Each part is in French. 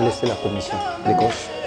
laisser la commission des coachs.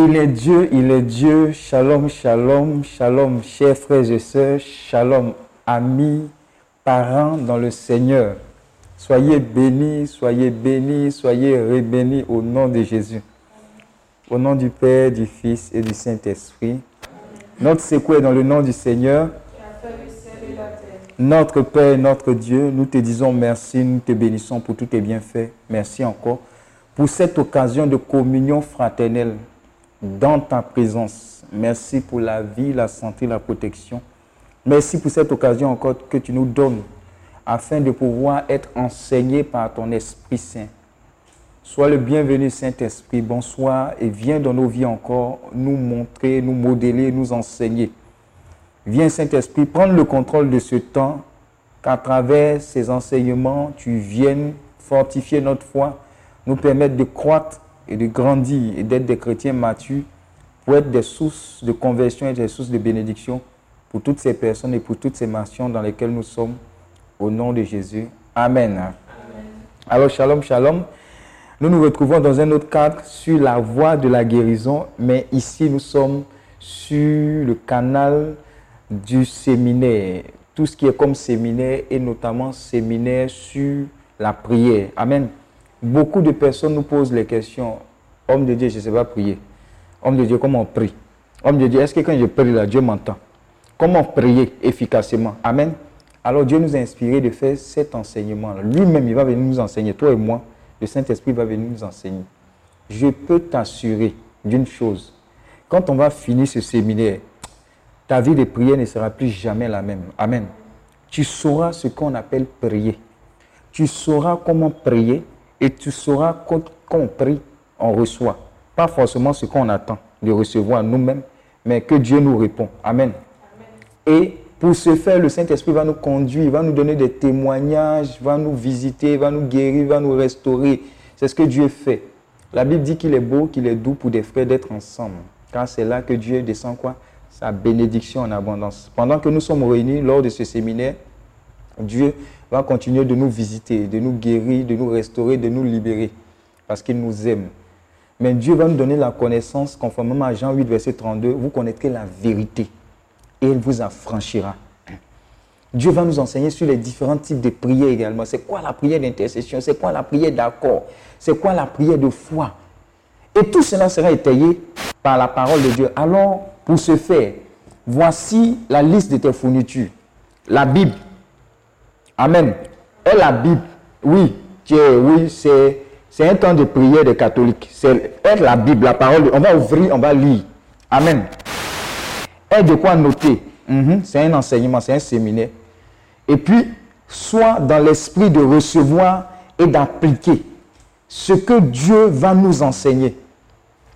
Il est Dieu, il est Dieu. Shalom, shalom, shalom, chers frères et sœurs. Shalom, amis, parents dans le Seigneur. Soyez bénis, soyez bénis, soyez rebénis au nom de Jésus. Au nom du Père, du Fils et du Saint-Esprit. Notre secours dans le nom du Seigneur. Notre Père, notre Dieu, nous te disons merci, nous te bénissons pour tous tes bienfaits. Merci encore pour cette occasion de communion fraternelle dans ta présence. Merci pour la vie, la santé, la protection. Merci pour cette occasion encore que tu nous donnes afin de pouvoir être enseigné par ton Esprit Saint. Sois le bienvenu Saint-Esprit, bonsoir et viens dans nos vies encore nous montrer, nous modeler, nous enseigner. Viens Saint-Esprit prendre le contrôle de ce temps, qu'à travers ces enseignements, tu viennes fortifier notre foi, nous permettre de croître et de grandir et d'être des chrétiens matures pour être des sources de conversion et des sources de bénédiction pour toutes ces personnes et pour toutes ces nations dans lesquelles nous sommes. Au nom de Jésus. Amen. Alors, shalom, shalom. Nous nous retrouvons dans un autre cadre sur la voie de la guérison, mais ici nous sommes sur le canal du séminaire. Tout ce qui est comme séminaire et notamment séminaire sur la prière. Amen. Beaucoup de personnes nous posent les questions. Homme de Dieu, je ne sais pas prier. Homme de Dieu, comment on prie? Homme de Dieu, est-ce que quand je prie là, Dieu m'entend? Comment prier efficacement? Amen. Alors Dieu nous a inspiré de faire cet enseignement. Lui-même, il va venir nous enseigner. Toi et moi, le Saint-Esprit va venir nous enseigner. Je peux t'assurer d'une chose. Quand on va finir ce séminaire, ta vie de prière ne sera plus jamais la même. Amen. Tu sauras ce qu'on appelle prier. Tu sauras comment prier et tu sauras quand, quand on prie, on reçoit. Pas forcément ce qu'on attend de recevoir nous-mêmes, mais que Dieu nous répond. Amen. Et pour ce faire, le Saint-Esprit va nous conduire, va nous donner des témoignages, va nous visiter, va nous guérir, va nous restaurer. C'est ce que Dieu fait. La Bible dit qu'il est beau, qu'il est doux pour des frères d'être ensemble. Car c'est là que Dieu descend quoi? Sa bénédiction en abondance. Pendant que nous sommes réunis lors de ce séminaire, Dieu va continuer de nous visiter, de nous guérir, de nous restaurer, de nous libérer. Parce qu'il nous aime. Mais Dieu va nous donner la connaissance, conformément à Jean 8, verset 32, vous connaîtrez la vérité et il vous affranchira. Dieu va nous enseigner sur les différents types de prières également. C'est quoi la prière d'intercession? C'est quoi la prière d'accord? C'est quoi la prière de foi? Et tout cela sera étayé par la parole de Dieu, alors pour ce faire, voici la liste de tes fournitures. La Bible. Amen. Et la Bible, oui, oui, c'est un temps de prière des catholiques. C'est la Bible, la parole. On va ouvrir, on va lire. Amen. Et de quoi noter? Mhm, C'est un enseignement, c'est un séminaire. Et puis, sois dans l'esprit de recevoir et d'appliquer ce que Dieu va nous enseigner.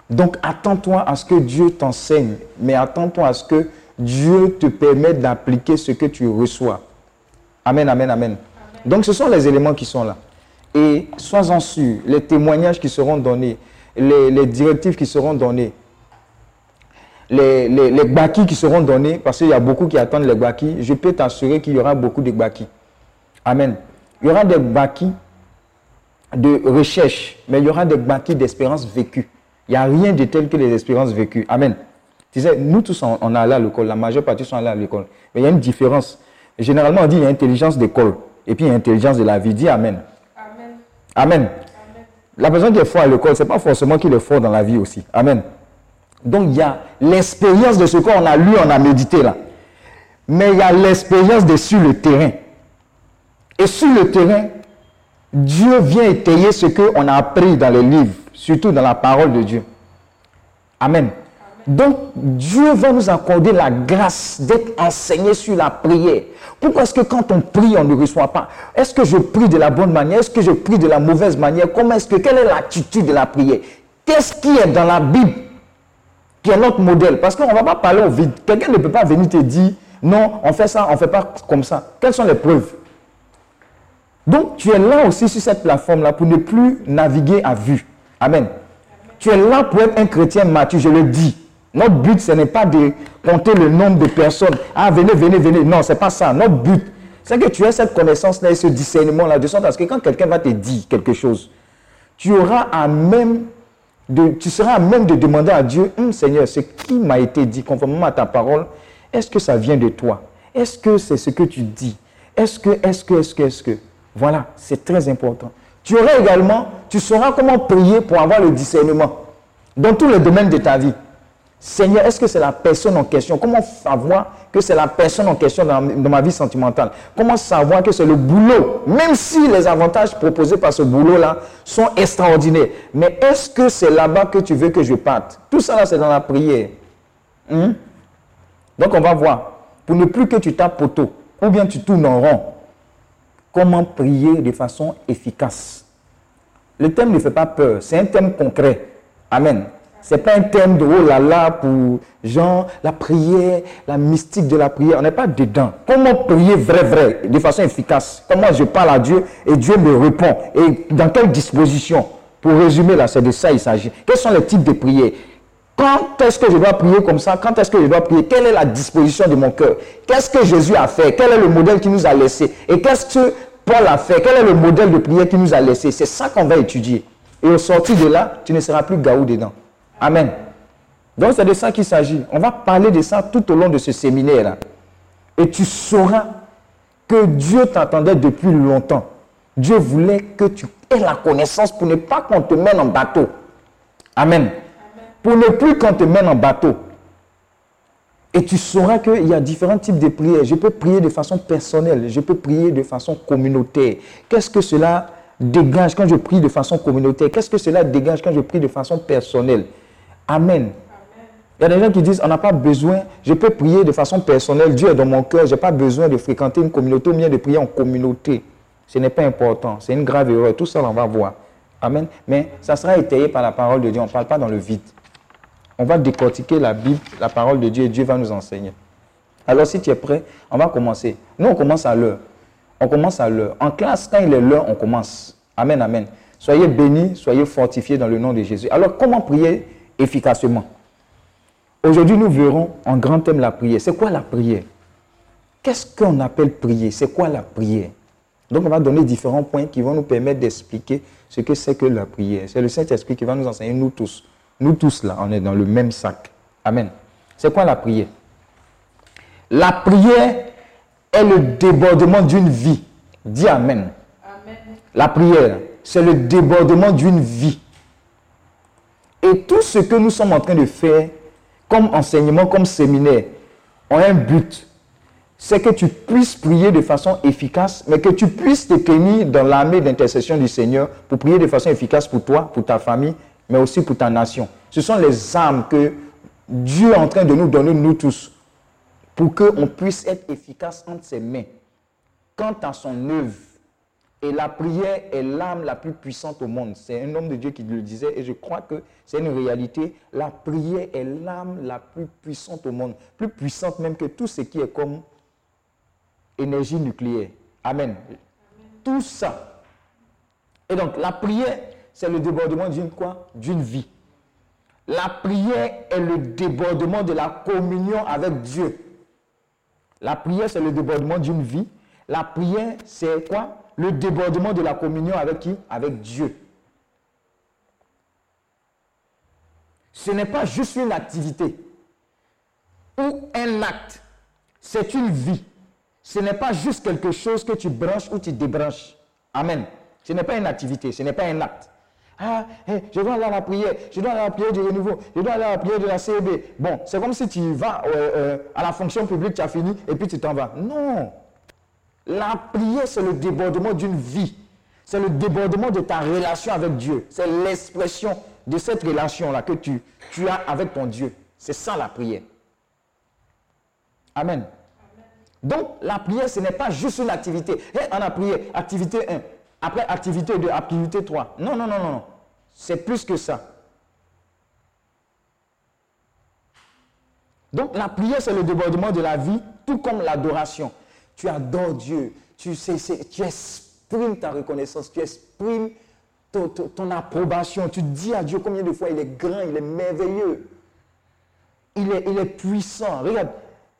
Donc, attends-toi à ce que Dieu t'enseigne, mais attends-toi à ce que Dieu te permette d'appliquer ce que tu reçois. Amen, amen, amen. Donc, ce sont les éléments qui sont là. Et sois-en sûr, les témoignages qui seront donnés, les, les directives qui seront données, les, les, les gbakis qui seront donnés, parce qu'il y a beaucoup qui attendent les gbakis, je peux t'assurer qu'il y aura beaucoup de gbakis. Amen. Il y aura des gbakis de recherche, mais il y aura des gbakis d'espérance vécue. Il n'y a rien de tel que les expériences vécues. Amen. Tu sais, nous tous, on, on est allé à l'école, la majeure partie sont allés à l'école. Mais il y a une différence. Généralement, on dit qu'il y a intelligence d'école, et puis il y a intelligence de la vie. Dis Amen. Amen. La personne qui est fort à l'école, ce n'est pas forcément qu'il est fort dans la vie aussi. Amen. Donc il y a l'expérience de ce qu'on a lu, on a médité là. Mais il y a l'expérience de sur le terrain. Et sur le terrain, Dieu vient étayer ce qu'on a appris dans les livres, surtout dans la parole de Dieu. Amen. Donc, Dieu va nous accorder la grâce d'être enseigné sur la prière. Pourquoi est-ce que quand on prie, on ne reçoit pas? Est-ce que je prie de la bonne manière? Est-ce que je prie de la mauvaise manière? Comment est-ce que, quelle est l'attitude de la prière? Qu'est-ce qui est dans la Bible qui est notre modèle? Parce qu'on ne va pas parler au vide. Quelqu'un ne peut pas venir te dire, non, on fait ça, on ne fait pas comme ça. Quelles sont les preuves? Donc, tu es là aussi sur cette plateforme-là pour ne plus naviguer à vue. Amen. Tu es là pour être un chrétien mature, je le dis. Notre but, ce n'est pas de compter le nombre de personnes. Ah, venez, venez, venez. Non, ce n'est pas ça. Notre but, c'est que tu aies cette connaissance-là et ce discernement-là, de sorte à que quand quelqu'un va te dire quelque chose, tu auras à même de, tu seras à même de demander à Dieu, Hum, Seigneur, ce qui m'a été dit conformément à ta parole, est-ce que ça vient de toi? Est-ce que c'est ce que tu dis? Est-ce que, est-ce que, est-ce que, est-ce que? Voilà, c'est très important. Tu auras également, tu sauras comment prier pour avoir le discernement dans tous les domaines de ta vie. Seigneur, est-ce que c'est la personne en question? Comment savoir que c'est la personne en question dans, ma vie sentimentale? Comment savoir que c'est le boulot? Même si les avantages proposés par ce boulot-là sont extraordinaires. Mais est-ce que c'est là-bas que tu veux que je parte? Tout ça, là, c'est dans la prière. Hein? Donc, on va voir. Pour ne plus que tu tapes poteau, ou bien tu tournes en rond, comment prier de façon efficace? Le thème ne fait pas peur, c'est un thème concret. Amen. Ce n'est pas un thème de oh là là pour genre la prière, la mystique de la prière. On n'est pas dedans. Comment prier vrai, vrai, de façon efficace? Comment je parle à Dieu et Dieu me répond? Et dans quelle disposition? Pour résumer là, c'est de ça il s'agit. Quels sont les types de prières? Quand est-ce que je dois prier comme ça? Quand est-ce que je dois prier? Quelle est la disposition de mon cœur? Qu'est-ce que Jésus a fait? Quel est le modèle qu'il nous a laissé? Et qu'est-ce que Paul a fait? Quel est le modèle de prière qu'il nous a laissé? C'est ça qu'on va étudier. Et au sortir de là, tu ne seras plus gaou dedans. Amen. Donc c'est de ça qu'il s'agit. On va parler de ça tout au long de ce séminaire-là. Et tu sauras que Dieu t'attendait depuis longtemps. Dieu voulait que tu aies la connaissance pour ne pas qu'on te mène en bateau. Amen. Pour ne plus qu'on te mène en bateau. Et tu sauras qu'il y a différents types de prières. Je peux prier de façon personnelle, je peux prier de façon communautaire. Qu'est-ce que cela dégage quand je prie de façon communautaire? Qu'est-ce que cela dégage quand je prie de façon personnelle? Amen. Il y a des gens qui disent, on n'a pas besoin, je peux prier de façon personnelle, Dieu est dans mon cœur, je n'ai pas besoin de fréquenter une communauté ou bien de prier en communauté. Ce n'est pas important, c'est une grave erreur, tout ça on va voir. Amen. Mais ça sera étayé par la parole de Dieu, on ne parle pas dans le vide. On va décortiquer la Bible, la parole de Dieu et Dieu va nous enseigner. Alors si tu es prêt, on va commencer. Nous, on commence à l'heure. On commence à l'heure. En classe, quand il est l'heure, on commence. Amen, amen. Soyez bénis, soyez fortifiés dans le nom de Jésus. Alors, comment prier efficacement Aujourd'hui, nous verrons en grand thème la prière. C'est quoi la prière? Qu'est-ce qu'on appelle prier? C'est quoi la prière? Donc, on va donner différents points qui vont nous permettre d'expliquer ce que c'est que la prière. C'est le Saint-Esprit qui va nous enseigner, nous tous. Nous tous, là, on est dans le même sac. Amen. C'est quoi la prière? La prière est le débordement d'une vie. Dis Amen. La prière, c'est le débordement d'une vie. Et tout ce que nous sommes en train de faire, comme enseignement, comme séminaire, ont un but. C'est que tu puisses prier de façon efficace, mais que tu puisses te tenir dans l'armée d'intercession du Seigneur pour prier de façon efficace pour toi, pour ta famille, mais aussi pour ta nation. Ce sont les armes que Dieu est en train de nous donner, nous tous, pour qu'on puisse être efficace entre ses mains. Quant à son œuvre, et la prière est l'arme la plus puissante au monde. C'est un homme de Dieu qui le disait et je crois que c'est une réalité. La prière est l'arme la plus puissante au monde. Plus puissante même que tout ce qui est comme énergie nucléaire. Amen. Tout ça. Et donc la prière, c'est le débordement d'une quoi? D'une vie. La prière est le débordement de la communion avec Dieu. La prière, c'est le débordement d'une vie. La prière, c'est quoi? Le débordement de la communion avec qui? Avec Dieu. Ce n'est pas juste une activité ou un acte. C'est une vie. Ce n'est pas juste quelque chose que tu branches ou tu débranches. Amen. Ce n'est pas une activité, ce n'est pas un acte. Ah, eh, je dois aller à la prière, je dois aller à la prière du renouveau, je dois aller à la prière de la CEB. Bon, c'est comme si tu vas euh, euh, à la fonction publique, tu as fini et puis tu t'en vas. Non. La prière, c'est le débordement d'une vie. C'est le débordement de ta relation avec Dieu. C'est l'expression de cette relation-là que tu, as avec ton Dieu. C'est ça la prière. Amen. Donc, la prière, ce n'est pas juste une activité. Eh, on a prié, activité 1. Après, activité 2, activité 3. Non, non, non, non. non. C'est plus que ça. Donc, la prière, c'est le débordement de la vie, tout comme l'adoration. Tu adores Dieu. Tu, sais, tu exprimes ta reconnaissance. Tu exprimes ton, approbation. Tu dis à Dieu combien de fois il est grand, il est merveilleux. Il est, puissant. Regarde,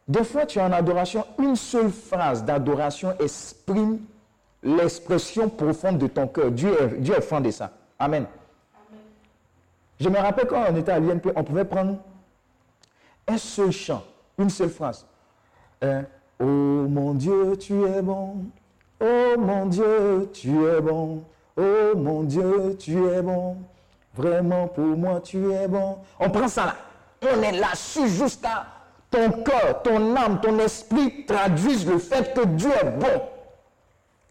des fois tu es en adoration, une seule phrase d'adoration exprime l'expression profonde de ton cœur. Dieu est, Dieu de ça. Amen. Je me rappelle quand on était à l'INP, on pouvait prendre un seul chant, une seule phrase. Euh, oh mon Dieu, tu es bon. Oh mon Dieu, tu es bon. Oh mon Dieu, tu es bon. Vraiment pour moi, tu es bon. On prend ça là. On est là-dessus jusqu'à ton cœur, ton âme, ton esprit traduisent le fait que Dieu est bon.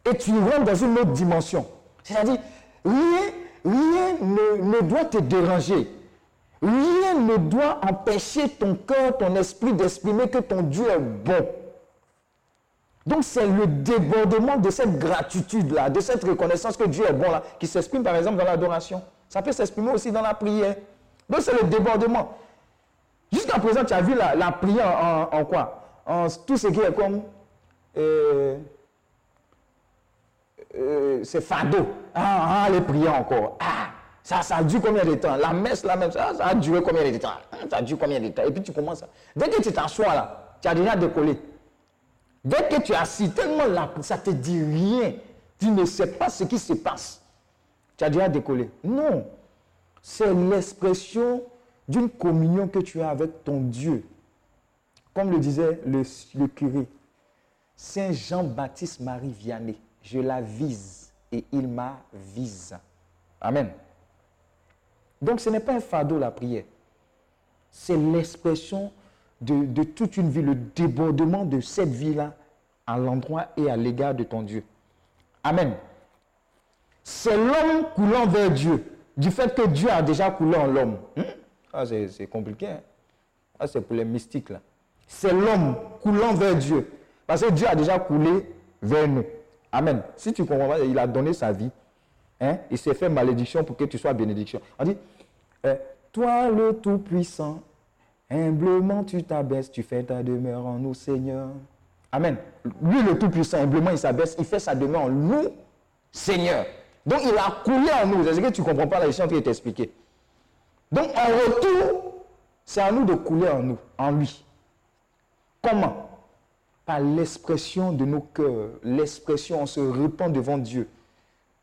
Et tu rentres dans une autre dimension. C'est-à-dire, rien, rien ne, ne doit te déranger. Rien ne doit empêcher ton cœur, ton esprit d'exprimer que ton Dieu est bon. Donc c'est le débordement de cette gratitude-là, de cette reconnaissance que Dieu est bon là, qui s'exprime par exemple dans l'adoration. Ça peut s'exprimer aussi dans la prière. Donc c'est le débordement. Jusqu'à présent, tu as vu la, prière en, quoi? En tout ce qui est comme... euh, euh, c'est fado. Ah, ah, les prières encore. Ah, ça, ça a duré combien de temps? La messe, la même, ça, ça a duré combien de temps? Ça a duré combien de temps? Et puis tu commences. Dès que tu t'assois là, tu as déjà décollé. Dès que tu es assis, tellement là, ça te dit rien. Tu ne sais pas ce qui se passe. Tu as déjà décollé. Non. C'est l'expression d'une communion que tu as avec ton Dieu. Comme le disait le, curé, Saint Jean-Baptiste Marie Vianney, je la vise et il m'avise. Amen. Donc ce n'est pas un fardeau la prière. C'est l'expression de, toute une vie, le débordement de cette vie-là à l'endroit et à l'égard de ton Dieu. Amen. C'est l'homme coulant vers Dieu, du fait que Dieu a déjà coulé en l'homme. Hmm? Ah, c'est compliqué. hein? Ah, c'est pour les mystiques là. C'est l'homme coulant vers Dieu. Parce que Dieu a déjà coulé vers nous. Amen. Si tu comprends il a donné sa vie. Hein? Il s'est fait malédiction pour que tu sois bénédiction. On dit, euh, toi le Tout-Puissant, humblement tu t'abaisses, tu fais ta demeure en nous, Seigneur. Amen. Lui le Tout-Puissant, humblement il s'abaisse, il fait sa demeure en nous, Seigneur. Donc il a coulé en nous. C'est ce que tu ne comprends pas là, je suis en train de t'expliquer. Donc en retour, c'est à nous de couler en nous, en lui. Comment? Par l'expression de nos cœurs, l'expression, on se répand devant Dieu.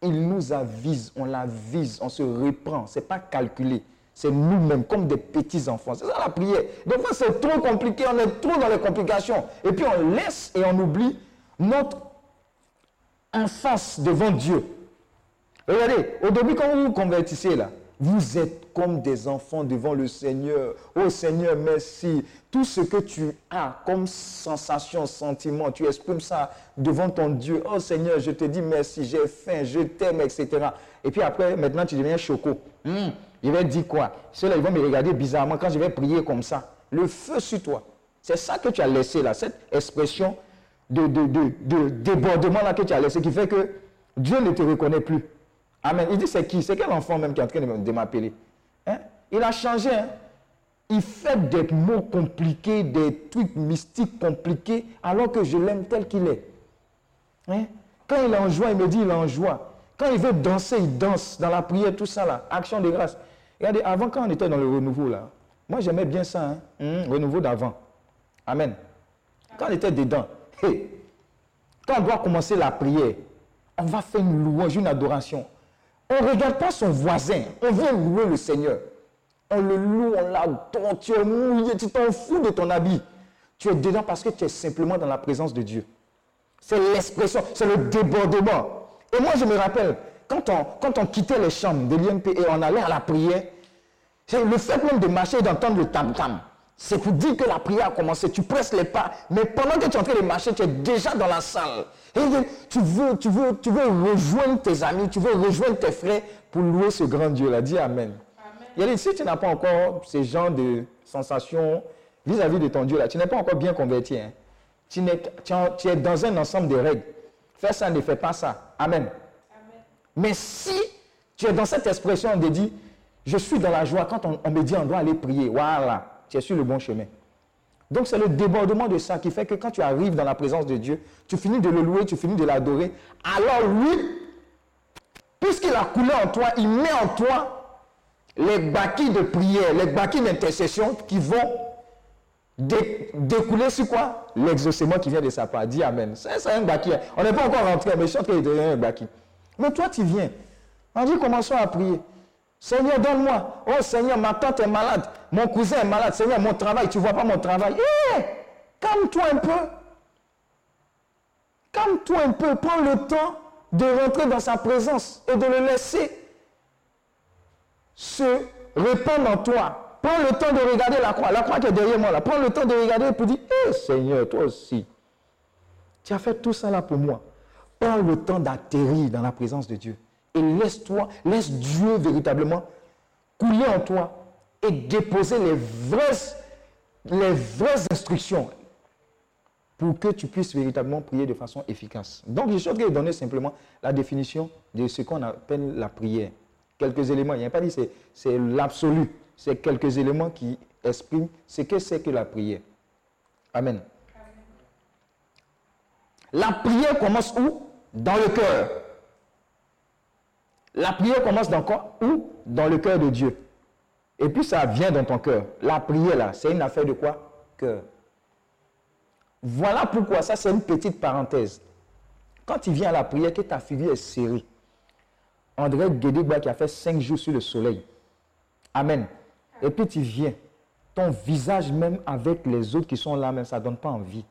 Il nous avise, on l'avise, on se reprend. Ce n'est pas calculé. C'est nous-mêmes, comme des petits enfants. C'est ça la prière. Des fois, c'est trop compliqué, on est trop dans les complications. Et puis, on laisse et on oublie notre en face devant Dieu. Regardez, au début, quand vous vous convertissez là, Vous êtes comme des enfants devant le Seigneur. Oh Seigneur, merci. Tout ce que tu as comme sensation, sentiment, tu exprimes ça devant ton Dieu. Oh Seigneur, je te dis merci, j'ai faim, je t'aime, etc. Et puis après, maintenant, tu deviens choco. Hmm, Je vais dire quoi? Ceux-là, ils vont me regarder bizarrement quand je vais prier comme ça. Le feu sur toi. C'est ça que tu as laissé là, cette expression de, de, de- de débordement là que tu as laissé qui fait que Dieu ne te reconnaît plus. Amen. Il dit c'est qui? C'est quel enfant même qui est en train de m'appeler? Hein? Il a changé. hein. Il fait des mots compliqués, des trucs mystiques compliqués, alors que je l'aime tel qu'il est. Hein? Quand il est en joie, il me dit il est en joie. Quand il veut danser, il danse dans la prière, tout ça là, action de grâce. Regardez, avant quand on était dans le renouveau là, moi j'aimais bien ça, hein? Hum, renouveau d'avant. Amen. Quand on était dedans, quand on doit commencer la prière, on va faire une louange, une adoration. On ne regarde pas son voisin, on vient louer le Seigneur. On le loue, on l'adore, tu es mouillé, tu t'en fous de ton habit. Tu es dedans parce que tu es simplement dans la présence de Dieu. C'est l'expression, c'est le débordement. Et moi, je me rappelle, quand on, quand on quittait les chambres de l'IMP et on allait à la prière, c'est le fait même de marcher et d'entendre le tam-tam. C'est pour dire que la prière a commencé. Tu presses les pas, mais pendant que tu es en train de marcher, tu es déjà dans la salle. Et tu veux, tu veux, tu veux rejoindre tes amis, tu veux rejoindre tes frères pour louer ce grand Dieu-là. Dis Amen. Il y a des- si tu n'as pas encore ces genres de sensations vis-à-vis de ton Dieu-là, tu n'es pas encore bien converti. hein. Tu, n'es- tu es- tu es dans un ensemble de règles. Fais ça, ne fais pas ça. Amen. Mais si tu es dans cette expression de dire, je suis dans la joie, quand on, me dit on doit aller prier, voilà, tu es sur le bon chemin. Donc c'est le débordement de ça qui fait que quand tu arrives dans la présence de Dieu, tu finis de le louer, tu finis de l'adorer. Alors lui, puisqu'il a coulé en toi, il met en toi les bâquilles de prière, les bâquilles d'intercession qui vont dé- découler sur quoi? L'exaucement qui vient de sa part. Dis Amen. C'est un bâquille. On n'est pas encore rentré, mais je suis en train de donner un bâquille. Mais toi, tu viens. On dit, commençons à prier. Seigneur, donne-moi. Oh Seigneur, ma tante est malade. Mon cousin est malade. Seigneur, mon travail, tu ne vois pas mon travail. Hé, calme-toi un peu. Calme-toi un peu. Prends le temps de rentrer dans sa présence et de le laisser se répandre en toi. Prends le temps de regarder la croix. La croix qui est derrière moi là. Prends le temps de regarder et pour dire, Hé Seigneur, toi aussi. Tu as fait tout ça là pour moi. Prends le temps d'atterrir dans la présence de Dieu. Et laisse-toi, laisse Dieu véritablement couler en toi et déposer les vraies, les vraies instructions pour que tu puisses véritablement prier de façon efficace. Donc, je de donner simplement la définition de ce qu'on appelle la prière. Quelques éléments, il n'y a pas dit c'est l'absolu, c'est quelques éléments qui expriment ce que c'est que la prière. Amen. La prière commence où? Dans le cœur. La prière commence dans quoi? Où Dans le cœur de Dieu. Et puis ça vient dans ton cœur. La prière, là, c'est une affaire de quoi? Cœur. Voilà pourquoi, ça c'est une petite parenthèse. Quand tu viens à la prière, que ta figure est serrée, André Guédéba qui a fait cinq jours sur le soleil. Amen. Et puis tu viens, ton visage même avec les autres qui sont là, même ça ne donne pas envie.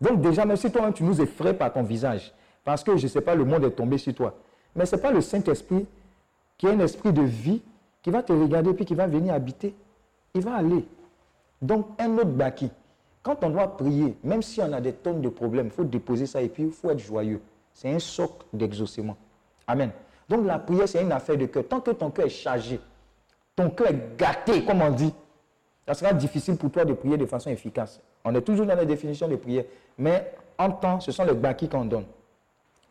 Donc déjà, même si toi tu nous effraies par ton visage, parce que je ne sais pas, le monde est tombé sur toi. Mais ce n'est pas le Saint-Esprit qui est un esprit de vie qui va te regarder puis qui va venir habiter. Il va aller. Donc un autre baki. Quand on doit prier, même si on a des tonnes de problèmes, il faut déposer ça et puis il faut être joyeux. C'est un socle d'exaucement. Amen. Donc la prière, c'est une affaire de cœur. Tant que ton cœur est chargé, ton cœur est gâté, comme on dit, ça sera difficile pour toi de prier de façon efficace. On est toujours dans la définition de prière. Mais en temps, ce sont les bâquis qu'on donne.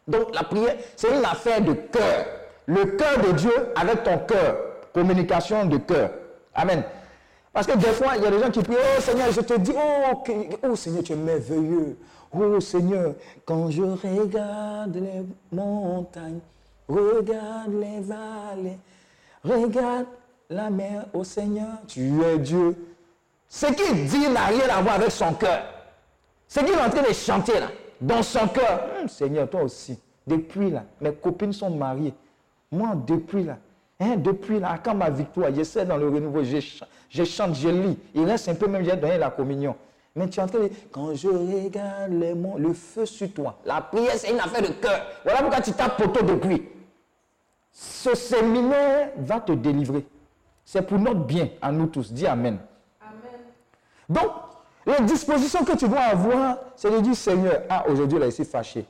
Donc la prière, c'est une affaire de cœur. Le cœur de Dieu avec ton cœur. Communication de cœur. Amen. Parce que des fois, il y a des gens qui prient, oh Seigneur, je te dis, oh, oh Seigneur, tu es merveilleux. Oh Seigneur, quand je regarde les montagnes, regarde les vallées, regarde la mer, oh Seigneur, tu es Dieu. Ce qu'il dit n'a rien à voir avec son cœur. Ce qu'il est en train de chanter là, dans son cœur. Hum, Seigneur, toi aussi, depuis là, mes copines sont mariées. Moi, depuis là, hein, depuis là, quand ma victoire, j'essaie dans le renouveau, je, ch- je chante, je lis. Il reste un peu même, j'ai donné la communion. Mais tu es en train de quand je regarde les monts, le feu sur toi. La prière, c'est une affaire de cœur. Voilà pourquoi tu tapes poteau depuis. Ce séminaire va te délivrer. C'est pour notre bien, à nous tous. Dis Amen. Donc, la disposition que tu dois avoir, c'est de dire, Seigneur, ah, aujourd'hui, là, ici, fâché.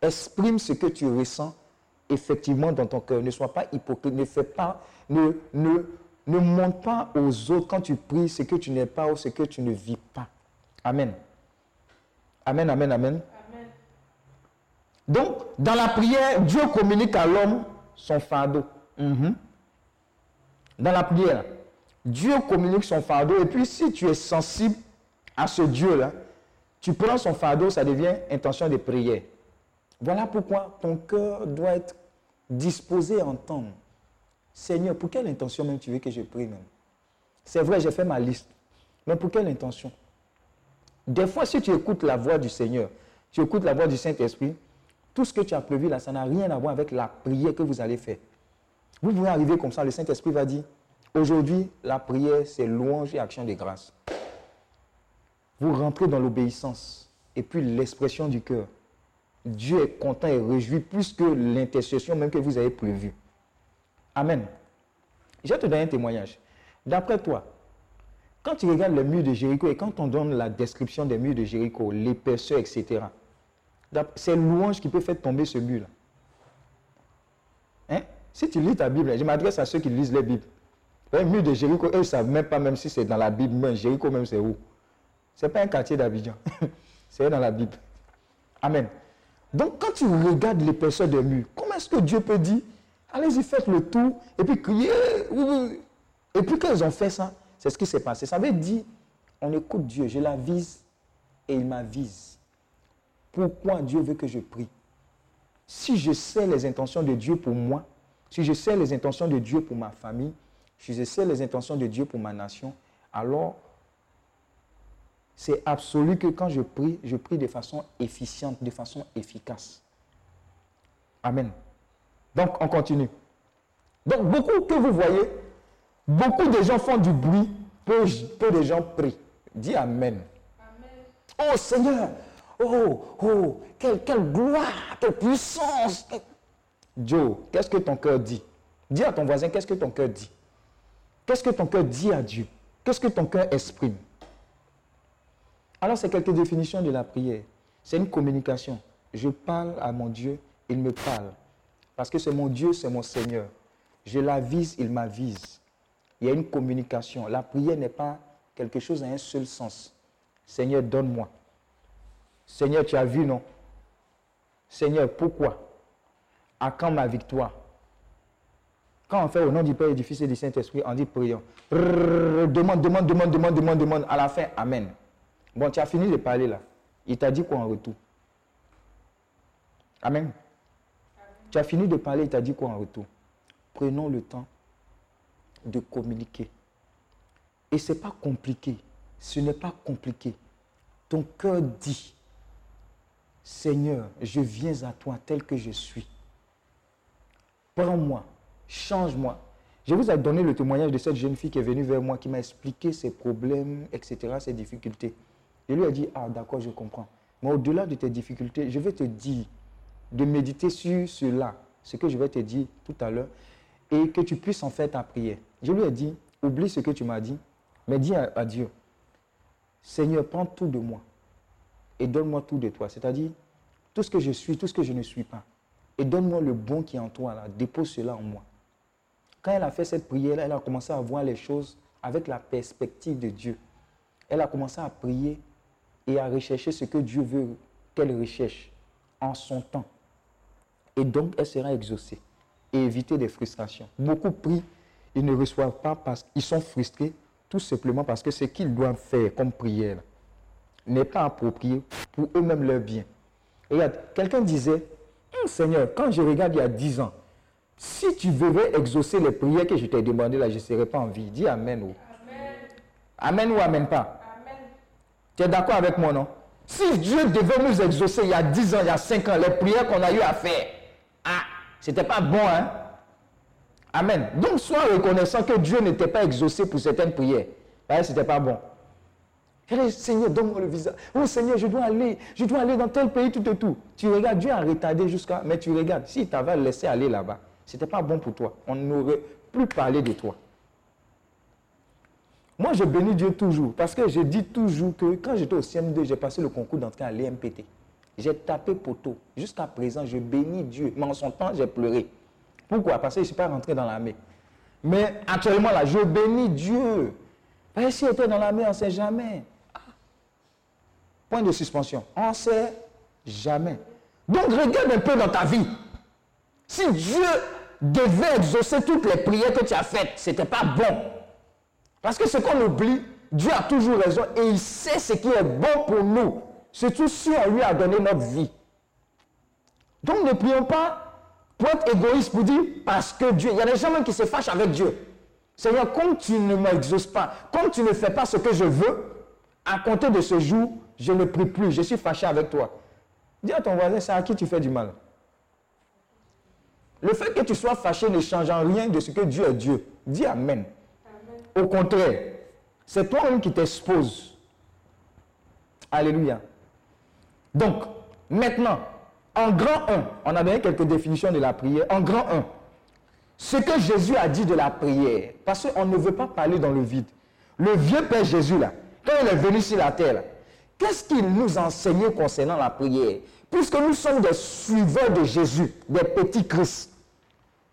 Exprime ce que tu ressens effectivement dans ton cœur. Ne sois pas hypocrite. Ne fais pas, ne, ne, ne montre pas aux autres quand tu pries ce que tu n'es pas ou ce que tu ne vis pas. Amen. Amen, amen, amen. Donc, dans la prière, Dieu communique à l'homme son fardeau. Mhm. Dans la prière, Dieu communique son fardeau. Et puis, si tu es sensible à ce Dieu-là, tu prends son fardeau, ça devient intention de prière. Voilà pourquoi ton cœur doit être disposé à entendre. Seigneur, pour quelle intention même tu veux que je prie même? C'est vrai, j'ai fait ma liste. Mais pour quelle intention? Des fois, si tu écoutes la voix du Seigneur, tu écoutes la voix du Saint-Esprit, tout ce que tu as prévu là, ça n'a rien à voir avec la prière que vous allez faire. Vous pouvez arriver comme ça, le Saint-Esprit va dire, aujourd'hui, la prière, c'est louange et action de grâce. Vous rentrez dans l'obéissance et puis l'expression du cœur. Dieu est content et réjoui plus que l'intercession même que vous avez prévue. Amen. Je vais te donner un témoignage. D'après toi, quand tu regardes le mur de Jéricho et quand on donne la description des murs de Jéricho, l'épaisseur, etc., c'est louange qui peut faire tomber ce mur-là. Hein? Si tu lis ta Bible, je m'adresse à ceux qui lisent les Bibles. Le mur de Jéricho, eux ne savent même pas même si c'est dans la Bible, mais Jéricho même c'est où? Ce n'est pas un quartier d'Abidjan. c'est dans la Bible. Amen. Donc quand tu regardes l'épaisseur des murs, comment est-ce que Dieu peut dire, allez-y, faites le tour, et puis criez, et puis quand ils ont fait ça, c'est ce qui s'est passé. Ça veut dire, on écoute Dieu, je l'avise et il m'avise. Pourquoi Dieu veut que je prie? Si je sais les intentions de Dieu pour moi, si je sais les intentions de Dieu pour ma famille, si je sais les intentions de Dieu pour ma nation, alors c'est absolu que quand je prie, je prie de façon efficiente, de façon efficace. Amen. Donc, on continue. Donc, beaucoup que vous voyez, beaucoup de gens font du bruit, peu, peu de gens prient. Dis Amen. Oh Seigneur, oh, oh, quelle, quelle gloire, quelle puissance. Joe, qu'est-ce que ton cœur dit? Dis à ton voisin, qu'est-ce que ton cœur dit? Qu'est-ce que ton cœur dit à Dieu? Qu'est-ce que ton cœur exprime? Alors, c'est quelques définitions de la prière. C'est une communication. Je parle à mon Dieu, il me parle. Parce que c'est mon Dieu, c'est mon Seigneur. Je l'avise, il m'avise. Il y a une communication. La prière n'est pas quelque chose à un seul sens. Seigneur, donne-moi. Seigneur, tu as vu, non? Seigneur, pourquoi? À quand ma victoire? Quand on fait au nom du Père du Fils et du Saint-Esprit, on dit prions. Demande, demande, demande, demande, demande, demande. À la fin, Amen. Bon, tu as fini de parler là. Il t'a dit quoi en retour? Amen. Tu as fini de parler, il t'a dit quoi en retour? Prenons le temps de communiquer. Et ce n'est pas compliqué. Ce n'est pas compliqué. Ton cœur dit, Seigneur, je viens à toi tel que je suis. Prends-moi, change-moi. Je vous ai donné le témoignage de cette jeune fille qui est venue vers moi, qui m'a expliqué ses problèmes, etc., ses difficultés. Je lui ai dit, ah d'accord, je comprends. Mais au-delà de tes difficultés, je vais te dire de méditer sur cela, ce que je vais te dire tout à l'heure, et que tu puisses en faire ta prière. Je lui ai dit, oublie ce que tu m'as dit, mais dis à, Dieu, Seigneur, prends tout de moi et donne-moi tout de toi. C'est-à-dire, tout ce que je suis, tout ce que je ne suis pas. Et donne-moi le bon qui est en toi, dépose cela en moi. Quand elle a fait cette prière, elle a commencé à voir les choses avec la perspective de Dieu. Elle a commencé à prier et à rechercher ce que Dieu veut qu'elle recherche en son temps. Et donc, elle sera exaucée et éviter des frustrations. Beaucoup prient, ils ne reçoivent pas parce qu'ils sont frustrés, tout simplement parce que ce qu'ils doivent faire comme prière n'est pas approprié pour eux-mêmes leur bien. Et regarde, quelqu'un disait, Hum, Seigneur, quand je regarde il y a 10 ans, si tu devais exaucer les prières que je t'ai demandées là, je ne serais pas en vie. Dis Amen. Ou. Amen ou Amen pas? Tu es d'accord avec moi, non? Si Dieu devait nous exaucer il y a 10 ans, il y a 5 ans, les prières qu'on a eu à faire, ah, c'était pas bon, hein? Amen. Donc, sois reconnaissant que Dieu n'était pas exaucé pour certaines prières. Ce c'était pas bon. Seigneur, donne-moi le visa. Oh Seigneur, je dois aller, je dois aller dans tel pays, tout et tout. Tu regardes, Dieu a retardé jusqu'à. Mais tu regardes, s'il t'avait laissé aller là-bas, Ce n'était pas bon pour toi. On n'aurait plus parlé de toi. Moi, je bénis Dieu toujours parce que je dis toujours que quand j'étais au CM2, j'ai passé le concours d'entrée à l'EMPT. J'ai tapé poteau. Jusqu'à présent, je bénis Dieu. Mais en son temps, j'ai pleuré. Pourquoi? Parce que je ne suis pas rentré dans l'armée. Mais actuellement, là, je bénis Dieu. Parce que si était dans l'armée, on ne sait jamais. Point de suspension. On ne sait jamais. Donc, regarde un peu dans ta vie. Si Dieu devait exaucer toutes les prières que tu as faites, ce n'était pas bon. Parce que ce qu'on oublie, Dieu a toujours raison et il sait ce qui est bon pour nous. Surtout si on lui a donné notre vie. Donc ne prions pas pour être égoïste, pour dire parce que Dieu. Il y a des gens même qui se fâchent avec Dieu. Seigneur, comme tu ne m'exauces pas, comme tu ne fais pas ce que je veux, à compter de ce jour, je ne prie plus, je suis fâché avec toi. Dis à ton voisin, c'est à qui tu fais du mal? Le fait que tu sois fâché ne change en rien de ce que Dieu est Dieu. Dis Amen. Au contraire, c'est toi-même qui t'exposes. Alléluia. Donc, maintenant, en grand 1, on a donné quelques définitions de la prière. En grand 1, ce que Jésus a dit de la prière, parce qu'on ne veut pas parler dans le vide. Le vieux Père Jésus, là, quand il est venu sur la terre, qu'est-ce qu'il nous enseignait concernant la prière? Puisque nous sommes des suiveurs de Jésus, des petits Christ.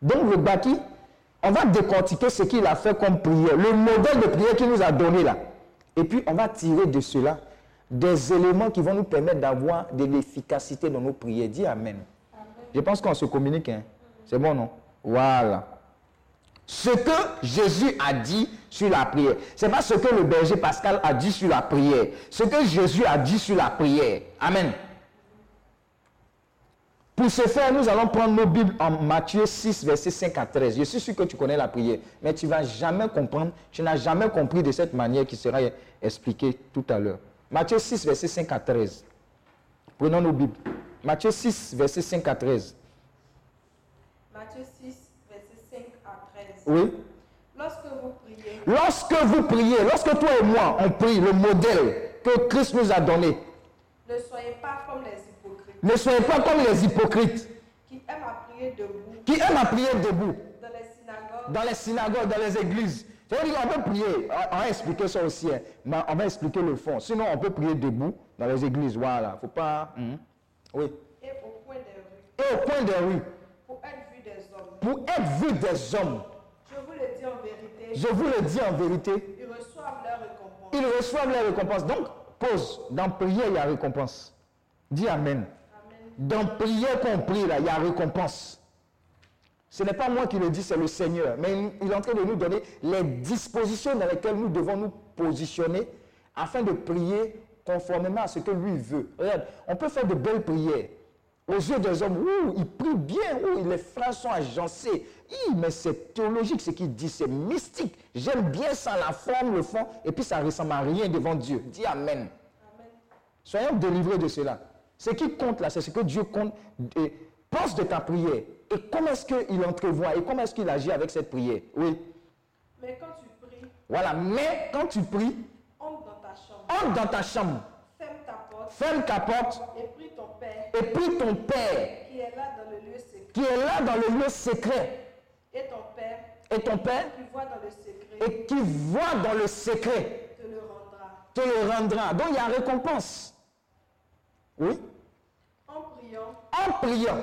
Donc le bâti, on va décortiquer ce qu'il a fait comme prière, le modèle de prière qu'il nous a donné là. Et puis on va tirer de cela des éléments qui vont nous permettre d'avoir de l'efficacité dans nos prières. Dis Amen. Je pense qu'on se communique. hein. C'est bon, non? Voilà. Ce que Jésus a dit sur la prière, ce n'est pas ce que le berger Pascal a dit sur la prière. Ce que Jésus a dit sur la prière. Amen. Pour ce faire, nous allons prendre nos Bibles en Matthieu 6, verset 5 à 13. Je suis sûr que tu connais la prière, mais tu ne vas jamais comprendre, tu n'as jamais compris de cette manière qui sera expliquée tout à l'heure. Matthieu 6, verset 5 à 13. Prenons nos Bibles. Matthieu 6, verset 5 à 13. Matthieu 6, verset 5 à 13. Oui. Lorsque vous priez, Lorsque vous priez, lorsque toi et moi, on prie le modèle que Christ nous a donné, ne soyez pas comme les ne soyez pas comme les hypocrites qui aiment à prier debout qui aiment à prier debout dans les synagogues dans les synagogues, dans les églises. Ça veut dire qu'on peut prier, on va expliquer ça aussi, hein, mais on va expliquer le fond. Sinon, on peut prier debout dans les églises. Voilà, faut pas. hein. Oui. et au coin des rues Et au coin des rues, pour être vus des hommes. pour être vu des hommes, Je vous le dis en vérité, je vous le dis en vérité, ils reçoivent leur récompense. ils reçoivent récompense. Donc, pause. Dans prière, il y a récompense. Dis Amen. Dans prière qu'on prie, là, il y a récompense. Ce n'est pas moi qui le dis, c'est le Seigneur. Mais il est en train de nous donner les dispositions dans lesquelles nous devons nous positionner afin de prier conformément à ce que lui veut. Regarde, on peut faire de belles prières. Aux yeux des hommes, ouh, il prie bien, ouh, les phrases sont agencées. Hi, mais c'est théologique ce qu'il dit, c'est mystique. J'aime bien ça, la forme, le fond, et puis ça ne ressemble à rien devant Dieu. Dis Amen. Soyons délivrés de cela. Ce qui compte là, c'est ce que Dieu compte. Et pense de ta prière. Et comment est-ce qu'il entrevoit et comment est-ce qu'il agit avec cette prière? Oui. Mais quand tu pries, Voilà. Mais quand tu pries, entre dans ta chambre, entre dans ta chambre, ferme ta porte ferme ta porte et prie ton Père et prie ton Père qui est là dans le lieu secret. qui est là dans le lieu secret. Et ton Père Et ton Père qui voit dans le secret et qui voit dans le secret te le rendra. te le rendra. Donc il y a récompense. Oui. En priant, En priant,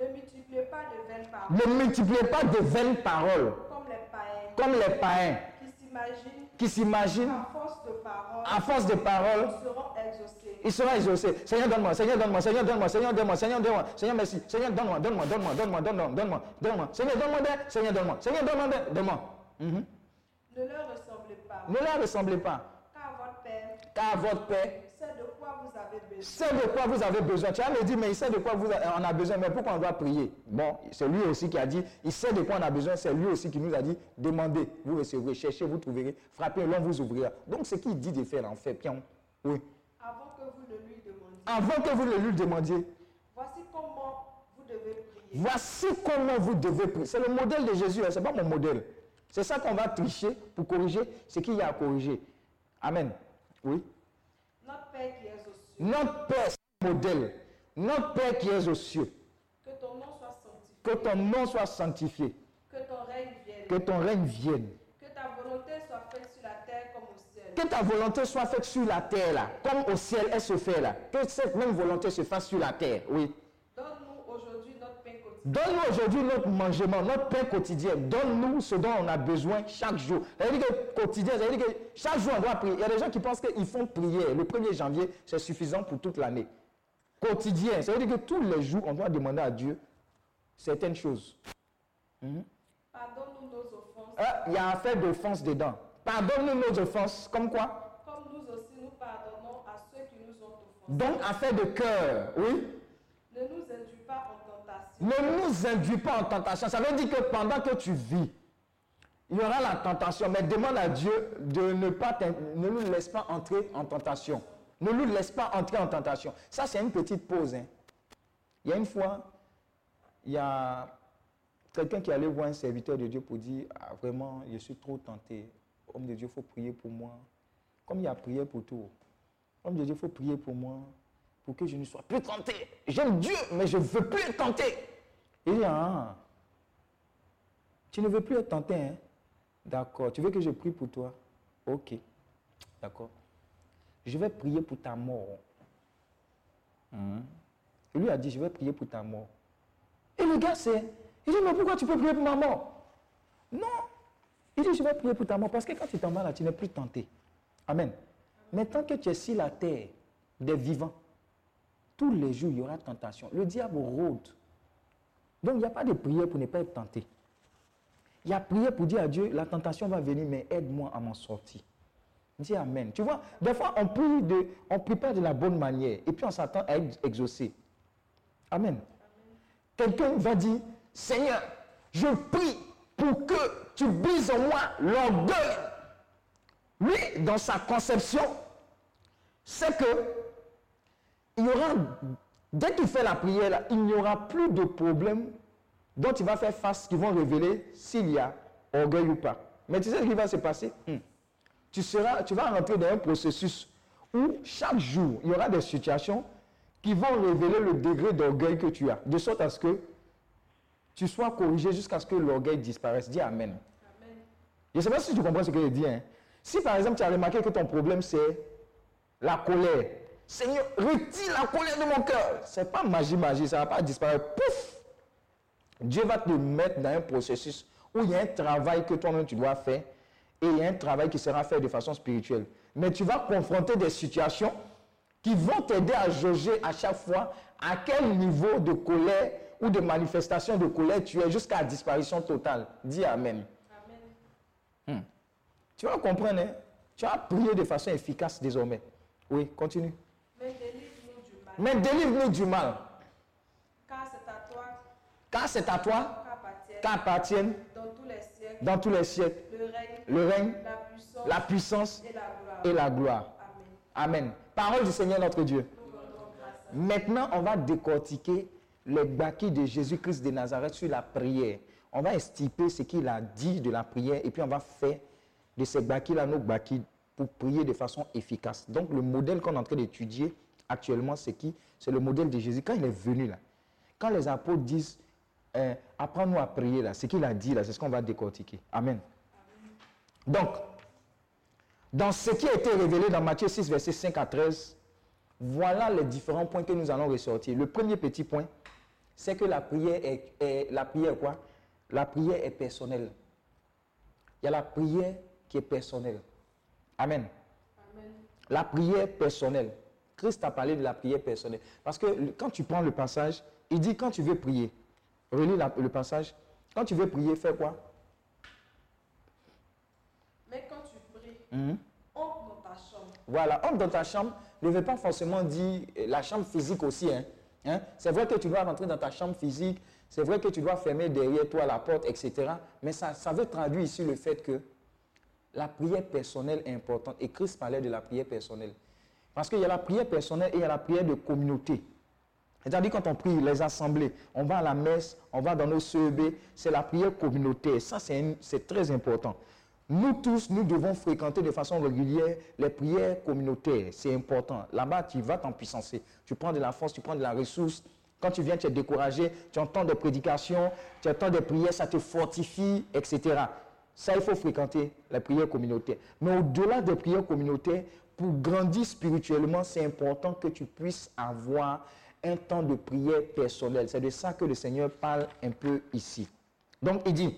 ne multipliez pas de vaines paroles. Ne multipliez pas de vaines paroles. Comme les païens. Comme les païens. Qui s'imaginent. Qui s'imaginent. À force de paroles. À force de paroles. Seront exaucés. Il sera exaucé. Seigneur, donne-moi, Seigneur, donne-moi, Seigneur, donne-moi, Seigneur, donne-moi, Seigneur, donne-moi, Seigneur, merci. Seigneur, donne-moi, donne-moi, donne-moi, donne-moi, donne-moi, donne-moi, donne-moi. Seigneur, donne-moi Seigneur, donne-moi, Seigneur, donne-moi donne-moi. Mhm. Ne leur ressemblez pas, Ne leur ressemblez pas, car votre Père car votre Père sait de quoi vous avez besoin sait de quoi vous avez besoin. Tu me dire, mais il sait de quoi vous a- on a besoin, mais pourquoi on doit prier? Bon, c'est lui aussi qui a dit, il sait de quoi on a besoin, c'est lui aussi qui nous a dit, demandez, vous recevrez, cherchez, vous trouverez, frappez, l'on vous ouvrira. Donc, ce qu'il dit de faire, en fait, pion. Oui. avant que vous ne lui demandiez. Avant que vous le lui demandiez, Voici comment vous devez prier. Voici comment vous devez prier. C'est le modèle de Jésus, hein, ce n'est pas mon modèle. C'est ça qu'on va tricher pour corriger ce qu'il y a à corriger. Amen. Oui. Notre Père qui es aux cieux, Notre Père, modèle. Notre Père qui est aux cieux. que ton nom soit sanctifié, Que ton nom soit sanctifié. Que ton règne vienne. Que ton règne vienne. Que ta volonté soit faite sur la terre comme au ciel. Que ta volonté soit faite sur la terre, là, comme au ciel elle se fait là. Que cette même volonté se fasse sur la terre, oui. Donne-nous aujourd'hui notre pain quotidien. Donne-nous aujourd'hui notre mangement, notre pain quotidien. Donne-nous ce dont on a besoin chaque jour. Ça veut dire que quotidien, que chaque jour on doit prier. Il y a des gens qui pensent qu'ils font prière. Le 1er janvier, c'est suffisant pour toute l'année. Quotidien, ça veut dire que tous les jours, on doit demander à Dieu certaines choses. Pardonne-nous nos offenses, Ah, Il y a affaire d'offense dedans. Pardonne-nous nos offenses, comme quoi? Comme nous aussi nous pardonnons à ceux qui nous ont offensés. Donc, affaire de cœur, oui? Ne nous induis pas en tentation, Ne nous induis pas en tentation. Ça veut dire que pendant que tu vis, il y aura la tentation, mais demande à Dieu de ne pas ne nous laisse pas entrer en tentation. Ne nous laisse pas entrer en tentation. Ça, c'est une petite pause. hein. Il y a une fois, il y a quelqu'un qui allait voir un serviteur de Dieu pour dire Ah, Vraiment, je suis trop tenté. Homme de Dieu, il faut prier pour moi. Comme il y a prié pour tout. Homme de Dieu, il faut prier pour moi pour que je ne sois plus tenté. J'aime Dieu, mais je ne veux plus être tenté. Il dit Ah, tu ne veux plus être tenté, hein? D'accord. Tu veux que je prie pour toi? Ok. D'accord. Je vais prier pour ta mort. Hmm. Il lui a dit, je vais prier pour ta mort. Et le gars, c'est... Il dit, mais pourquoi tu peux prier pour ma mort? Non. Il dit, je vais prier pour ta mort. Parce que quand tu t'en vas là, tu n'es plus tenté. Amen. Mais tant que tu es sur la terre des vivants, tous les jours, il y aura tentation. Le diable rôde. Donc, il n'y a pas de prière pour ne pas être tenté. Il y a prière pour dire à Dieu, la tentation va venir, mais aide-moi à m'en sortir. Dis Amen. Tu vois, des fois, on prie, de, on prie pas de la bonne manière et puis on s'attend à être exaucé. Amen. Quelqu'un va dire, Seigneur, je prie pour que tu brises en moi l'orgueil. Lui, dans sa conception, c'est que il y aura, dès qu'il fait la prière, là, il n'y aura plus de problème dont il va faire face qui vont révéler s'il y a orgueil ou pas. Mais tu sais ce qui va se passer? Hmm. tu, seras, tu vas rentrer dans un processus où chaque jour, il y aura des situations qui vont révéler le degré d'orgueil que tu as, de sorte à ce que tu sois corrigé jusqu'à ce que l'orgueil disparaisse. Dis Amen. Je ne sais pas si tu comprends ce que je dis. hein. Si par exemple tu as remarqué que ton problème c'est la colère, Seigneur, retire la colère de mon cœur. Ce n'est pas magie, magie, ça ne va pas disparaître. Pouf Dieu va te mettre dans un processus où il y a un travail que toi-même tu dois faire et il y a un travail qui sera fait de façon spirituelle. Mais tu vas confronter des situations qui vont t'aider à jauger à chaque fois à quel niveau de colère ou de manifestation de colère tu es jusqu'à la disparition totale. Dis Amen. Amen. Tu vas comprendre, hein? tu vas prier de façon efficace désormais. Oui, continue. Mais délivre-nous du mal, car c'est à toi car c'est à toi qu'appartiennent dans tous les siècles dans tous les siècles le règne, le règne, la puissance la puissance et la gloire. et la gloire. Amen. Amen. Parole du Seigneur notre Dieu. Maintenant, on va décortiquer les bâquis de Jésus-Christ de Nazareth sur la prière. On va estiper ce qu'il a dit de la prière et puis on va faire de ces bâquis-là nos bâquis pour prier de façon efficace. Donc, le modèle qu'on est en train d'étudier actuellement, c'est qui? C'est le modèle de Jésus. Quand il est venu là, quand les apôtres disent euh, Apprends-nous à prier là, ce qu'il a dit là, c'est ce qu'on va décortiquer. Amen. Donc, dans ce qui a été révélé dans Matthieu 6, verset 5 à 13, voilà les différents points que nous allons ressortir. Le premier petit point, c'est que la prière est, est- la prière quoi? La prière est personnelle. Il y a la prière qui est personnelle. Amen. Amen. La prière personnelle. Christ a parlé de la prière personnelle. Parce que quand tu prends le passage, il dit quand tu veux prier, relis la- le passage, quand tu veux prier, fais quoi? Mais quand tu pries, Mhm. entre dans ta chambre. Voilà, entre dans ta chambre ne veut pas forcément dire euh, la chambre physique aussi. Hein. Hein? C'est vrai que tu dois rentrer dans ta chambre physique, c'est vrai que tu dois fermer derrière toi la porte, etc. Mais ça, ça veut traduire ici le fait que la prière personnelle est importante. Et Christ parlait de la prière personnelle. Parce qu'il y a la prière personnelle et il y a la prière de communauté. C'est-à-dire quand on prie les assemblées, on va à la messe, on va dans nos CEB, c'est la prière communautaire. Ça, c'est très important. Nous tous, nous devons fréquenter de façon régulière les prières communautaires. C'est important. Là-bas, tu vas t'en puissancer. Tu prends de la force, tu prends de la ressource. Quand tu viens, tu es découragé, tu entends des prédications, tu entends des prières, ça te fortifie, etc. Ça, il faut fréquenter la prière communautaire. Mais au-delà des prières communautaires, pour grandir spirituellement, c'est important que tu puisses avoir un temps de prière personnel. C'est de ça que le Seigneur parle un peu ici. Donc, il dit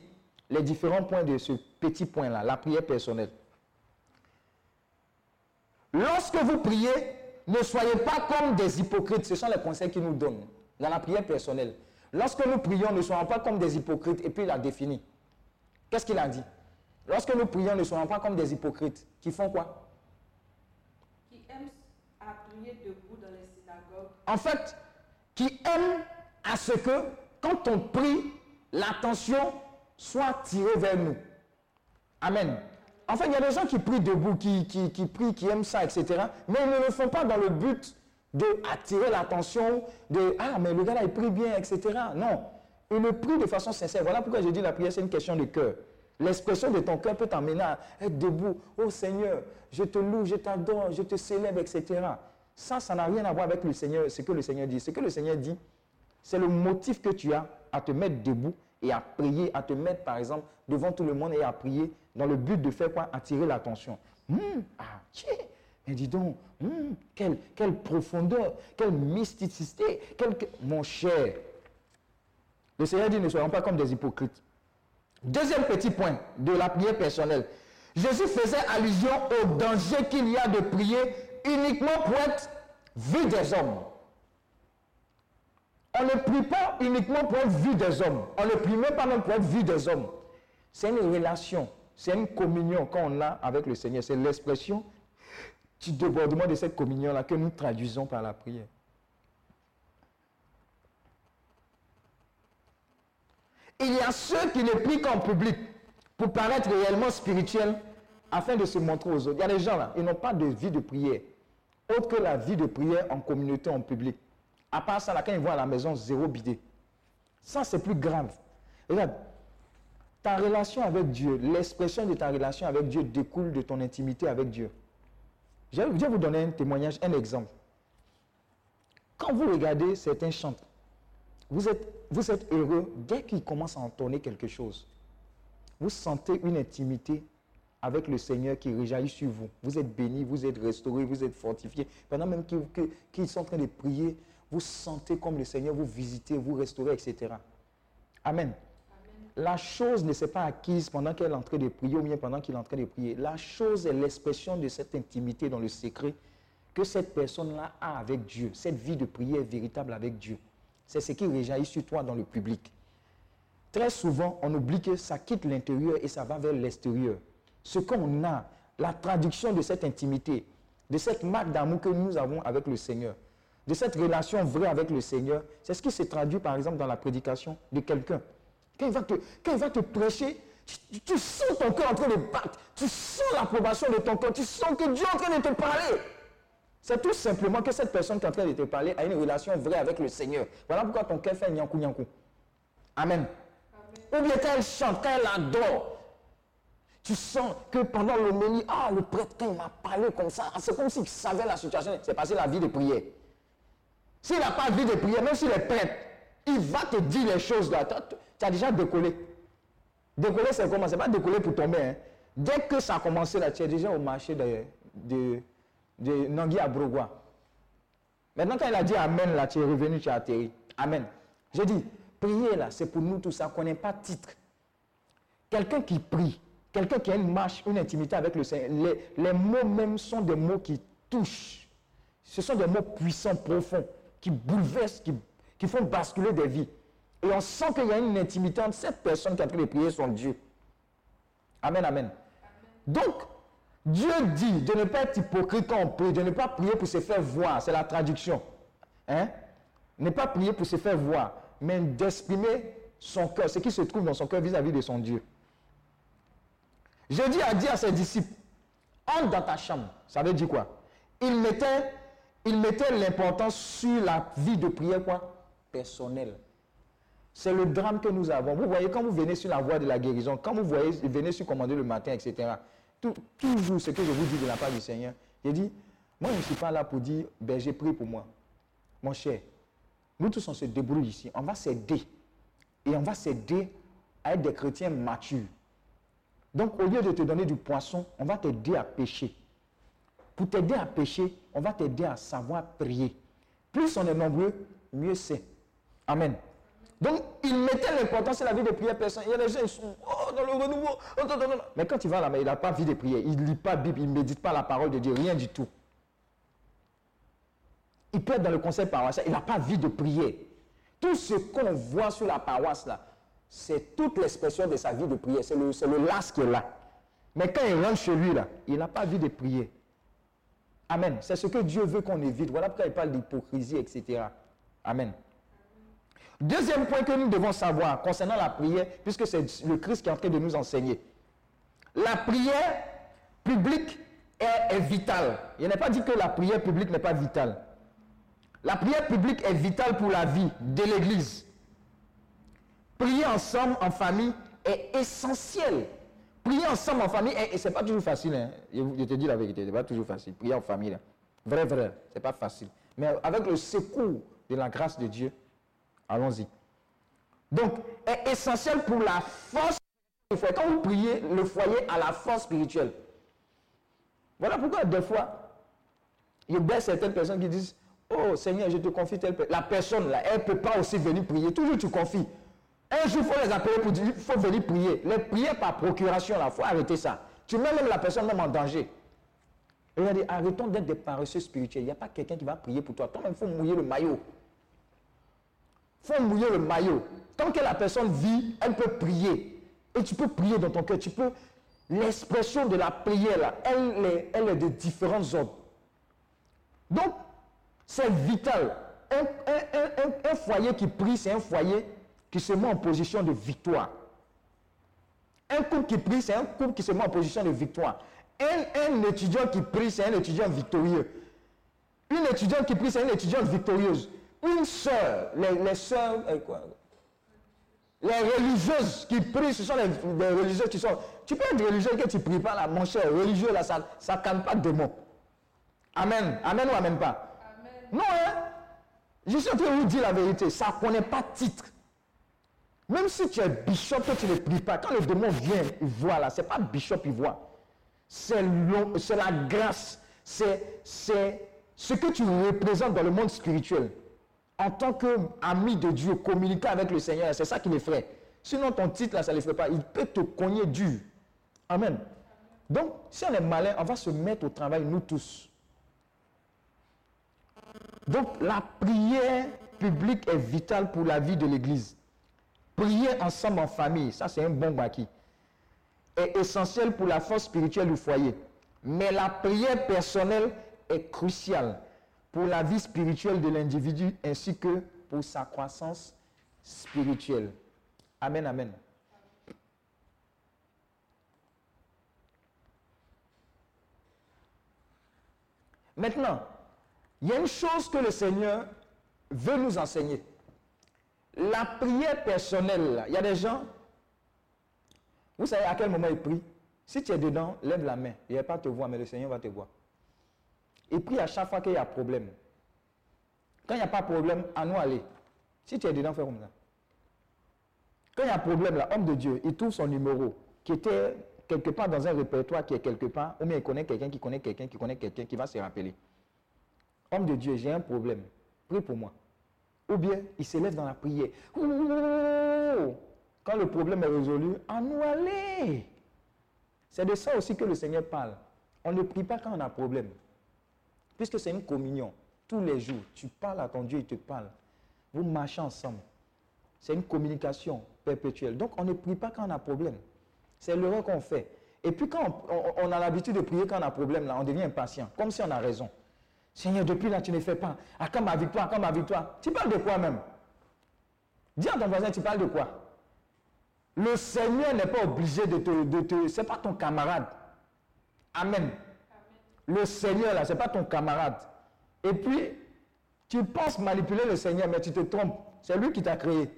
les différents points de ce petit point-là, la prière personnelle. Lorsque vous priez, ne soyez pas comme des hypocrites. Ce sont les conseils qu'il nous donne dans la prière personnelle. Lorsque nous prions, ne soyons pas comme des hypocrites. Et puis il a défini. Qu'est-ce qu'il a dit? Lorsque nous prions, ne soyons pas comme des hypocrites. Qui font quoi Qui aiment à prier debout dans les synagogues, En fait, qui aiment à ce que, quand on prie, l'attention soit tirée vers nous. Amen. En fait, il y a des gens qui prient debout, qui, qui, qui prient, qui aiment ça, etc. Mais ils ne le font pas dans le but d'attirer l'attention, de Ah, mais le gars là, il prie bien, etc. Non. Ils le prient de façon sincère. Voilà pourquoi j'ai dit la prière, c'est une question de cœur. L'expression de ton cœur peut t'amener à être debout. Oh Seigneur, je te loue, je t'adore, je te célèbre, etc. Ça, ça n'a rien à voir avec le Seigneur, ce que le Seigneur dit. Ce que le Seigneur dit, c'est le motif que tu as à te mettre debout et à prier, à te mettre par exemple devant tout le monde et à prier dans le but de faire quoi? Attirer l'attention. Hum, ah, tiens, mais dis donc, hum, quelle, quelle profondeur, quelle mysticité, mon cher. Le Seigneur dit ne soyons pas comme des hypocrites. Deuxième petit point de la prière personnelle. Jésus faisait allusion au danger qu'il y a de prier uniquement pour être vu des hommes. On ne prie pas uniquement pour être vu des hommes. On ne prie même pas même pour être vu des hommes. C'est une relation, c'est une communion qu'on a avec le Seigneur. C'est l'expression du débordement de cette communion-là que nous traduisons par la prière. Il y a ceux qui ne prient qu'en public pour paraître réellement spirituels afin de se montrer aux autres. Il y a des gens là, ils n'ont pas de vie de prière, autre que la vie de prière en communauté, en public. À part ça, là, quand ils vont à la maison, zéro bidé. Ça, c'est plus grave. Regarde, ta relation avec Dieu, l'expression de ta relation avec Dieu découle de ton intimité avec Dieu. Je vais vous donner un témoignage, un exemple. Quand vous regardez certains chants, vous êtes, vous êtes heureux dès qu'ils commencent à entonner quelque chose. Vous sentez une intimité avec le Seigneur qui rejaillit sur vous. Vous êtes béni, vous êtes restauré, vous êtes fortifié. Pendant même qu'ils sont en train de prier, vous sentez comme le Seigneur vous visiter, vous restaurer, etc. Amen. La chose ne s'est pas acquise pendant qu'elle est en train de prier ou bien pendant qu'il est en train de prier. La chose est l'expression de cette intimité dans le secret que cette personne-là a avec Dieu. Cette vie de prière véritable avec Dieu. C'est ce qui rejaillit sur toi dans le public. Très souvent, on oublie que ça quitte l'intérieur et ça va vers l'extérieur. Ce qu'on a, la traduction de cette intimité, de cette marque d'amour que nous avons avec le Seigneur, de cette relation vraie avec le Seigneur, c'est ce qui se traduit par exemple dans la prédication de quelqu'un. Quand il va te, quand il va te prêcher, tu, tu sens ton cœur en train de battre, tu sens l'approbation de ton cœur, tu sens que Dieu est en train de te parler. C'est tout simplement que cette personne qui est en train de te parler a une relation vraie avec le Seigneur. Voilà pourquoi ton cœur fait nyankou nyankou. Amen. Ou bien quand elle chante, quand elle adore, tu sens que pendant l'homélie, ah, le prêtre, quand il m'a parlé comme ça, c'est comme s'il savait la situation, c'est passé la vie de prière. S'il n'a pas de vie de prière, même s'il est prêtre, il va te dire les choses là. Tu as déjà décollé. Décoller, c'est comment? C'est pas décoller pour tomber. hein. Dès que ça a commencé là, tu es déjà au marché de, Nangui à Brogois. Maintenant, quand il a dit Amen, là, tu es revenu, tu as atterri. Amen. J'ai dit, prier là, c'est pour nous tout ça, qu'on n'ait pas titre. Quelqu'un qui prie, quelqu'un qui a une marche, une intimité avec le Seigneur, les, mots même sont des mots qui touchent. Ce sont des mots puissants, profonds, qui bouleversent, qui, qui font basculer des vies. Et on sent qu'il y a une intimité entre cette personne qui est en train de prier son Dieu. Amen, amen. Donc, Dieu dit de ne pas être hypocrite quand on prie, de ne pas prier pour se faire voir. C'est la traduction. Hein? Ne pas prier pour se faire voir, mais d'exprimer son cœur, ce qui se trouve dans son cœur vis-à-vis de son Dieu. Jésus a dit à ses disciples, entre dans ta chambre. Ça veut dire quoi? Il mettait, il l'importance sur la vie de prière quoi? Personnelle. C'est le drame que nous avons. Vous voyez, quand vous venez sur la voie de la guérison, quand vous voyez, venez sur commander le matin, etc., toujours ce que je vous dis de la part du Seigneur, j'ai dit, moi je ne suis pas là pour dire, ben j'ai prié pour moi. Mon cher, Nous tous, on se débrouille ici. On va s'aider. Et on va s'aider à être des chrétiens matures. Donc, au lieu de te donner du poisson, on va t'aider à pêcher. Pour t'aider à pêcher, on va t'aider à savoir prier. Plus on est nombreux, mieux c'est. Amen. Donc, il mettait l'importance sur la vie de prière personnelle. Il y a des gens, ils sont oh, dans le renouveau. Mais quand il va là, mais il n'a pas vie de prière. Il ne lit pas la Bible, il ne médite pas la parole de Dieu, rien du tout. Il peut être dans le conseil paroissial, il n'a pas vie de prière. Tout ce qu'on voit sur la paroisse là, c'est toute l'expression de sa vie de prière. C'est le, c'est le las qui est là. Mais quand il rentre chez lui il n'a pas vie de prière. Amen. C'est ce que Dieu veut qu'on évite. Voilà pourquoi il parle d'hypocrisie, etc. Amen. Deuxième point que nous devons savoir concernant la prière, puisque c'est le Christ qui est en train de nous enseigner. La prière publique est vitale. Il n'est pas dit que la prière publique n'est pas vitale. La prière publique est vitale pour la vie de l'Église. Prier ensemble en famille est essentiel. Prier ensemble en famille, et ce n'est pas toujours facile. hein. Je, te dis la vérité, ce n'est pas toujours facile. Prier en famille, là. vrai, vrai, ce n'est pas facile. Mais avec le secours de la grâce de Dieu, allons-y. Donc, est essentiel pour la force du foyer. Quand vous priez, le foyer a la force spirituelle. Voilà pourquoi des fois, il y a certaines personnes qui disent Oh Seigneur, je te confie telle personne. La personne là, elle ne peut pas aussi venir prier. Toujours tu confies. Un jour, il faut les appeler pour dire il faut venir prier. Les prières par procuration, il faut arrêter ça. Tu mets même la personne même en danger. Dit arrêtons d'être des paresseux spirituels. Il n'y a pas quelqu'un qui va prier pour toi. Toi-même, il faut mouiller le maillot. Il faut mouiller le maillot. Tant que la personne vit, elle peut prier. Et tu peux prier dans ton cœur. Tu peux. L'expression de la prière, là, elle est, elle est de différents ordres. Donc, c'est vital. Un foyer qui prie, c'est un foyer qui se met en position de victoire. Un couple qui prie, c'est un couple qui se met en position de victoire. Un, un étudiant qui prie, c'est un étudiant victorieux. Une étudiante qui prie, c'est une étudiante victorieuse. Une sœur, les, les sœurs, euh, quoi, les religieuses qui prient, ce sont les, les religieuses qui sont. Tu peux être religieux que tu ne pries pas là, mon cher. Religieux là, ça ne calme pas de démons. Amen. Amen ou amen pas? Non, hein? Je suis en train de vous dire la vérité. Ça ne connaît pas de titre. Même si tu es bishop et tu ne pries pas, quand le démon vient, il voit là, ce n'est pas bishop, il voit. C'est la grâce. C'est c'est ce que tu représentes dans le monde spirituel. En tant qu'ami de Dieu, communiquer avec le Seigneur, c'est ça qui les ferait. Sinon, ton titre là, ça ne les ferait pas. Il peut te cogner dur. Amen. Donc, si on est malin, on va se mettre au travail, nous tous. Donc, la prière publique est vitale pour la vie de l'Église. Prier ensemble en famille, ça c'est un bon baki, est essentiel pour la force spirituelle du foyer. Mais la prière personnelle est cruciale pour la vie spirituelle de l'individu ainsi que pour sa croissance spirituelle. Amen, amen. Maintenant, il y a une chose que le Seigneur veut nous enseigner. La prière personnelle, il y a des gens, vous savez à quel moment ils prient? Si tu es dedans, lève la main. Il ne va pas te voir, mais le Seigneur va te voir. Il prie à chaque fois qu'il y a problème. Quand il n'y a pas de problème, à nous aller. Si tu es dedans, fais comme ça. Quand il y a problème, là, homme de Dieu, il trouve son numéro qui était quelque part dans un répertoire qui est quelque part, ou bien il connaît quelqu'un qui connaît quelqu'un qui connaît quelqu'un qui va se rappeler. Homme de Dieu, j'ai un problème. Prie pour moi. Ou bien il s'élève dans la prière. Quand le problème est résolu, à nous aller. C'est de ça aussi que le Seigneur parle. On ne prie pas quand on a problème. Puisque c'est une communion. Tous les jours, tu parles à ton Dieu, il te parle. Vous marchez ensemble. C'est une communication perpétuelle. Donc on ne prie pas quand on a problème. C'est l'erreur qu'on fait. Et puis quand on, a l'habitude de prier quand on a problème, on devient impatient, comme si on a raison. Seigneur, depuis là, tu ne fais pas. À quand ma victoire, quand ma victoire Tu parles de quoi même? Dis à ton voisin, tu parles de quoi? Le Seigneur n'est pas obligé de te... De te c'est pas ton camarade. Amen. Le Seigneur, là, ce n'est pas ton camarade. Et puis, tu penses manipuler le Seigneur, mais tu te trompes. C'est lui qui t'a créé.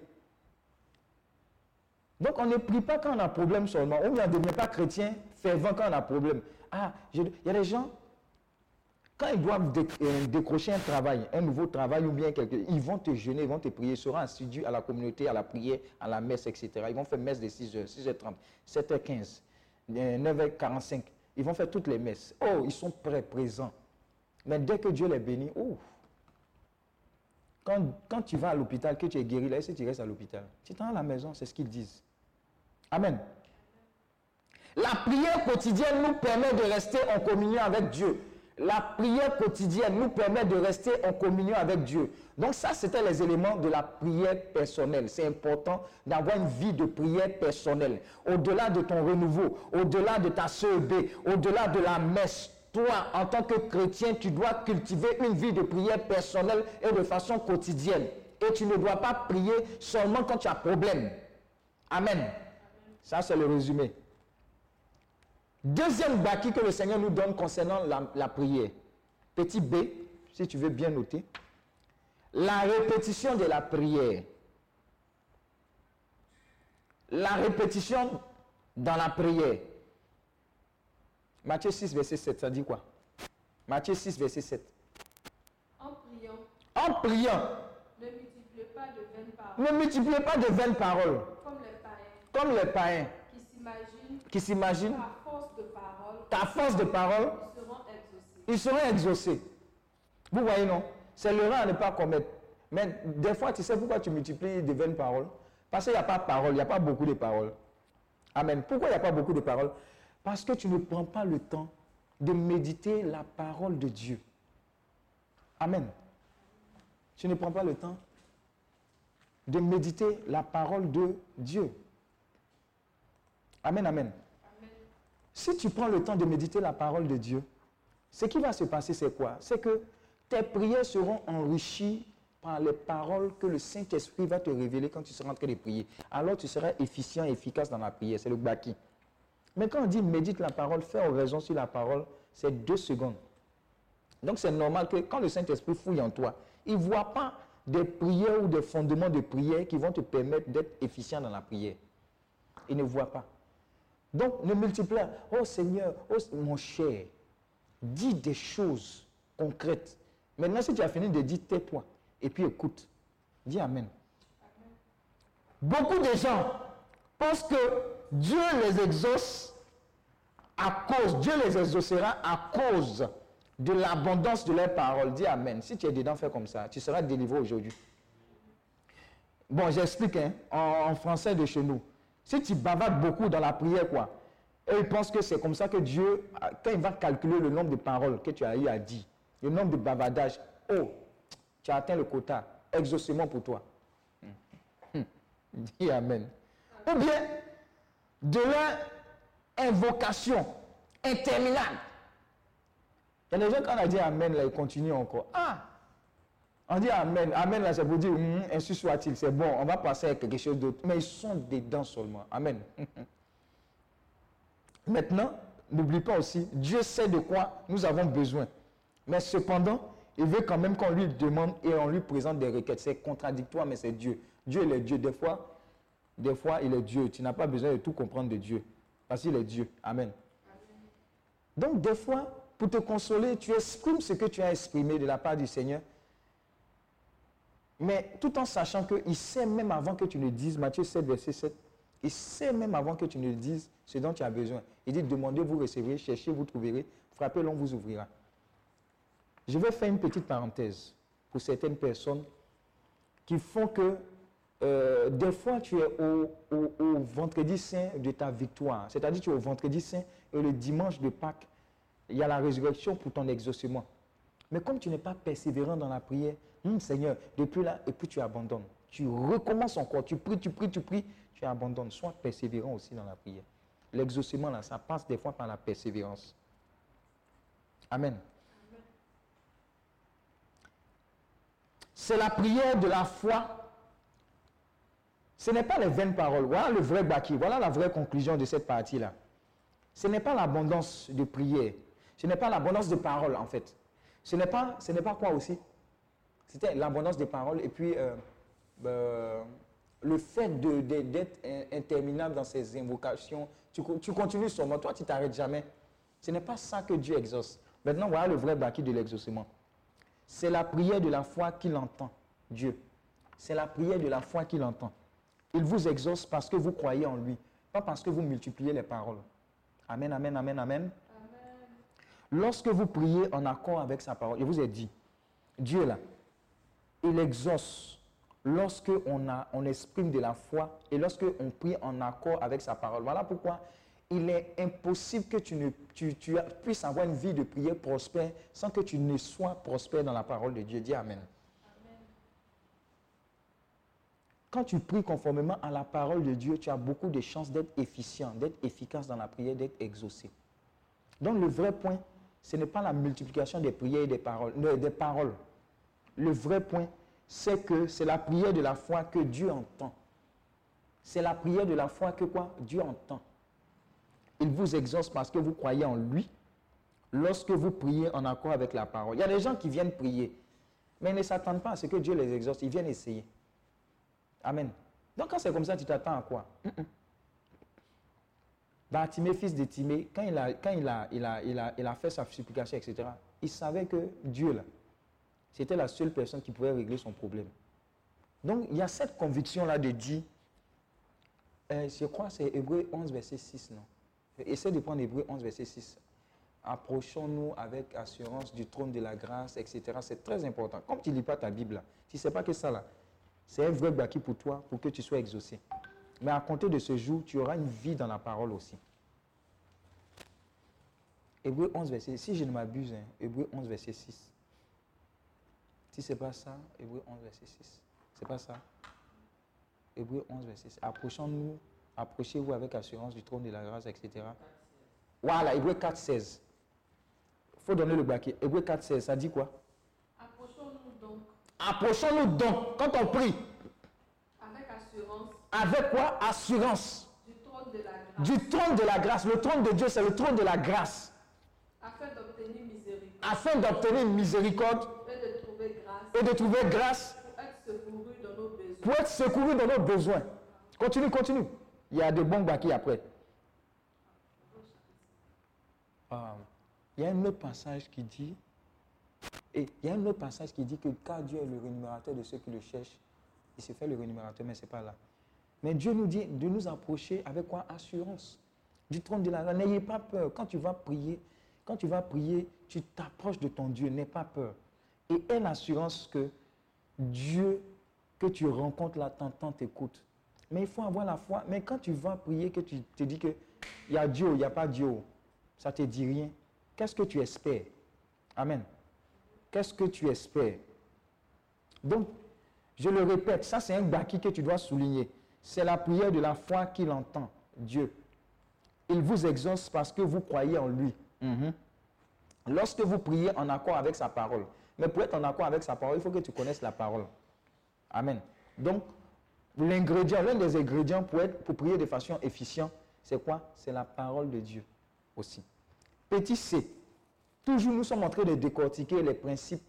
Donc, on ne prie pas quand on a problème seulement. On ne devient pas chrétien fervent quand on a problème. Ah, il y a des gens, Quand ils doivent euh, décrocher un travail, un nouveau travail ou bien quelque ils vont te jeûner, ils vont te prier, ils seront assidus à la communauté, à la prière, à la messe, etc. Ils vont faire messe de 6h, 6h30, 7h15, euh, 9h45. Ils vont faire toutes les messes. Oh, ils sont prêts, présents. Mais dès que Dieu les bénit, ouf, quand, quand tu vas à l'hôpital, que tu es guéri, là, que tu restes à l'hôpital Tu t'en à la maison, c'est ce qu'ils disent. Amen. La prière quotidienne nous permet de rester en communion avec Dieu. La prière quotidienne nous permet de rester en communion avec Dieu. Donc ça, c'était les éléments de la prière personnelle. C'est important d'avoir une vie de prière personnelle. Au-delà de ton renouveau, au-delà de ta CEB, au-delà de la messe, toi, en tant que chrétien, tu dois cultiver une vie de prière personnelle et de façon quotidienne. Et tu ne dois pas prier seulement quand tu as problème. Amen. Ça, c'est le résumé. Deuxième bâti que le Seigneur nous donne concernant la, la prière. Petit B, si tu veux bien noter. La répétition de la prière. La répétition dans la prière. Matthieu 6, verset 7, ça dit quoi? Matthieu 6, verset 7. En priant, En priant, ne multipliez pas de vaines paroles ne multipliez pas de vaines paroles, comme les païens comme les païens qui s'imaginent qui s'imaginent qu'à force de paroles, ils seront exaucés. Vous voyez, non? C'est l'erreur à ne pas commettre. Mais des fois, tu sais pourquoi tu multiplies de vaines paroles? Parce qu'il n'y a pas de paroles, il n'y a pas beaucoup de paroles. Amen. Pourquoi il n'y a pas beaucoup de paroles? Parce que tu ne prends pas le temps de méditer la parole de Dieu. Amen. Tu ne prends pas le temps de méditer la parole de Dieu. Amen, amen. Si tu prends le temps de méditer la parole de Dieu, ce qui va se passer, c'est quoi? C'est que tes prières seront enrichies par les paroles que le Saint-Esprit va te révéler quand tu seras en train de prier. Alors tu seras efficient efficace dans la prière. C'est le baki. Mais quand on dit médite la parole, fais oraison sur la parole, c'est deux secondes. Donc c'est normal que quand le Saint-Esprit fouille en toi, il ne voit pas des prières ou des fondements de prière qui vont te permettre d'être efficient dans la prière. Il ne voit pas. Donc ne multiplie. Oh Seigneur, oh mon cher, dis des choses concrètes. Maintenant, si tu as fini de dire, tais-toi et puis écoute. Dis Amen. Beaucoup de gens pensent que Dieu les exauce à cause, Dieu les exaucera à cause de l'abondance de leurs paroles. Dis Amen. Si tu es dedans, fais comme ça. Tu seras délivré aujourd'hui. Bon, j'explique hein, en français de chez nous. Si tu bavardes beaucoup dans la prière, quoi, et ils pensent que c'est comme ça que Dieu, quand il va calculer le nombre de paroles que tu as eu à dire, le nombre de bavardages, oh, tu as atteint le quota, exaucement pour toi. Hum. Dis Amen. Ou bien, de leur invocation interminable. Il y a des gens, quand on a dit Amen, là, ils continuent encore. Ah! On dit Amen. Amen, là, c'est pour dire, Hum, ainsi soit-il, c'est bon, on va passer à quelque chose d'autre. Mais ils sont dedans seulement. Amen. Maintenant, n'oublie pas aussi, Dieu sait de quoi nous avons besoin. Mais cependant, il veut quand même qu'on lui demande et on lui présente des requêtes. C'est contradictoire, mais c'est Dieu. Dieu, il est Dieu. Des fois, des fois, il est Dieu. Tu n'as pas besoin de tout comprendre de Dieu. Parce qu'il est Dieu. Amen. Donc, des fois, pour te consoler, tu exprimes ce que tu as exprimé de la part du Seigneur. Mais tout en sachant qu'il sait même avant que tu ne dises, Matthieu 7, verset 7, il sait même avant que tu ne dises ce dont tu as besoin. Il dit, demandez, vous recevrez, cherchez, vous trouverez, frappez, l'on vous ouvrira. Je vais faire une petite parenthèse pour certaines personnes qui font que euh, des fois tu es au, au- vendredi saint de ta victoire. C'est-à-dire tu es au vendredi saint et le dimanche de Pâques, il y a la résurrection pour ton exaucement. Mais comme tu n'es pas persévérant dans la prière, hum, Seigneur, depuis là, et puis tu abandonnes. Tu recommences encore, tu pries, tu pries, tu pries, tu abandonnes. Sois persévérant aussi dans la prière. L'exaucement, là, ça passe des fois par la persévérance. Amen. C'est la prière de la foi. Ce n'est pas les vaines paroles. Voilà le vrai baki. Voilà la vraie conclusion de cette partie-là. Ce n'est pas l'abondance de prière. Ce n'est pas l'abondance de paroles, en fait. Ce n'est pas, ce n'est pas quoi aussi? C'était l'abondance de paroles et puis euh, euh, le fait d'être in- interminable dans ses invocations. Tu, tu continues seulement. Toi, tu t'arrêtes jamais. Ce n'est pas ça que Dieu exauce. Maintenant, voilà le vrai bâti de l'exaucement. C'est la prière de la foi qu'il entend, Dieu. C'est la prière de la foi qu'il entend. Il vous exauce parce que vous croyez en lui, pas parce que vous multipliez les paroles. Amen, amen, amen, amen. Lorsque vous priez en accord avec sa parole, je vous ai dit, Dieu là, il exauce lorsque on, a, on exprime de la foi et lorsque on prie en accord avec sa parole. Voilà pourquoi il est impossible que tu, ne, tu, tu puisses avoir une vie de prière prospère sans que tu ne sois prospère dans la parole de Dieu. Dis Amen. Quand tu pries conformément à la parole de Dieu, tu as beaucoup de chances d'être efficient, d'être efficace dans la prière, d'être exaucé. Donc le vrai point, ce n'est pas la multiplication des prières et des paroles, non, des paroles. Le vrai point, c'est que c'est la prière de la foi que Dieu entend. C'est la prière de la foi que quoi? Dieu entend. Il vous exauce parce que vous croyez en lui lorsque vous priez en accord avec la parole. Il y a des gens qui viennent prier, mais ils ne s'attendent pas à ce que Dieu les exauce. Ils viennent essayer. Amen. Donc quand c'est comme ça, tu t'attends à quoi? Bartimée, fils de Timée, quand, il, a, il a fait sa supplication, etc., il savait que Dieu, là, c'était la seule personne qui pouvait régler son problème. Donc, il y a cette conviction-là de dire, euh, je crois que c'est Hébreu 11, verset 6, non? Essaie de prendre Hébreu 11, verset 6. Approchons-nous avec assurance du trône de la grâce, etc. C'est très important. Comme tu ne lis pas ta Bible, là, tu ne sais pas que ça, là, c'est un vrai bâti pour toi, pour que tu sois exaucé. Mais à compter de ce jour, tu auras une vie dans la parole aussi. Hébreu 11, verset Si je ne m'abuse, hein, Hébreu 11, verset 6. Si ce n'est pas ça, Hébreu 11, verset 6. C'est pas ça. Hébreu 11, verset 6. Approchons-nous, approchez-vous avec assurance du trône de la grâce, etc. Voilà, Hébreu 4, 16. Il faut donner le baquet. Hébreu 4, 16, ça dit quoi? Approchons-nous donc Approchons-nous donc, quand on prie, avec assurance avec quoi? Assurance. du trône de la grâce, Du trône de la grâce. Le trône de Dieu, c'est le trône de la grâce. afin d'obtenir miséricorde Afin d'obtenir miséricorde et de trouver grâce pour être secouru dans nos besoins. pour être secouru dans nos besoins. Continue, continue. Il y a des bons baquets après. Ah, il y a un autre passage qui dit, et il y a un autre passage qui dit que car Dieu est le rémunérateur de ceux qui le cherchent, il se fait le rémunérateur, mais ce n'est pas là. Mais Dieu nous dit de nous approcher avec quoi? Assurance. Du trône de la grâce. N'ayez pas peur. Quand tu vas prier, quand tu vas prier, tu t'approches de ton Dieu. N'aie pas peur. Et aie l'assurance que Dieu que tu rencontres là, t'entends, t'écoute. Mais il faut avoir la foi. Mais quand tu vas prier, que tu te dis que il y a Dieu, il n'y a pas Dieu, ça ne te dit rien. Qu'est-ce que tu espères? Amen. Qu'est-ce que tu espères? Donc, je le répète, ça c'est un baki que tu dois souligner. C'est la prière de la foi qu'il entend, Dieu. Il vous exauce parce que vous croyez en lui. Mhm. Lorsque vous priez en accord avec sa parole. Mais pour être en accord avec sa parole, il faut que tu connaisses la parole. Amen. Donc, l'ingrédient, l'un des ingrédients pour, être, pour prier de façon efficiente, c'est quoi? C'est la parole de Dieu aussi. Petit c. Toujours nous sommes en train de décortiquer les principes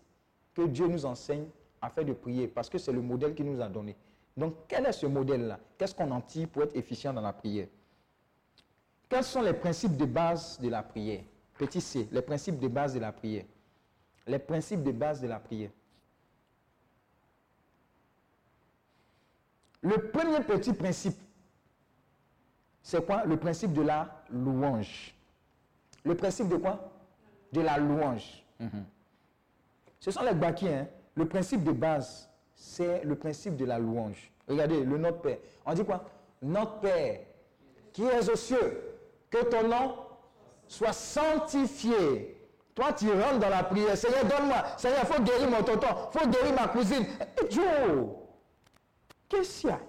que Dieu nous enseigne afin de prier, parce que c'est le modèle qu'il nous a donné. Donc, quel est ce modèle-là? Qu'est-ce qu'on en tire pour être efficient dans la prière? Quels sont les principes de base de la prière? Petit c, les principes de base de la prière. Les principes de base de la prière. Le premier petit principe, c'est quoi? Le principe de la louange. Le principe de quoi? De la louange. Mhm. Ce sont les baki, hein. Le principe de base, c'est le principe de la louange. Regardez, le Notre Père. On dit quoi? Notre Père, qui es aux cieux, que ton nom soit sanctifié. Toi, tu rentres dans la prière. Seigneur, donne-moi. Seigneur, il faut guérir mon tonton. Il faut guérir ma cousine. Joe, qu'est-ce qu'il y a?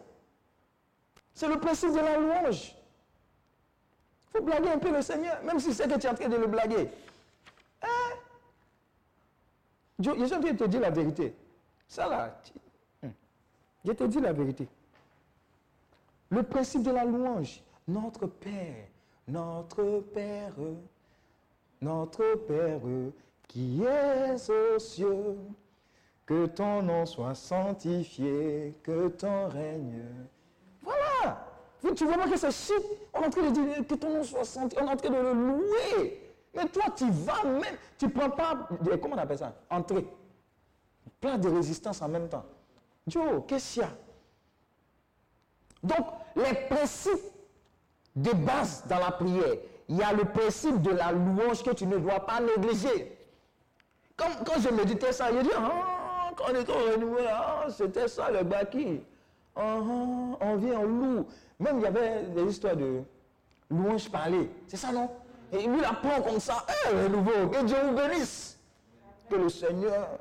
C'est le principe de la louange. Il faut blaguer un peu le Seigneur, même si c'est que tu es en train de le blaguer. Hein? Dieu, je suis en train de te dire la vérité. Ça là, tu- hum. je te dis la vérité. Le principe de la louange. Notre Père, notre Père, notre Père qui es aux cieux, que ton nom soit sanctifié, que ton règne. Voilà. Tu vois que c'est chic. On est en train de dire que ton nom soit sanctifié. On est en train de le louer. Mais toi, tu vas même, tu ne prends pas, comment on appelle ça? Entrée. Plein de résistance en même temps. Joe, qu'est-ce qu'il y a? Donc, les principes de base dans la prière, il y a le principe de la louange que tu ne dois pas négliger. Quand je méditais ça, je dis, ah, quand on était au renouveau, ah, c'était ça le baki. Ah, ah, on vient, on loue. Même il y avait des histoires de louange parlée. C'est ça, non? Et lui, il apprend comme ça. Eh, renouveau, que Dieu vous bénisse. Que le Seigneur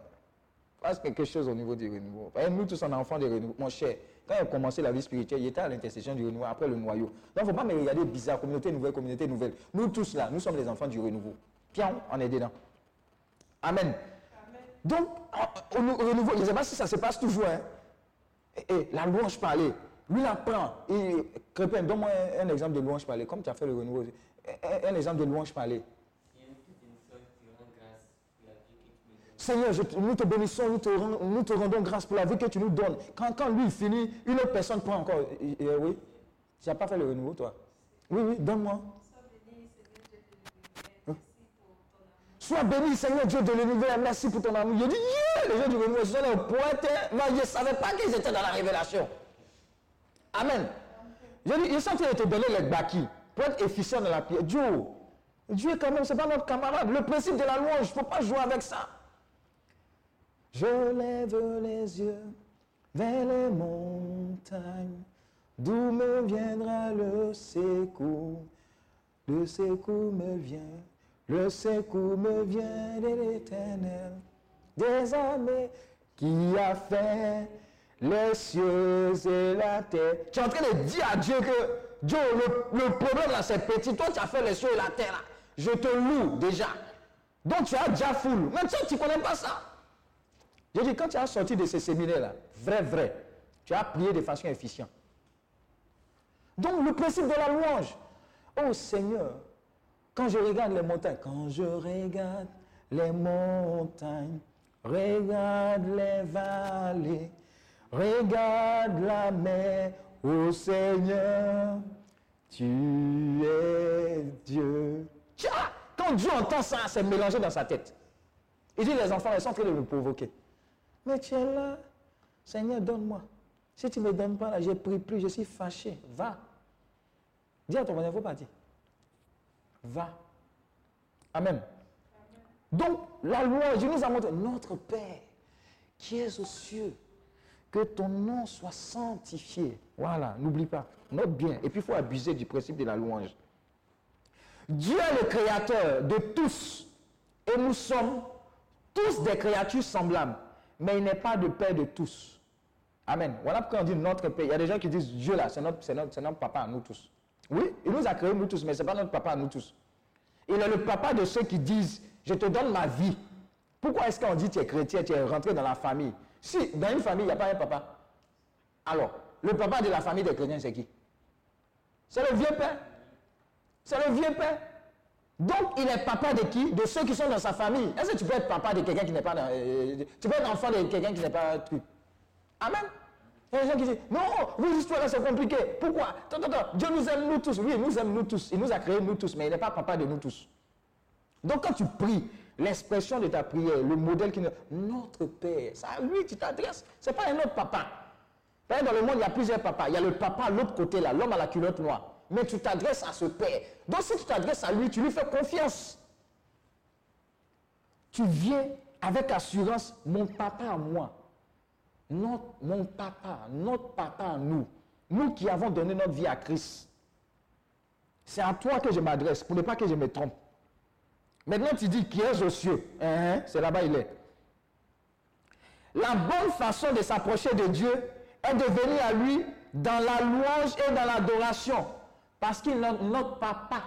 fasse quelque chose au niveau du renouveau. Nous tous, est enfants du renouveau. Mon cher, quand il a commencé la vie spirituelle, il était à l'intercession du renouveau, après le noyau. Donc, il ne faut pas me regarder bizarre, communauté nouvelle, communauté nouvelle. Nous tous là, nous sommes les enfants du renouveau. Pierre, on est dedans. Amen. Donc, au, au renouveau, je ne sais pas si ça se passe toujours. Hein. Et, et la louange parlée, lui, il apprend. Et, Crépin, donne-moi un, un exemple de louange parlée, comme tu as fait le renouveau. Un, un exemple de louange parlée. Seigneur, nous te bénissons, nous te, rendons grâce pour la vie que tu nous donnes. Quand, quand lui finit, une autre personne prend encore. Oui, tu n'as pas fait le renouveau, toi? Oui, oui, donne-moi. Sois béni, Seigneur Dieu de l'univers, merci pour ton amour. Il dit, yeah, les gens du renouveau, sont les poètes. Moi, je ne savais pas qu'ils étaient dans la révélation. Amen. Je dis, ils sont en train de te donner les baki pour être efficient dans la prière. Dieu, Dieu quand même, ce n'est pas notre camarade. Le principe de la louange, il ne faut pas jouer avec ça. Je lève les yeux vers les montagnes, d'où me viendra le secours. Le secours me vient, le secours me vient de l'éternel, des armées qui a fait les cieux et la terre. Tu es en train de dire à Dieu que, Dieu, le, le problème là c'est petit, toi tu as fait les cieux et la terre là. Je te loue déjà. Donc tu as déjà full. Maintenant tu ne connais pas ça. Je dis, quand tu as sorti de ces séminaires-là, vrai, vrai, tu as prié de façon efficiente. Donc, le principe de la louange. Oh Seigneur, quand je regarde les montagnes, quand je regarde les montagnes, regarde les vallées, regarde la mer, oh Seigneur, tu es Dieu. Tiens, quand Dieu entend ça, c'est mélangé dans sa tête. Il dit, les enfants, ils sont en train de me provoquer. Mais tu es là, Seigneur, donne-moi. Si tu ne me donnes pas, là, j'ai pris plus, je suis fâché. Va. Dis à ton voisin, il faut partir. Va. Amen. Donc, la loi, Dieu nous a montré, notre Père, qui es aux cieux, que ton nom soit sanctifié. Voilà, n'oublie pas, note bien. Et puis, il faut abuser du principe de la louange. Dieu est le créateur de tous. Et nous sommes tous des créatures semblables. Mais il n'est pas de Père de tous. Amen. Voilà pourquoi on dit notre Père. Il y a des gens qui disent Dieu là, c'est notre, notre papa à nous tous. Oui, il nous a créés nous tous, mais ce n'est pas notre papa à nous tous. Il est le papa de ceux qui disent Je te donne ma vie. Pourquoi est-ce qu'on dit tu es chrétien, tu es rentré dans la famille? Si dans une famille, il n'y a pas un papa. Alors, le papa de la famille des chrétiens, c'est qui? C'est le vieux père. C'est le vieux père. Donc, il est papa de qui? De ceux qui sont dans sa famille. Est-ce que tu peux être papa de quelqu'un qui n'est pas dans. euh, tu peux être enfant de quelqu'un qui n'est pas truc? Amen. Il y a des gens qui disent Non, vos histoires c'est compliqué. Pourquoi? Attends, attends. Dieu nous aime nous tous. Oui, il nous aime nous tous. Il nous a créés nous tous, mais il n'est pas papa de nous tous. Donc, quand tu pries, l'expression de ta prière, le modèle qui nous. Notre Père, ça, lui, tu t'adresses. Ce n'est pas un autre papa. Dans le monde, il y a plusieurs papas. Il y a le papa à l'autre côté, là, l'homme à la culotte noire. Mais tu t'adresses à ce Père. Donc, si tu t'adresses à lui, tu lui fais confiance. Tu viens avec assurance, mon papa à moi, notre, mon papa, notre papa à nous, nous qui avons donné notre vie à Christ. C'est à toi que je m'adresse, pour ne pas que je me trompe. Maintenant, tu dis qui est aux cieux C'est là-bas il est. La bonne façon de s'approcher de Dieu est de venir à lui dans la louange et dans l'adoration. Parce qu'il est notre papa.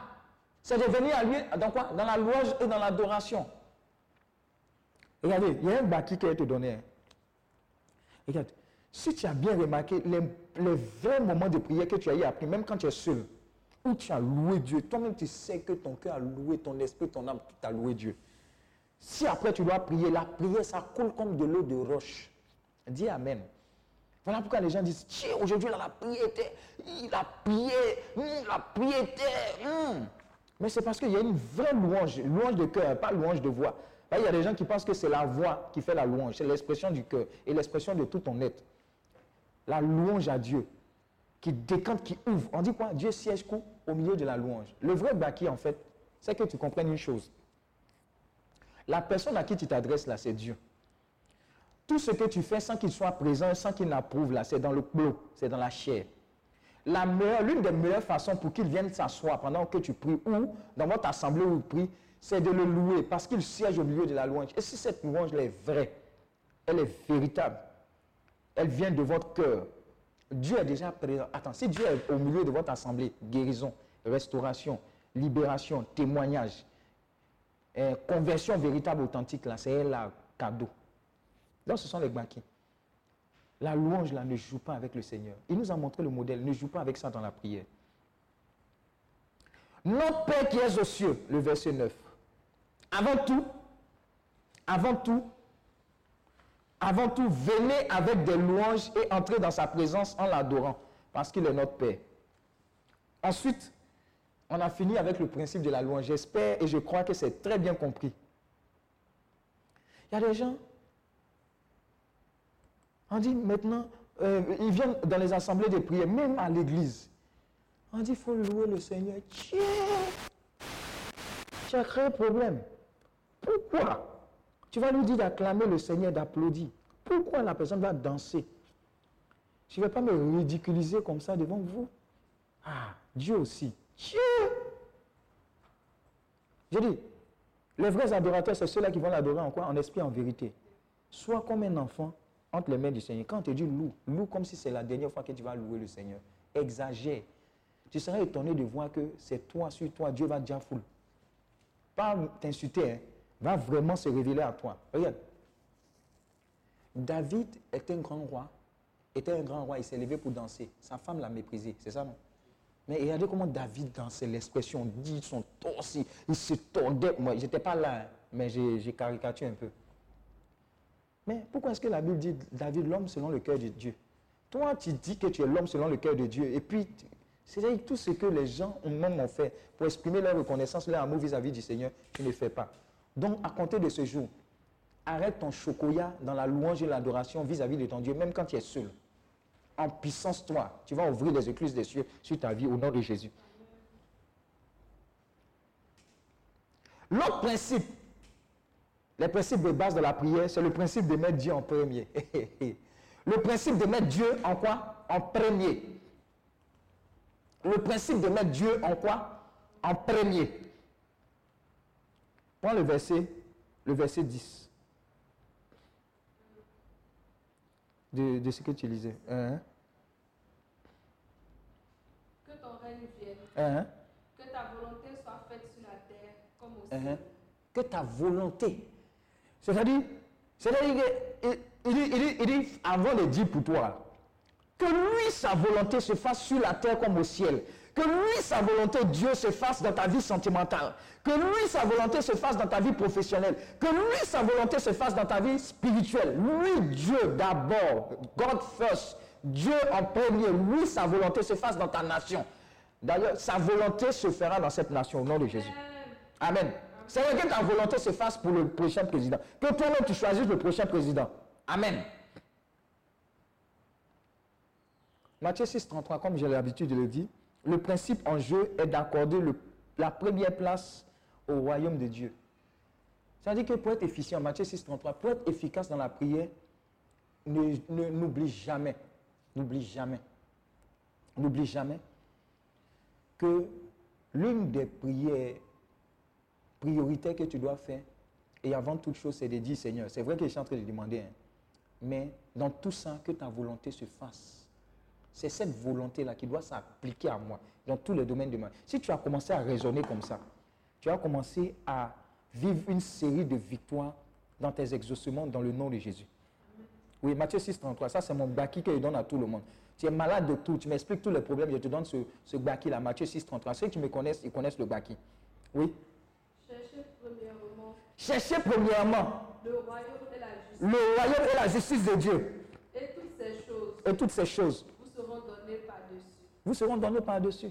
C'est de venir à lui dans quoi? Dans la louange et dans l'adoration. Regardez, il y a un bâti qui a été donné. hein. Regarde, si tu as bien remarqué les, les vrais moments de prière que tu as eu appris, même quand tu es seul, où tu as loué Dieu, toi-même tu sais que ton cœur a loué, ton esprit, ton âme, tout a loué Dieu. Si après tu dois prier, la prière, ça coule comme de l'eau de roche. Dis Amen. Voilà pourquoi les gens disent, tiens, aujourd'hui, il a prié, hum, la prière était, hum. Mais c'est parce qu'il y a une vraie louange, louange de cœur, pas louange de voix. Là, il y a des gens qui pensent que c'est la voix qui fait la louange, c'est l'expression du cœur et l'expression de tout ton être. La louange à Dieu, qui décante, qui ouvre. On dit quoi? Dieu siège au milieu de la louange. Le vrai baki, en fait, c'est que tu comprennes une chose. La personne à qui tu t'adresses là, c'est Dieu. Tout ce que tu fais sans qu'il soit présent, sans qu'il n'approuve là, c'est dans le clos, c'est dans la chair. La meilleure, l'une des meilleures façons pour qu'il vienne s'asseoir pendant que tu pries ou dans votre assemblée où tu pries, c'est de le louer parce qu'il siège au milieu de la louange. Et si cette louange est vraie, elle est véritable, elle vient de votre cœur, Dieu est déjà présent. Attends, si Dieu est au milieu de votre assemblée, guérison, restauration, libération, témoignage, euh, conversion véritable, authentique, là, c'est là, cadeau. Donc, ce sont les banquets. La louange, là, ne joue pas avec le Seigneur. Il nous a montré le modèle. Ne joue pas avec ça dans la prière. Notre Père qui est aux cieux, le verset 9. Avant tout, avant tout, avant tout, venez avec des louanges et entrez dans sa présence en l'adorant, parce qu'il est notre Père. Ensuite, on a fini avec le principe de la louange. J'espère et je crois que c'est très bien compris. Il y a des gens, on dit maintenant, euh, ils viennent dans les assemblées de prière, même à l'église. On dit, il faut louer le Seigneur. Tiens, tu as créé problème. Pourquoi? Tu vas lui dire d'acclamer le Seigneur, d'applaudir. Pourquoi la personne va danser? Je ne vais pas me ridiculiser comme ça devant vous? Ah, Dieu aussi. Dieu Je dis, les vrais adorateurs, c'est ceux-là qui vont l'adorer en quoi? En esprit, en vérité. Sois comme un enfant entre les mains du Seigneur. Quand on te dit loue, loue comme si c'est la dernière fois que tu vas louer le Seigneur. Exagère. Tu seras étonné de voir que c'est toi sur toi, Dieu va déjà foule. Pas t'insulter, hein, va vraiment se révéler à toi. Regarde. David était un grand roi, était un grand roi, il s'est levé pour danser. Sa femme l'a méprisé, c'est ça non? Mais regardez comment David dansait, l'expression dit son torse, il, se tordait. Moi, j'étais pas là, hein, mais j'ai caricaturé un peu. Mais pourquoi est-ce que la Bible dit David, l'homme selon le cœur de Dieu? Toi, tu dis que tu es l'homme selon le cœur de Dieu. Et puis, c'est-à-dire tout ce que les gens ont même fait pour exprimer leur reconnaissance, leur amour vis-à-vis du Seigneur, tu ne fais pas. Donc, à compter de ce jour, arrête ton chocolat dans la louange et l'adoration vis-à-vis de ton Dieu, même quand tu es seul. En puissance, toi, tu vas ouvrir les écluses des cieux sur ta vie au nom de Jésus. L'autre principe, les principes de base de la prière, c'est le principe de mettre Dieu en premier. le principe de mettre Dieu en quoi? En premier. Le principe de mettre Dieu en quoi? En premier. Prends le verset, le verset 10 de, de ce que tu lisais. Hein, Que ton règne vienne, hein, que ta volonté soit faite sur la terre comme au hein, ciel. que ta volonté. C'est-à-dire, c'est-à-dire que, il, il dit, il dit- il dit, avant de dire pour toi, que lui, sa volonté se fasse sur la terre comme au ciel. Que lui, sa volonté, Dieu, se fasse dans ta vie sentimentale. Que lui, sa volonté se fasse dans ta vie professionnelle. Que lui, sa volonté se fasse dans ta vie spirituelle. Lui, Dieu, d'abord. God first. Dieu en premier. Lui, sa volonté se fasse dans ta nation. D'ailleurs, sa volonté se fera dans cette nation au nom de Jésus. Amen. C'est vrai que ta volonté se fasse pour le prochain président. Que toi-même tu choisisses le prochain président. Amen. Matthieu 6, 33, comme j'ai l'habitude de le dire, le principe en jeu est d'accorder la première place au royaume de Dieu. C'est-à-dire que pour être efficient, Matthieu 6, 33, pour être efficace dans la prière, ne- ne- n'oublie jamais, n'oublie jamais, n'oublie jamais que l'une des prières prioritaires que tu dois faire, et avant toute chose, c'est de dire Seigneur, c'est vrai que je suis en train de demander, hein, mais dans tout ça, que ta volonté se fasse. C'est cette volonté-là qui doit s'appliquer à moi, dans tous les domaines de ma vie. Si tu as commencé à raisonner comme ça, tu as commencé à vivre une série de victoires dans tes exaucements dans le nom de Jésus. Oui, Matthieu 6, 33, ça c'est mon baki que je donne à tout le monde. Tu es malade de tout, tu m'expliques tous les problèmes, je te donne ce, ce baki-là, Matthieu 6, 33. Ceux qui me connaissent, ils connaissent le baki. Oui. Cherchez premièrement le royaume et la justice, le royaume et la justice de Dieu. et toutes ces choses Et toutes ces choses vous seront données par-dessus. vous seront données par-dessus.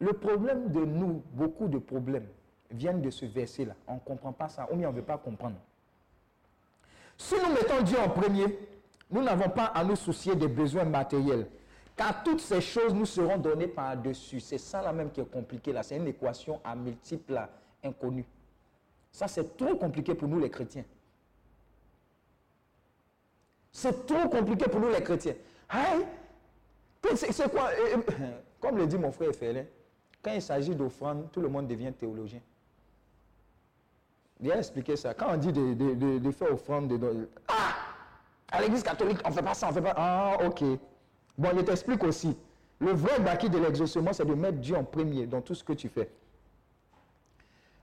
Le problème de nous, beaucoup de problèmes, viennent de ce verset-là. On ne comprend pas ça, ou bien on ne veut pas comprendre. Si nous mettons Dieu en premier, nous n'avons pas à nous soucier des besoins matériels. Car toutes ces choses nous seront données par-dessus. C'est ça là même qui est compliqué là. C'est une équation à multiples là, inconnue. Ça, c'est trop compliqué pour nous les chrétiens. C'est trop compliqué pour nous les chrétiens. Aïe, c'est c'est quoi? Euh, euh, Comme le dit mon frère Félin, quand il s'agit d'offrande, tout le monde devient théologien. Il a expliqué ça. Quand on dit de, faire offrande, de, ah À l'église catholique, on ne fait pas ça, on ne fait pas. Ah, ok. Bon, je t'explique aussi. Le vrai bâti de l'exaucement, c'est de mettre Dieu en premier dans tout ce que tu fais.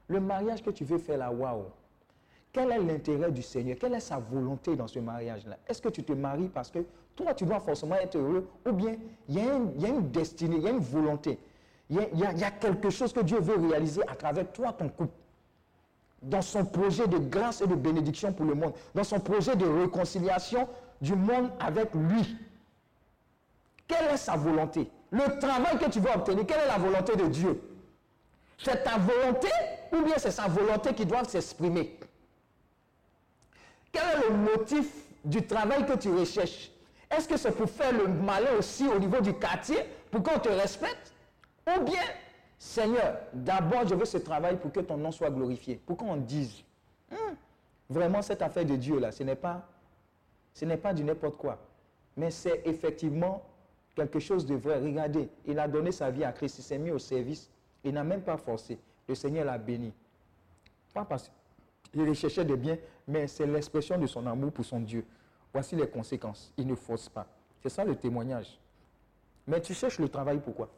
Le mariage que tu veux faire là, waouh. Quel est l'intérêt du Seigneur? Quelle est sa volonté dans ce mariage-là? Est-ce que tu te maries parce que toi, tu dois forcément être heureux ou bien il y, a une destinée, il y a une volonté, il y y a quelque chose que Dieu veut réaliser à travers toi, ton couple. Dans son projet de grâce et de bénédiction pour le monde, dans son projet de réconciliation du monde avec lui. Quelle est sa volonté? Le travail que tu veux obtenir, quelle est la volonté de Dieu? C'est ta volonté ou bien c'est sa volonté qui doit s'exprimer. Quel est le motif du travail que tu recherches? Est-ce que c'est pour faire le malin aussi au niveau du quartier, pour qu'on te respecte? Ou bien, Seigneur, d'abord je veux ce travail pour que ton nom soit glorifié, pour qu'on dise, Hum, vraiment cette affaire de Dieu là, ce n'est pas, ce n'est pas du n'importe quoi, mais c'est effectivement quelque chose de vrai. Regardez, il a donné sa vie à Christ, il s'est mis au service, il n'a même pas forcé. Le Seigneur l'a béni. Pas parce qu'il recherchait des biens, mais c'est l'expression de son amour pour son Dieu. Voici les conséquences. Il ne force pas. C'est ça le témoignage. Mais tu cherches le travail pourquoi?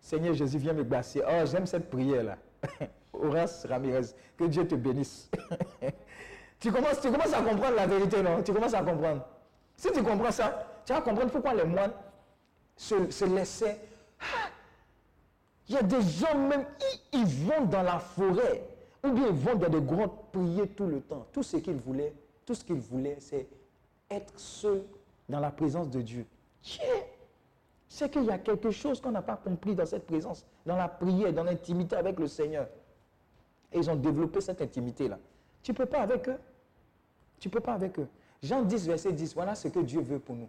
Seigneur Jésus, viens me glacer. Oh, j'aime cette prière-là. Horace Ramirez, que Dieu te bénisse. tu, commences, tu commences à comprendre la vérité, non? Tu commences à comprendre. Si tu comprends ça, tu vas comprendre pourquoi les moines se, laissaient. Ah! Il y a des gens même, ils, vont dans la forêt, ou bien ils vont dans des grottes prier tout le temps. Tout ce qu'ils voulaient, tout ce qu'ils voulaient, c'est être seuls dans la présence de Dieu. Tiens, c'est qu'il y a quelque chose qu'on n'a pas compris dans cette présence, dans la prière, dans l'intimité avec le Seigneur. Et ils ont développé cette intimité-là. Tu ne peux pas avec eux. Tu ne peux pas avec eux. Jean 10, verset 10, voilà ce que Dieu veut pour nous.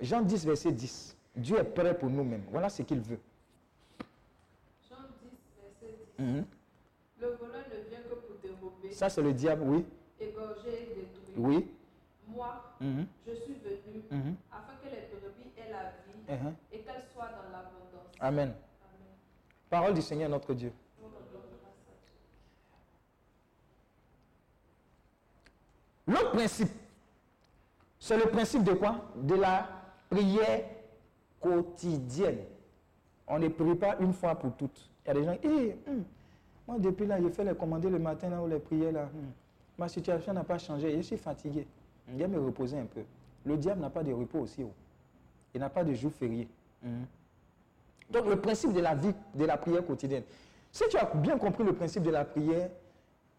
Jean 10, verset 10. Dieu est prêt pour nous-mêmes. Voilà ce qu'il veut. Jean 10, verset 10. Mhm. Le voleur ne vient que pour dérober, Ça, c'est le diable, oui. égorger et détruire. Oui. Moi, Mhm. je suis venu Mhm. afin que les brebis aient la vie Mhm. et qu'elles soient dans l'abondance. Amen. Amen. Parole du Seigneur notre Dieu. L'autre principe, c'est le principe de quoi? De la prière quotidienne. On ne prie pas une fois pour toutes. Y a des gens Eh, hum, moi depuis là, j'ai fait les commander le matin là, ou les prières là. hum, ma situation n'a pas changé, je suis fatigué. Je vais me reposer un peu. Le diable n'a pas de repos aussi. oh. Il n'a pas de jour férié. Hum. Donc le principe de la vie, de la prière quotidienne. Si tu as bien compris le principe de la prière,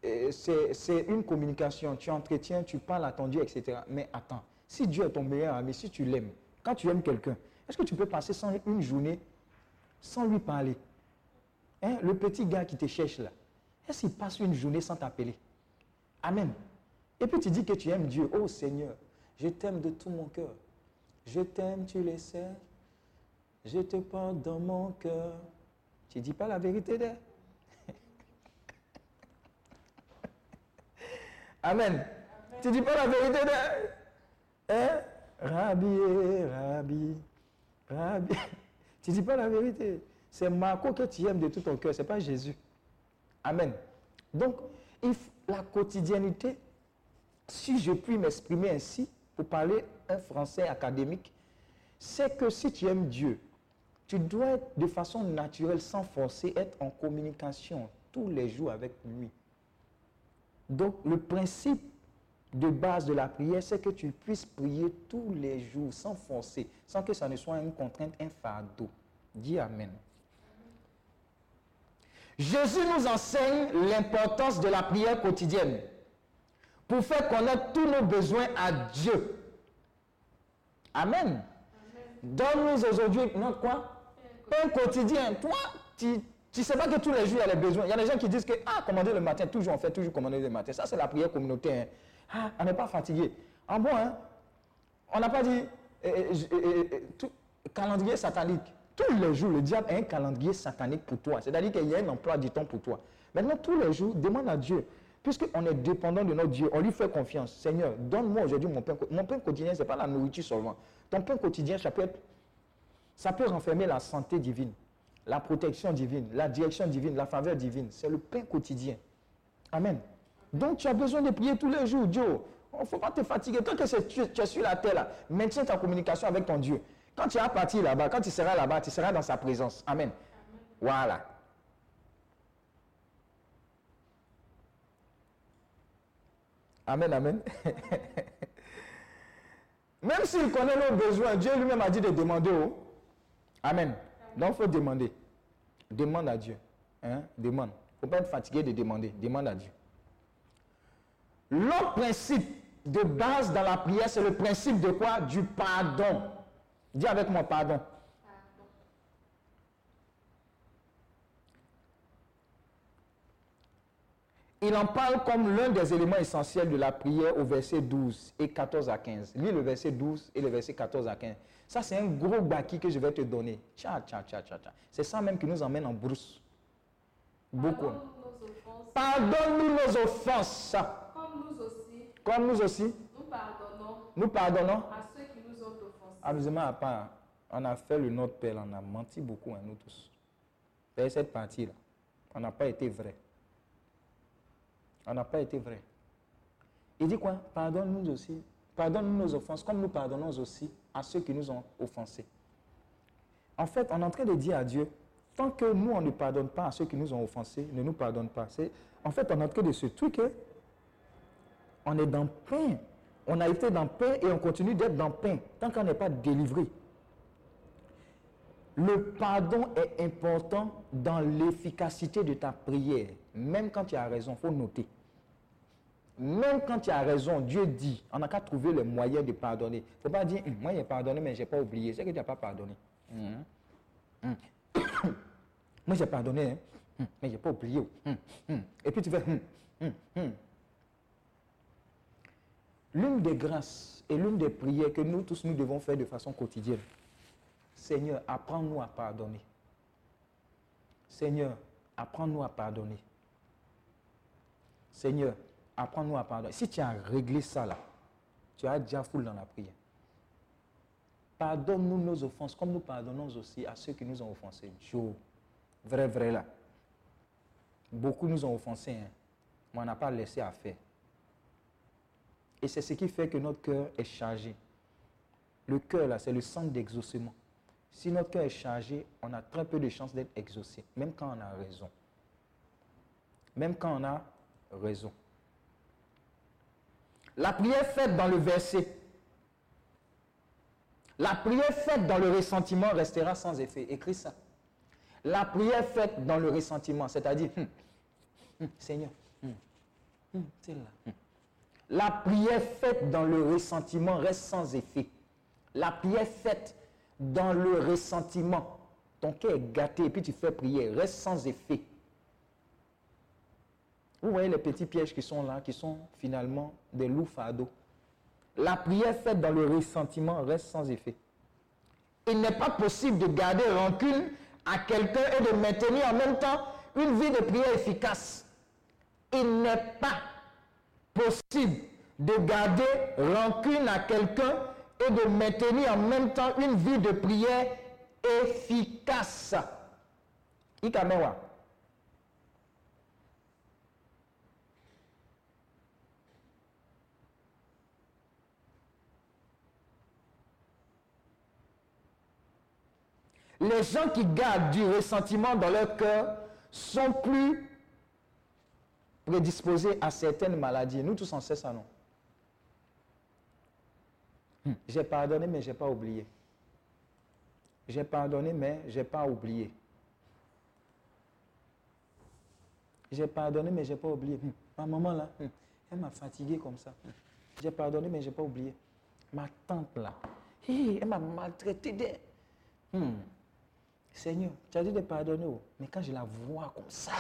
euh, c'est une communication. Tu entretiens, tu parles à ton Dieu, etc. Mais attends, si Dieu est ton meilleur ami, si tu l'aimes, quand tu aimes quelqu'un, est-ce que tu peux passer une journée sans lui parler? Hein, Le petit gars qui te cherche là, est-ce qu'il passe une journée sans t'appeler? Amen. Et puis tu dis que tu aimes Dieu. Oh Seigneur, je t'aime de tout mon cœur. Je t'aime, tu le sais. Je te porte dans mon cœur. Tu dis pas la vérité d'elle? Amen. Tu dis pas la vérité d'elle? Hein? Rabbi, Rabbi, Rabbi. Tu dis pas la vérité. C'est Marco que tu aimes de tout ton cœur, c'est pas Jésus. Amen. Donc, la quotidiennité, si je puis m'exprimer ainsi, pour parler un français académique, c'est que si tu aimes Dieu, tu dois être de façon naturelle, sans forcer, être en communication tous les jours avec lui. Donc, le principe de base de la prière, c'est que tu puisses prier tous les jours, sans forcer, sans que ça ne soit une contrainte, un fardeau. Dis Amen. Jésus nous enseigne l'importance de la prière quotidienne pour faire connaître tous nos besoins à Dieu. Amen. Donne-nous aujourd'hui notre quoi? Pain quotidien. Toi, tu ne sais pas que tous les jours, il y a les besoins. Il y a des gens qui disent que, ah, commander le matin, toujours on fait toujours commander le matin. Ça, c'est la prière communautaire. hein. Ah, on n'est pas fatigué. En bon, hein, on n'a pas dit euh, euh, tout- calendrier satanique. Tous les jours, le diable a un calendrier satanique pour toi. C'est-à-dire qu'il y a un emploi du temps pour toi. Maintenant, tous les jours, demande à Dieu. Puisqu'on est dépendant de notre Dieu, on lui fait confiance. Seigneur, donne-moi aujourd'hui mon pain. Mon pain quotidien, ce n'est pas la nourriture seulement. Ton pain quotidien, ça peut ça peut renfermer la santé divine, la protection divine, la direction divine, la faveur divine. C'est le pain quotidien. Amen. Donc tu as besoin de prier tous les jours, Dieu. Il ne faut pas te fatiguer. Tant que tu, es sur la terre, maintiens ta communication avec ton Dieu. Quand tu vas partir là-bas, quand tu seras là-bas, tu seras dans sa présence. Amen. Voilà. Amen, amen. Même s'il connaît nos besoins, Dieu lui-même a dit de demander au. Amen. Donc, il faut demander. Demande à Dieu. Hein? Demande. Il ne faut pas être fatigué de demander. Demande à Dieu. L'autre principe de base dans la prière, c'est le principe de quoi? Du pardon. Dis avec moi pardon. Il en parle comme l'un des éléments essentiels de la prière au verset 12 et 14 à 15. Lis le verset 12 et le verset 14 à 15. Ça, c'est un gros baki que je vais te donner. Tcha, tcha, tcha, tcha, tcha. C'est ça même qui nous emmène en brousse. Beaucoup. Pardonne-nous nos offenses, Pardonne-nous nos offenses, comme nous aussi, comme nous aussi, nous pardonnons nous pardonnons. à ceux qui nous ont offensés. Amusement à part, on a fait le Notre Père, on a menti beaucoup, hein, nous tous. Dans cette partie-là, on n'a pas été vrai. On n'a pas été vrai. Il dit quoi? Pardonne-nous aussi. Pardonne-nous nos offenses, comme nous pardonnons aussi à ceux qui nous ont offensés. En fait, on est en train de dire à Dieu, tant que nous, on ne pardonne pas à ceux qui nous ont offensés, ne nous pardonne pas. En fait, on est en train de se truquer. On est dans le pain. On a été dans pain et on continue d'être dans pain tant qu'on n'est pas délivré. Le pardon est important dans l'efficacité de ta prière. Même quand tu as raison, il faut noter. Même quand tu as raison, Dieu dit, on n'a qu'à trouver le moyen de pardonner. Il ne faut pas dire, moi j'ai pardonné, mais je n'ai pas oublié. C'est que tu n'as pas pardonné. Hum. Hum. moi j'ai pardonné, hein, hum, mais je n'ai pas oublié. Et puis tu fais. L'une des grâces et l'une des prières que nous tous nous devons faire de façon quotidienne, Seigneur, apprends-nous à pardonner. Seigneur, apprends-nous à pardonner. Seigneur, apprends-nous à pardonner. Si tu as réglé ça là, tu as déjà foule dans la prière. Pardonne-nous nos offenses comme nous pardonnons aussi à ceux qui nous ont offensés. Joe, vrai, vrai là. Beaucoup nous ont offensés, hein, mais on n'a pas laissé à faire. Et c'est ce qui fait que notre cœur est chargé. Le cœur, là, c'est le centre d'exaucement. Si notre cœur est chargé, on a très peu de chances d'être exaucé, même quand on a raison. Même quand on a raison. La prière faite dans le verset, la prière faite dans le ressentiment restera sans effet. Écris ça. La prière faite dans le ressentiment, c'est-à-dire, hum, hum, Seigneur, hum, celle-là, hum. La prière faite dans le ressentiment reste sans effet. La prière faite dans le ressentiment, ton cœur est gâté et puis tu fais prière, reste sans effet. Vous voyez les petits pièges qui sont là, qui sont finalement des loups fardeaux? La prière faite dans le ressentiment reste sans effet. Il n'est pas possible de garder rancune à quelqu'un et de maintenir en même temps une vie de prière efficace. Il n'est pas possible de garder rancune à quelqu'un et de maintenir en même temps une vie de prière efficace. Ikamewa. Les gens qui gardent du ressentiment dans leur cœur sont plus prédisposés à certaines maladies. Nous tous on sait ça, non? Hmm. J'ai pardonné, mais je n'ai pas oublié. J'ai pardonné, mais je n'ai pas oublié. J'ai pardonné, mais je n'ai pas oublié. Hmm. Ma maman, là, hmm, elle m'a fatigué comme ça. J'ai pardonné, mais je n'ai pas oublié. Ma tante, là, elle m'a maltraité. Seigneur, tu as dit de pardonner, oh, mais quand je la vois comme ça,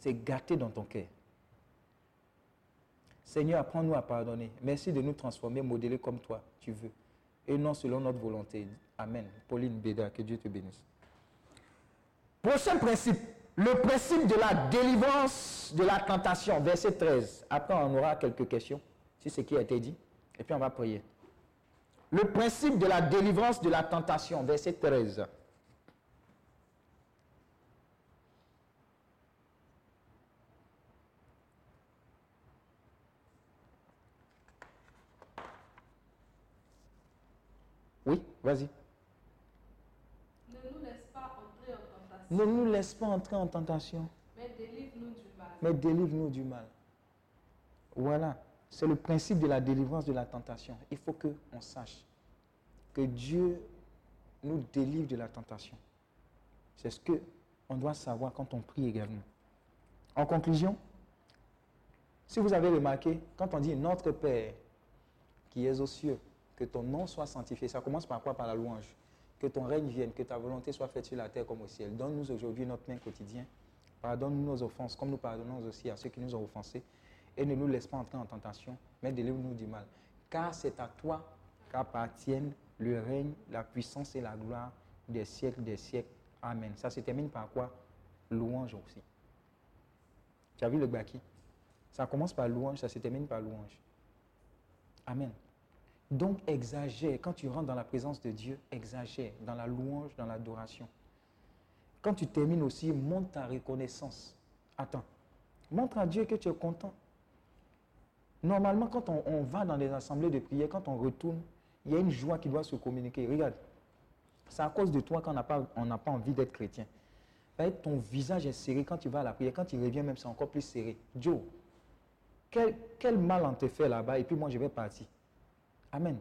c'est gâté dans ton cœur. Seigneur, apprends-nous à pardonner. Merci de nous transformer, modeler comme toi, tu veux. Et non selon notre volonté. Amen. Pauline Béda, que Dieu te bénisse. Prochain principe, le principe de la délivrance de la tentation, verset 13. Après, on aura quelques questions sur ce qui a été dit. Et puis, on va prier. Le principe de la délivrance de la tentation, verset 13. Oui, vas-y. Ne nous laisse pas entrer en tentation, Ne nous laisse pas entrer en tentation, mais délivre-nous du mal. mais délivre-nous du mal. Voilà, c'est le principe de la délivrance de la tentation. Il faut que on sache que Dieu nous délivre de la tentation. C'est ce que on doit savoir quand on prie également. En conclusion, si vous avez remarqué, quand on dit notre Père qui es aux cieux, que ton nom soit sanctifié, ça commence par quoi? Par la louange. Que ton règne vienne, que ta volonté soit faite sur la terre comme au ciel. Donne-nous aujourd'hui notre pain quotidien. Pardonne-nous nos offenses, comme nous pardonnons aussi à ceux qui nous ont offensés. Et ne nous laisse pas entrer en tentation, mais délivre-nous du mal. Car c'est à toi qu'appartiennent le règne, la puissance et la gloire des siècles des siècles. Amen. Ça se termine par quoi? Louange aussi. Tu as vu le baki? Ça commence par louange, ça se termine par louange. Amen. Donc exagère. Quand tu rentres dans la présence de Dieu, exagère dans la louange, dans l'adoration. Quand tu termines aussi, montre ta reconnaissance. Attends. Montre à Dieu que tu es content. Normalement, quand on, va dans des assemblées de prière, quand on retourne, il y a une joie qui doit se communiquer. Regarde, c'est à cause de toi qu'on n'a pas, pas envie d'être chrétien. Ton visage est serré quand tu vas à la prière. Quand tu reviens même, c'est encore plus serré. Joe, quel, quel mal on te fait là-bas et puis moi je vais partir. Amen.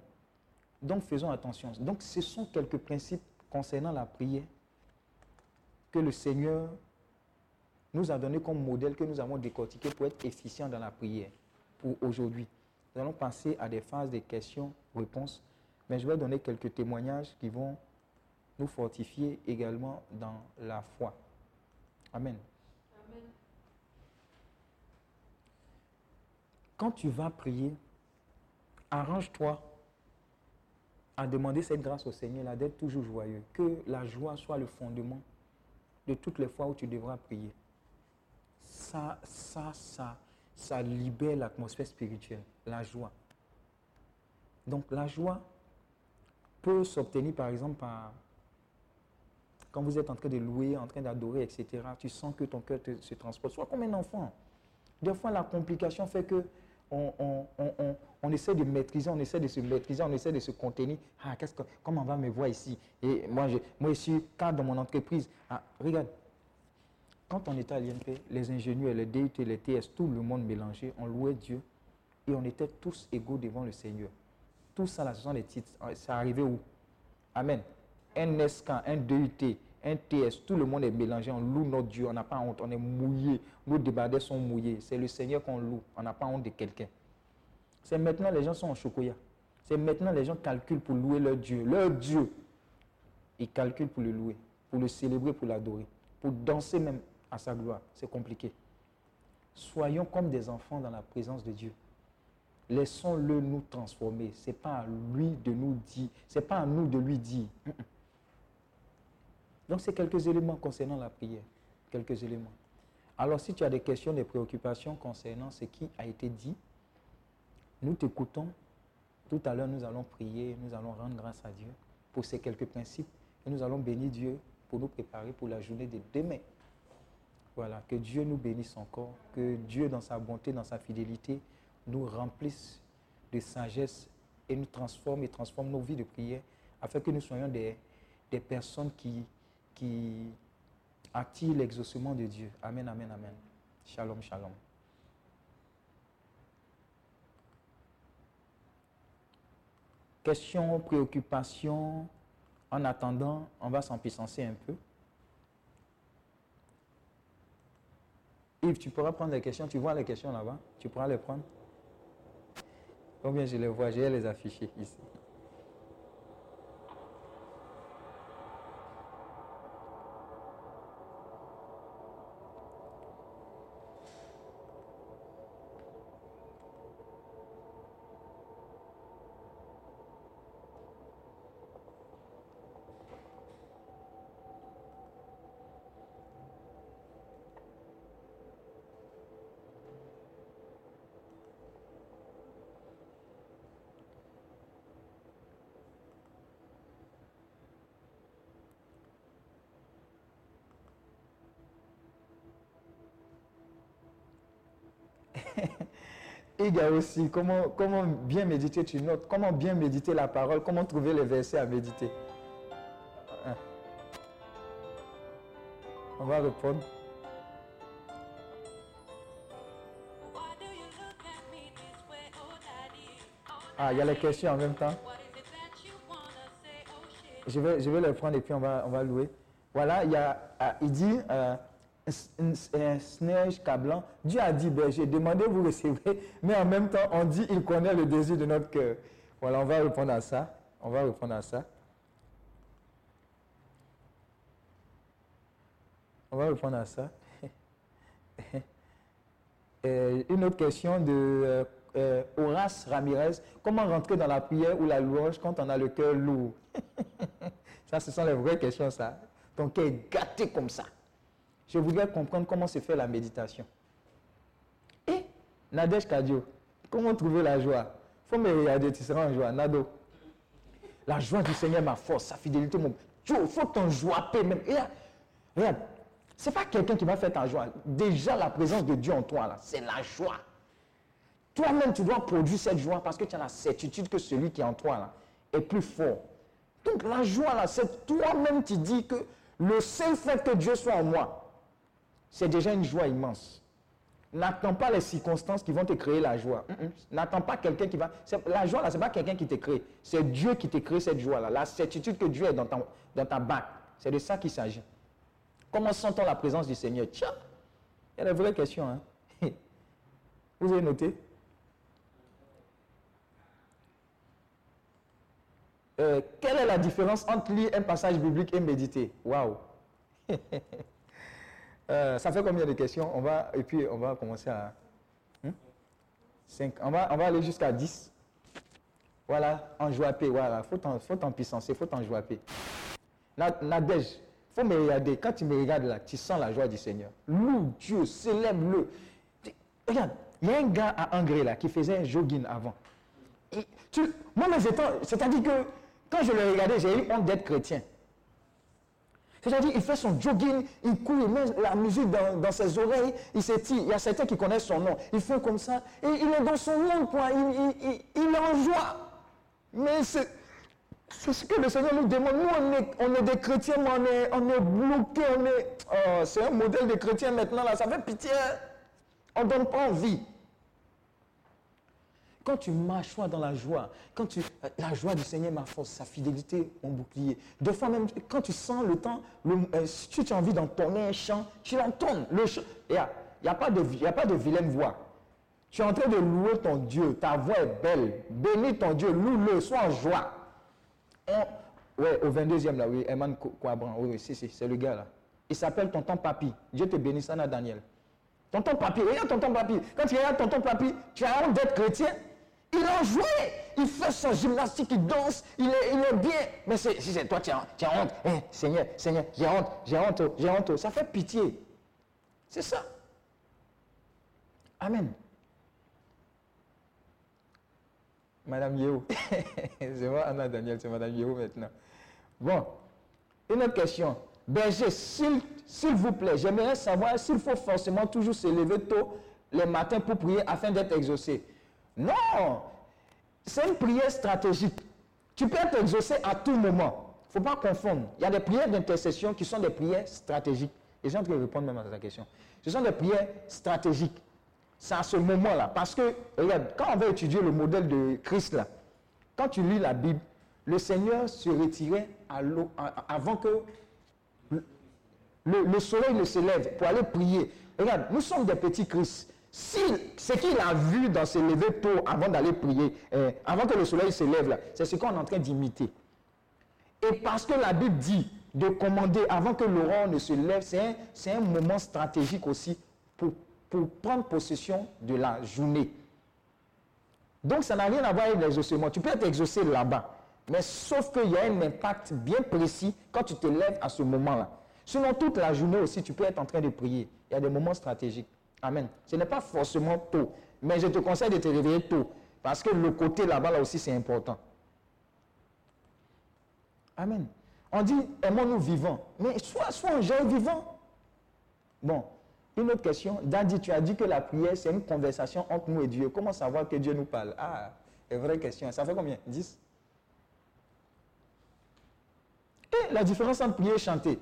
Donc faisons attention. Donc ce sont quelques principes concernant la prière que le Seigneur nous a donné comme modèle que nous avons décortiqué pour être efficient dans la prière pour aujourd'hui. Nous allons passer à des phases de questions-réponses, mais je vais donner quelques témoignages qui vont nous fortifier également dans la foi. Amen. Amen. Quand tu vas prier, arrange-toi à demander cette grâce au Seigneur, là, d'être toujours joyeux. Que la joie soit le fondement de toutes les fois où tu devras prier. Ça, ça, ça, ça libère l'atmosphère spirituelle, la joie. Donc la joie peut s'obtenir par exemple par quand vous êtes en train de louer, en train d'adorer, etc. Tu sens que ton cœur se transporte. Sois comme un enfant. Des fois, la complication fait que on, on- on- on- essaie de maîtriser, on essaie de se maîtriser, on essaie de se contenir. Ah, qu'est-ce que, comment on va me voir ici? Et moi, je, moi, je suis cadre dans mon entreprise. Ah, regarde, quand on était à l'INP, les ingénieurs, les DUT, les TS, tout le monde mélangé, on louait Dieu et on était tous égaux devant le Seigneur. Tout ça, là, ce sont les titres. Ah, Ça arrivait où? Amen. Un SK, un DUT, un TS, tout le monde est mélangé. On loue notre Dieu, on n'a pas honte, on est mouillé. Nos débardeurs sont mouillés. C'est le Seigneur qu'on loue. On n'a pas honte de quelqu'un. C'est maintenant les gens sont en chocoya. C'est maintenant les gens calculent pour louer leur Dieu. Leur Dieu. Ils calculent pour le louer, pour le célébrer, pour l'adorer, pour danser même à sa gloire. C'est compliqué. Soyons comme des enfants dans la présence de Dieu. Laissons-le nous transformer. Ce n'est pas à lui de nous dire, c'est pas à nous de lui dire. Donc, c'est quelques éléments concernant la prière. Quelques éléments. Alors, si tu as des questions, des préoccupations concernant ce qui a été dit, nous t'écoutons. Tout à l'heure, nous allons prier, nous allons rendre grâce à Dieu pour ces quelques principes et nous allons bénir Dieu pour nous préparer pour la journée de demain. Voilà, que Dieu nous bénisse encore, que Dieu, dans sa bonté, dans sa fidélité, nous remplisse de sagesse et nous transforme et transforme nos vies de prière afin que nous soyons des, des personnes qui, qui attirent l'exaucement de Dieu. Amen, amen, amen. Shalom, shalom. Questions, préoccupations. En attendant, on va s'empuissancer un peu. Yves, tu pourras prendre les questions. Tu vois les questions là-bas Tu pourras les prendre Combien je les vois, je vais les afficher ici. Il y a aussi comment, comment bien méditer, tu notes, comment bien méditer la parole, comment trouver les versets à méditer. Hein. On va répondre. Ah, il y a les questions en même temps. Je vais, je vais les prendre et puis on va, on va louer. Voilà, il, y a, ah, il dit, euh, un, snège câblant. Dieu a dit, berger, demandez, vous recevez. Mais en même temps, on dit, il connaît le désir de notre cœur. Voilà, on va répondre à ça. On va répondre à ça. On va répondre à ça. Euh, une autre question de euh, euh, Horace Ramirez. Comment rentrer dans la prière ou la louange quand on a le cœur lourd? Ça, ce sont les vraies questions, ça. Ton cœur est gâté comme ça. Je voudrais comprendre comment se fait la méditation. Et Nadège Kadio, comment trouver la joie? Faut me regarder, tu seras en joie. Nado. La joie du Seigneur, ma force, sa fidélité, mon. Il faut ton joie même. Et là, regarde, c'est pas quelqu'un qui va faire ta joie. Déjà, la présence de Dieu en toi, là, c'est la joie. Toi-même, tu dois produire cette joie parce que tu as la certitude que celui qui est en toi, là, est plus fort. Donc, la joie, là, c'est toi-même qui dis que le seul fait que Dieu soit en moi, c'est déjà une joie immense. N'attends pas les circonstances qui vont te créer la joie. N'attends pas quelqu'un qui va. La joie, là, ce n'est pas quelqu'un qui te crée. C'est Dieu qui te crée cette joie-là. La certitude que Dieu est dans ta, dans ta bac. C'est de ça qu'il s'agit. Comment sent-on la présence du Seigneur? Tiens, il y a des vraies questions. hein. Vous avez noté? Euh, Quelle est la différence entre lire un passage biblique et méditer? Waouh Euh, Ça fait combien de questions? On va et puis on va commencer à Hmm? Cinq. On va on va aller jusqu'à 10. Voilà, en joie paix, voilà, faut t'en faut t'en puissancer, faut t'en joie paix. Na- Nadège, faut me regarder. Quand tu me regardes là, tu sens la joie du Seigneur. Loue Dieu, célèbre-le. Regarde, il y a un gars à Angré là qui faisait un jogging avant. Moi, états, c'est-à-dire que quand je le regardais, j'ai eu honte d'être chrétien. C'est-à-dire, il fait son jogging, il court, il met la musique dans, ses oreilles, il s'étire. Il y a certains qui connaissent son nom. Il fait comme ça, et il est dans son monde, quoi. Il, il- il- il en joie. Mais c'est ce que le Seigneur nous demande. Nous, on est, des chrétiens, mais on est, on est bloqués, on est... Oh, c'est un modèle de chrétien maintenant, là. Ça fait pitié. On ne donne pas envie. Quand tu marches dans la joie, quand tu, euh, la joie du Seigneur, ma force, sa fidélité, mon bouclier. Deux fois même, quand tu sens le temps, le, euh, si tu as envie d'entonner un chant, tu l'entonnes. Le chant- Il n'y a, pas de y a pas de vilaine voix. Tu es en train de louer ton Dieu. Ta voix est belle. Bénis ton Dieu. Loue-le. Sois en joie. On- ouais, au 22e, là, oui. Eman Ko- Kouabran. Oui, oui, si, si, c'est le gars, là. Il s'appelle Tonton Papi. Dieu te bénisse, Sana Daniel. Tonton Papi, regarde Tonton Papi. Quand tu regardes Tonton Papi, tu as honte d'être chrétien. Il a joué. Il fait son gymnastique, il danse, il est, il est bien. Mais c'est- si c'est toi, tu as, honte. Eh, Seigneur, Seigneur, j'ai honte, j'ai honte, j'ai honte. Ça fait pitié. C'est ça. Amen. Madame Yeo. c'est moi, Anna Daniel, c'est Madame Yeo maintenant. Bon, une autre question. Berger, s'il s'il vous plaît, j'aimerais savoir s'il faut forcément toujours se lever tôt les matins pour prier afin d'être exaucé. Non, c'est une prière stratégique. Tu peux être exaucé à tout moment. Il ne faut pas confondre. Il y a des prières d'intercession qui sont des prières stratégiques. Et j'ai en train de répondre même à ta question. Ce sont des prières stratégiques. C'est à ce moment-là. Parce que, regarde, quand on va étudier le modèle de Christ, là, quand tu lis la Bible, le Seigneur se retirait avant que le, le soleil ne se lève pour aller prier. Regarde, nous sommes des petits Christ. Ce qu'il a vu dans se lever tôt avant d'aller prier, euh, avant que le soleil se lève, c'est ce qu'on est en train d'imiter. Et parce que la Bible dit de commander avant que l'aurore ne se lève, c'est un, moment stratégique aussi pour, pour prendre possession de la journée. Donc ça n'a rien à voir avec l'exaucement. Tu peux être exaucé là-bas, mais sauf qu'il y a un impact bien précis quand tu te lèves à ce moment-là. Sinon, toute la journée aussi, tu peux être en train de prier. Il y a des moments stratégiques. Amen. Ce n'est pas forcément tôt, mais je te conseille de te réveiller tôt, parce que le côté là-bas, là aussi, c'est important. Amen. On dit, aimons-nous vivants. Mais sois, sois un jeune vivant. Bon, une autre question. Daddy, tu as dit que la prière, c'est une conversation entre nous et Dieu. Comment savoir que Dieu nous parle? Ah, une vraie question. Ça fait combien? 10 Et la différence entre prier et chanter?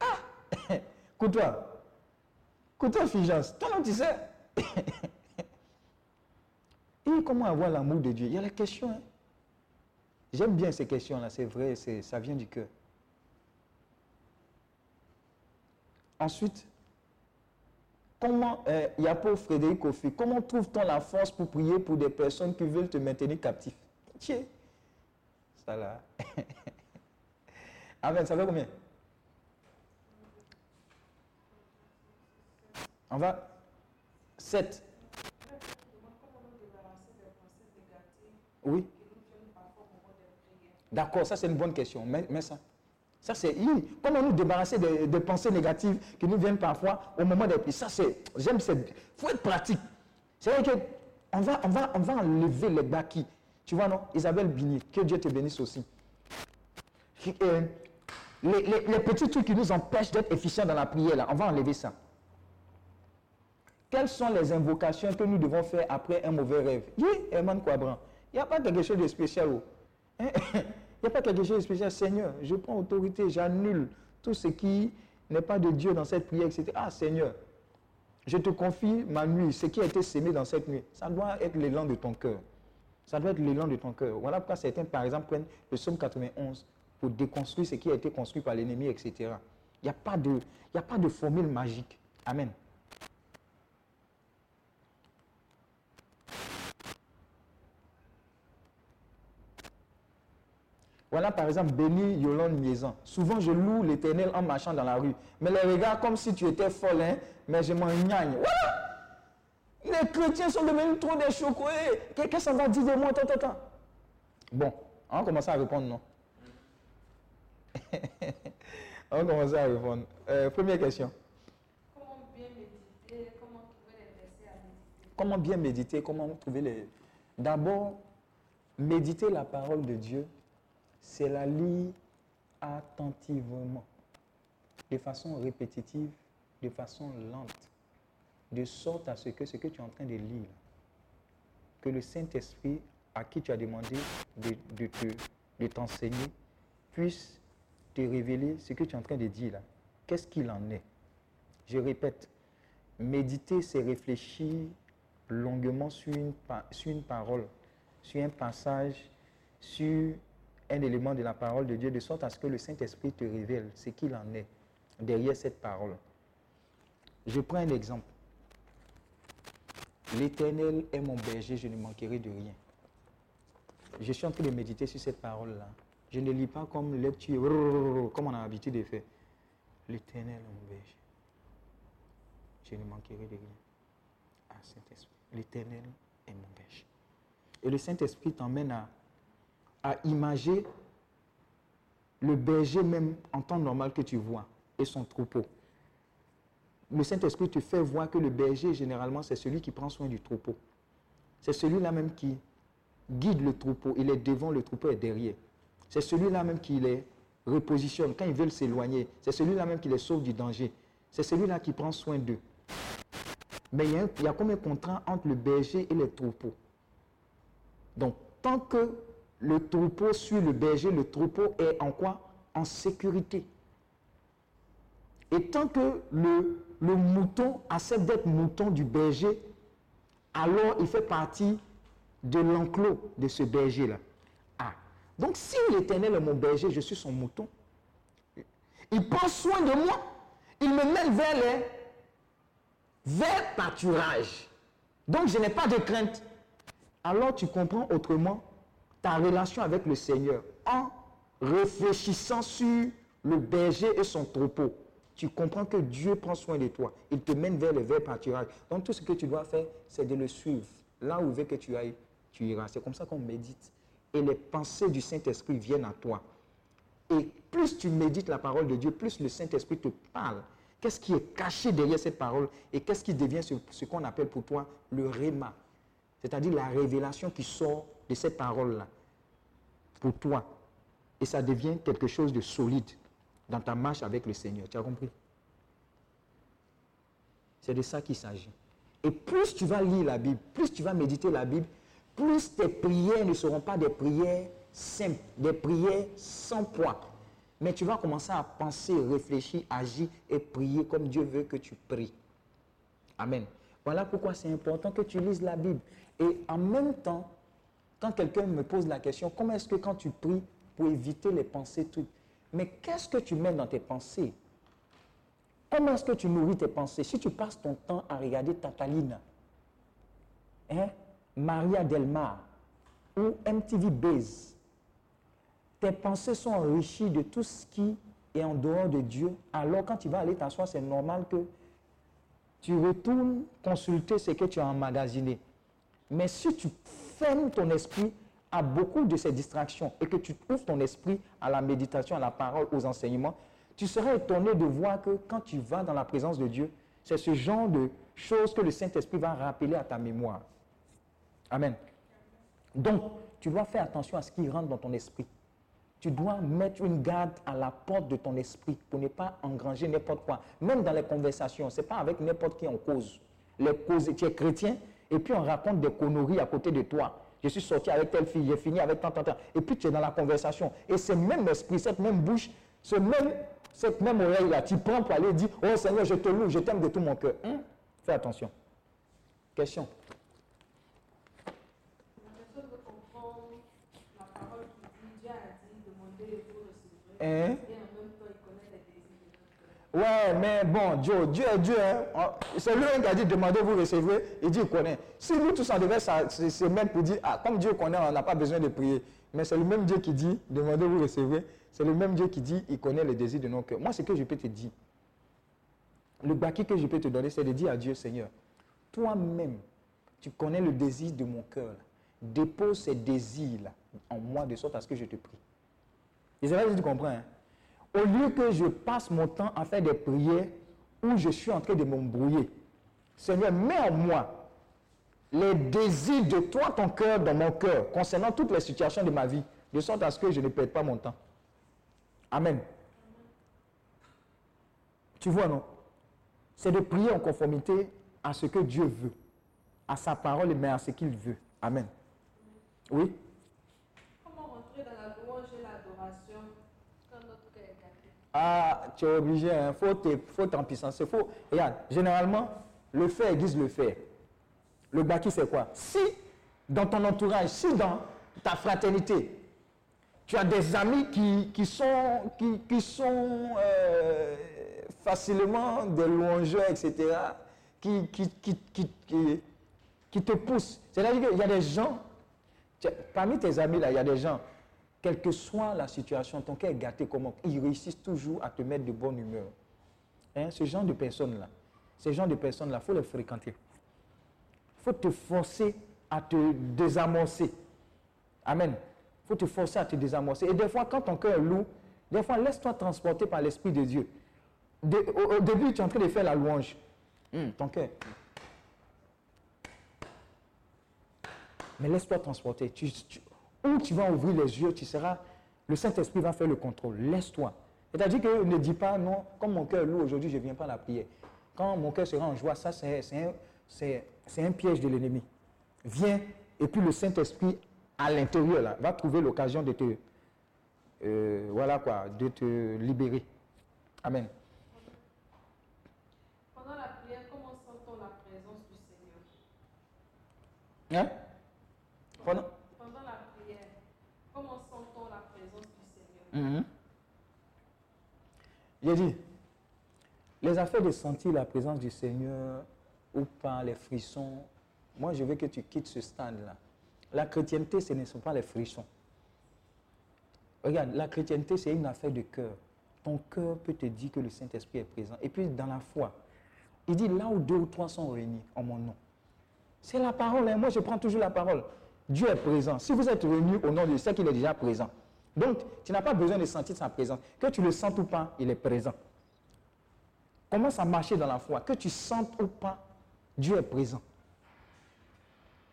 Ah Écoute-toi. Écoute-toi, Figence. Toi, tu sais. et comment avoir l'amour de Dieu? Il y a la question. hein. J'aime bien ces questions-là, c'est vrai, ça vient du cœur. Ensuite, comment, euh, Yapo Frédéric Kofi, comment trouve-t-on la force pour prier pour des personnes qui veulent te maintenir captif? Tiens, ça là. Amen, ça fait combien? On va 7. Oui. D'accord, ça c'est une bonne question. Mets ça. Ça c'est. Comment nous débarrasser des, pensées négatives qui nous viennent parfois au moment des prières. Ça c'est, j'aime cette. faut être pratique. C'est vrai que on va, on va, on va enlever les bâquis. Tu vois non, Isabelle Bini, que Dieu te bénisse aussi. Les, les- les petits trucs qui nous empêchent d'être efficients dans la prière là, on va enlever ça. Quelles sont les invocations que nous devons faire après un mauvais rêve? Il n'y a pas quelque chose de spécial. oh. Il n'y a pas quelque chose de spécial. Seigneur, je prends autorité, j'annule tout ce qui n'est pas de Dieu dans cette prière, etc. Ah, Seigneur, je te confie ma nuit, ce qui a été sémé dans cette nuit. Ça doit être l'élan de ton cœur. Ça doit être l'élan de ton cœur. Voilà pourquoi certains, par exemple, prennent le psaume 91 pour déconstruire ce qui a été construit par l'ennemi, etc. Il n'y a, a pas de formule magique. Amen. Voilà par exemple Béni Yolande Miezan. Souvent je loue l'éternel en marchant dans la rue. Mais les regards comme si tu étais folle, hein, mais je m'en gagne. Voilà! Les chrétiens sont devenus trop des chocolats. Quelqu'un s'en va dire de moi, attends, attends. Bon, on va commencer à répondre, non? on va commencer à répondre. Euh, première question. Comment bien méditer? Comment trouver les versets à méditer? Comment bien méditer? Comment trouver les... D'abord, méditer la parole de Dieu, c'est la lire attentivement, de façon répétitive, de façon lente, de sorte à ce que ce que tu es en train de lire, que le Saint-Esprit à qui tu as demandé de, de de t'enseigner puisse te révéler ce que tu es en train de dire là. Qu'est-ce qu'il en est? Je répète, méditer, c'est réfléchir longuement sur une, sur une parole, sur un passage, sur un élément de la parole de Dieu, de sorte à ce que le Saint-Esprit te révèle ce qu'il en est derrière cette parole. Je prends un exemple. L'Éternel est mon berger, je ne manquerai de rien. Je suis en train de méditer sur cette parole-là. Je ne lis pas comme lecture, comme on a l'habitude de faire. L'Éternel est mon berger. Je ne manquerai de rien. Ah, Saint-Esprit. L'Éternel est mon berger. Et le Saint-Esprit t'emmène à, à imager le berger même en temps normal que tu vois et son troupeau. Le Saint-Esprit te fait voir que le berger, généralement, c'est celui qui prend soin du troupeau. C'est celui-là même qui guide le troupeau. Il est devant, le troupeau est derrière. C'est celui-là même qui les repositionne quand ils veulent s'éloigner. C'est celui-là même qui les sauve du danger. C'est celui-là qui prend soin d'eux. Mais il y, a il y a comme un contrat entre le berger et les troupeaux. Donc, tant que le troupeau suit le berger, le troupeau est en quoi? En sécurité. Et tant que le, mouton accepte d'être mouton du berger, alors il fait partie de l'enclos de ce berger-là. Ah, donc si l'Éternel est mon berger, je suis son mouton, il prend soin de moi, il me mène vers les vers pâturage. Donc je n'ai pas de crainte. Alors tu comprends autrement ta relation avec le Seigneur en réfléchissant sur le berger et son troupeau. Tu comprends que Dieu prend soin de toi. Il te mène vers le verts pâturages. Donc tout ce que tu dois faire, c'est de le suivre. Là où il veut que tu ailles, tu iras. C'est comme ça qu'on médite. Et les pensées du Saint-Esprit viennent à toi. Et plus tu médites la parole de Dieu, plus le Saint-Esprit te parle. Qu'est-ce qui est caché derrière cette parole et qu'est-ce qui devient ce, ce qu'on appelle pour toi le réma, c'est-à-dire la révélation qui sort de cette parole-là pour toi. Et ça devient quelque chose de solide dans ta marche avec le Seigneur. Tu as compris? C'est de ça qu'il s'agit. Et plus tu vas lire la Bible, plus tu vas méditer la Bible, plus tes prières ne seront pas des prières simples, des prières sans poids. Mais tu vas commencer à penser, réfléchir, agir et prier comme Dieu veut que tu pries. Amen. Voilà pourquoi c'est important que tu lises la Bible. Et en même temps, quand quelqu'un me pose la question, comment est-ce que quand tu pries pour éviter les pensées trucs, mais qu'est-ce que tu mets dans tes pensées? Comment est-ce que tu nourris tes pensées? Si tu passes ton temps à regarder Tatalina, hein, Maria Delmar ou MTV Base, tes pensées sont enrichies de tout ce qui est en dehors de Dieu. Alors quand tu vas aller t'asseoir, c'est normal que tu retournes consulter ce que tu as emmagasiné. Mais si tu fermes ton esprit à beaucoup de ces distractions et que tu ouvres ton esprit à la méditation, à la parole, aux enseignements, tu serais étonné de voir que quand tu vas dans la présence de Dieu, c'est ce genre de choses que le Saint-Esprit va rappeler à ta mémoire. Amen. Donc, tu dois faire attention à ce qui rentre dans ton esprit. Tu dois mettre une garde à la porte de ton esprit pour ne pas engranger n'importe quoi. Même dans les conversations, ce n'est pas avec n'importe qui on cause. Les causes, tu es chrétien et puis on raconte des conneries à côté de toi. Je suis sorti avec telle fille, j'ai fini avec tant, tant, tant. Et puis tu es dans la conversation. Et ce même esprit, cette même bouche, ce même, cette même oreille-là, tu prends pour aller dire Oh Seigneur, je te loue, je t'aime de tout mon cœur. Hein? Fais attention. Question. La personne veut comprendre la parole qui dit Dieu a dit demandez et vous recevrez. Hein? Et en même temps, il connaît les désirs de notre cœur. Ouais, mais bon, Dieu, Dieu est Dieu. Hein. Ah, C'est lui qui a dit demandez, vous recevrez. Il dit il connaît. Si nous tous on devait se mettre pour dire ah, comme Dieu connaît, on n'a pas besoin de prier. Mais c'est le même Dieu qui dit demandez, vous recevrez. C'est le même Dieu qui dit il connaît les désirs de nos cœurs. Moi, ce que je peux te dire, le baki que je peux te donner, c'est de dire à Dieu Seigneur, toi-même, tu connais le désir de mon cœur. Dépose ces désirs-là en moi de sorte à ce que je te prie. Et c'est vrai que tu comprends. hein. Au lieu que je passe mon temps à faire des prières où je suis en train de m'embrouiller, Seigneur, mets en moi les désirs de toi, ton cœur, dans mon cœur, concernant toutes les situations de ma vie, de sorte à ce que je ne perde pas mon temps. Amen. Tu vois, non? C'est de prier en conformité à ce que Dieu veut, à sa parole, mais à ce qu'il veut. Amen. Oui Comment rentrer dans la louange et l'adoration quand notre cœur est gâté Ah, tu es obligé, hein. faut faut t'en puissance. C'est faux. Regarde, généralement, le fait aiguise le fait. Le baki, c'est quoi? Si dans ton entourage, si dans ta fraternité, tu as des amis qui, sont, qui, sont euh, facilement des louangeurs, etc., qui, qui, te poussent. C'est-à-dire qu'il y a des gens, parmi tes amis, là, il y a des gens, quelle que soit la situation, ton cœur est gâté comment, ils réussissent toujours à te mettre de bonne humeur. Hein, ce genre de personnes-là, ces gens de personnes-là, il faut les fréquenter. Il faut te forcer à te désamorcer. Amen. Il faut te forcer à te désamorcer. Et des fois, quand ton cœur est lourd, des fois, laisse-toi transporter par l'Esprit de Dieu. Au, début, tu es en train de faire la louange. Hum, ton cœur. Mais laisse-toi transporter. Tu- où tu vas ouvrir les yeux, tu seras. Le Saint-Esprit va faire le contrôle. Laisse-toi. C'est-à-dire que ne dis pas non, comme mon cœur lourd aujourd'hui, je ne viens pas à la prière. Quand mon cœur sera en joie, ça un, c'est un piège de l'ennemi. Viens, et puis le Saint-Esprit à l'intérieur là, va trouver l'occasion de te. euh, voilà quoi, de te libérer. Amen. Pendant la prière, comment sent-on la présence du Seigneur? Hein? Pendant- Pendant la prière, comment sent-on la présence Seigneur Mhm. J'ai dit, les affaires de sentir la présence du Seigneur ou par les frissons, Moi, je veux que tu quittes ce stade-là. La chrétienté, ce ne sont pas les frissons. Regarde, la chrétienté, c'est une affaire de cœur. Ton cœur peut te dire que le Saint-Esprit est présent. Et puis, dans la foi, il dit là où deux ou trois sont réunis en mon nom. C'est la parole. hein. Moi, je prends toujours la parole. Dieu est présent. Si vous êtes réunis au nom de Dieu, c'est qu'il est déjà présent. Donc, tu n'as pas besoin de sentir sa présence. Que tu le sentes ou pas, il est présent. Commence à marcher dans la foi? Que tu sentes ou pas, Dieu est présent.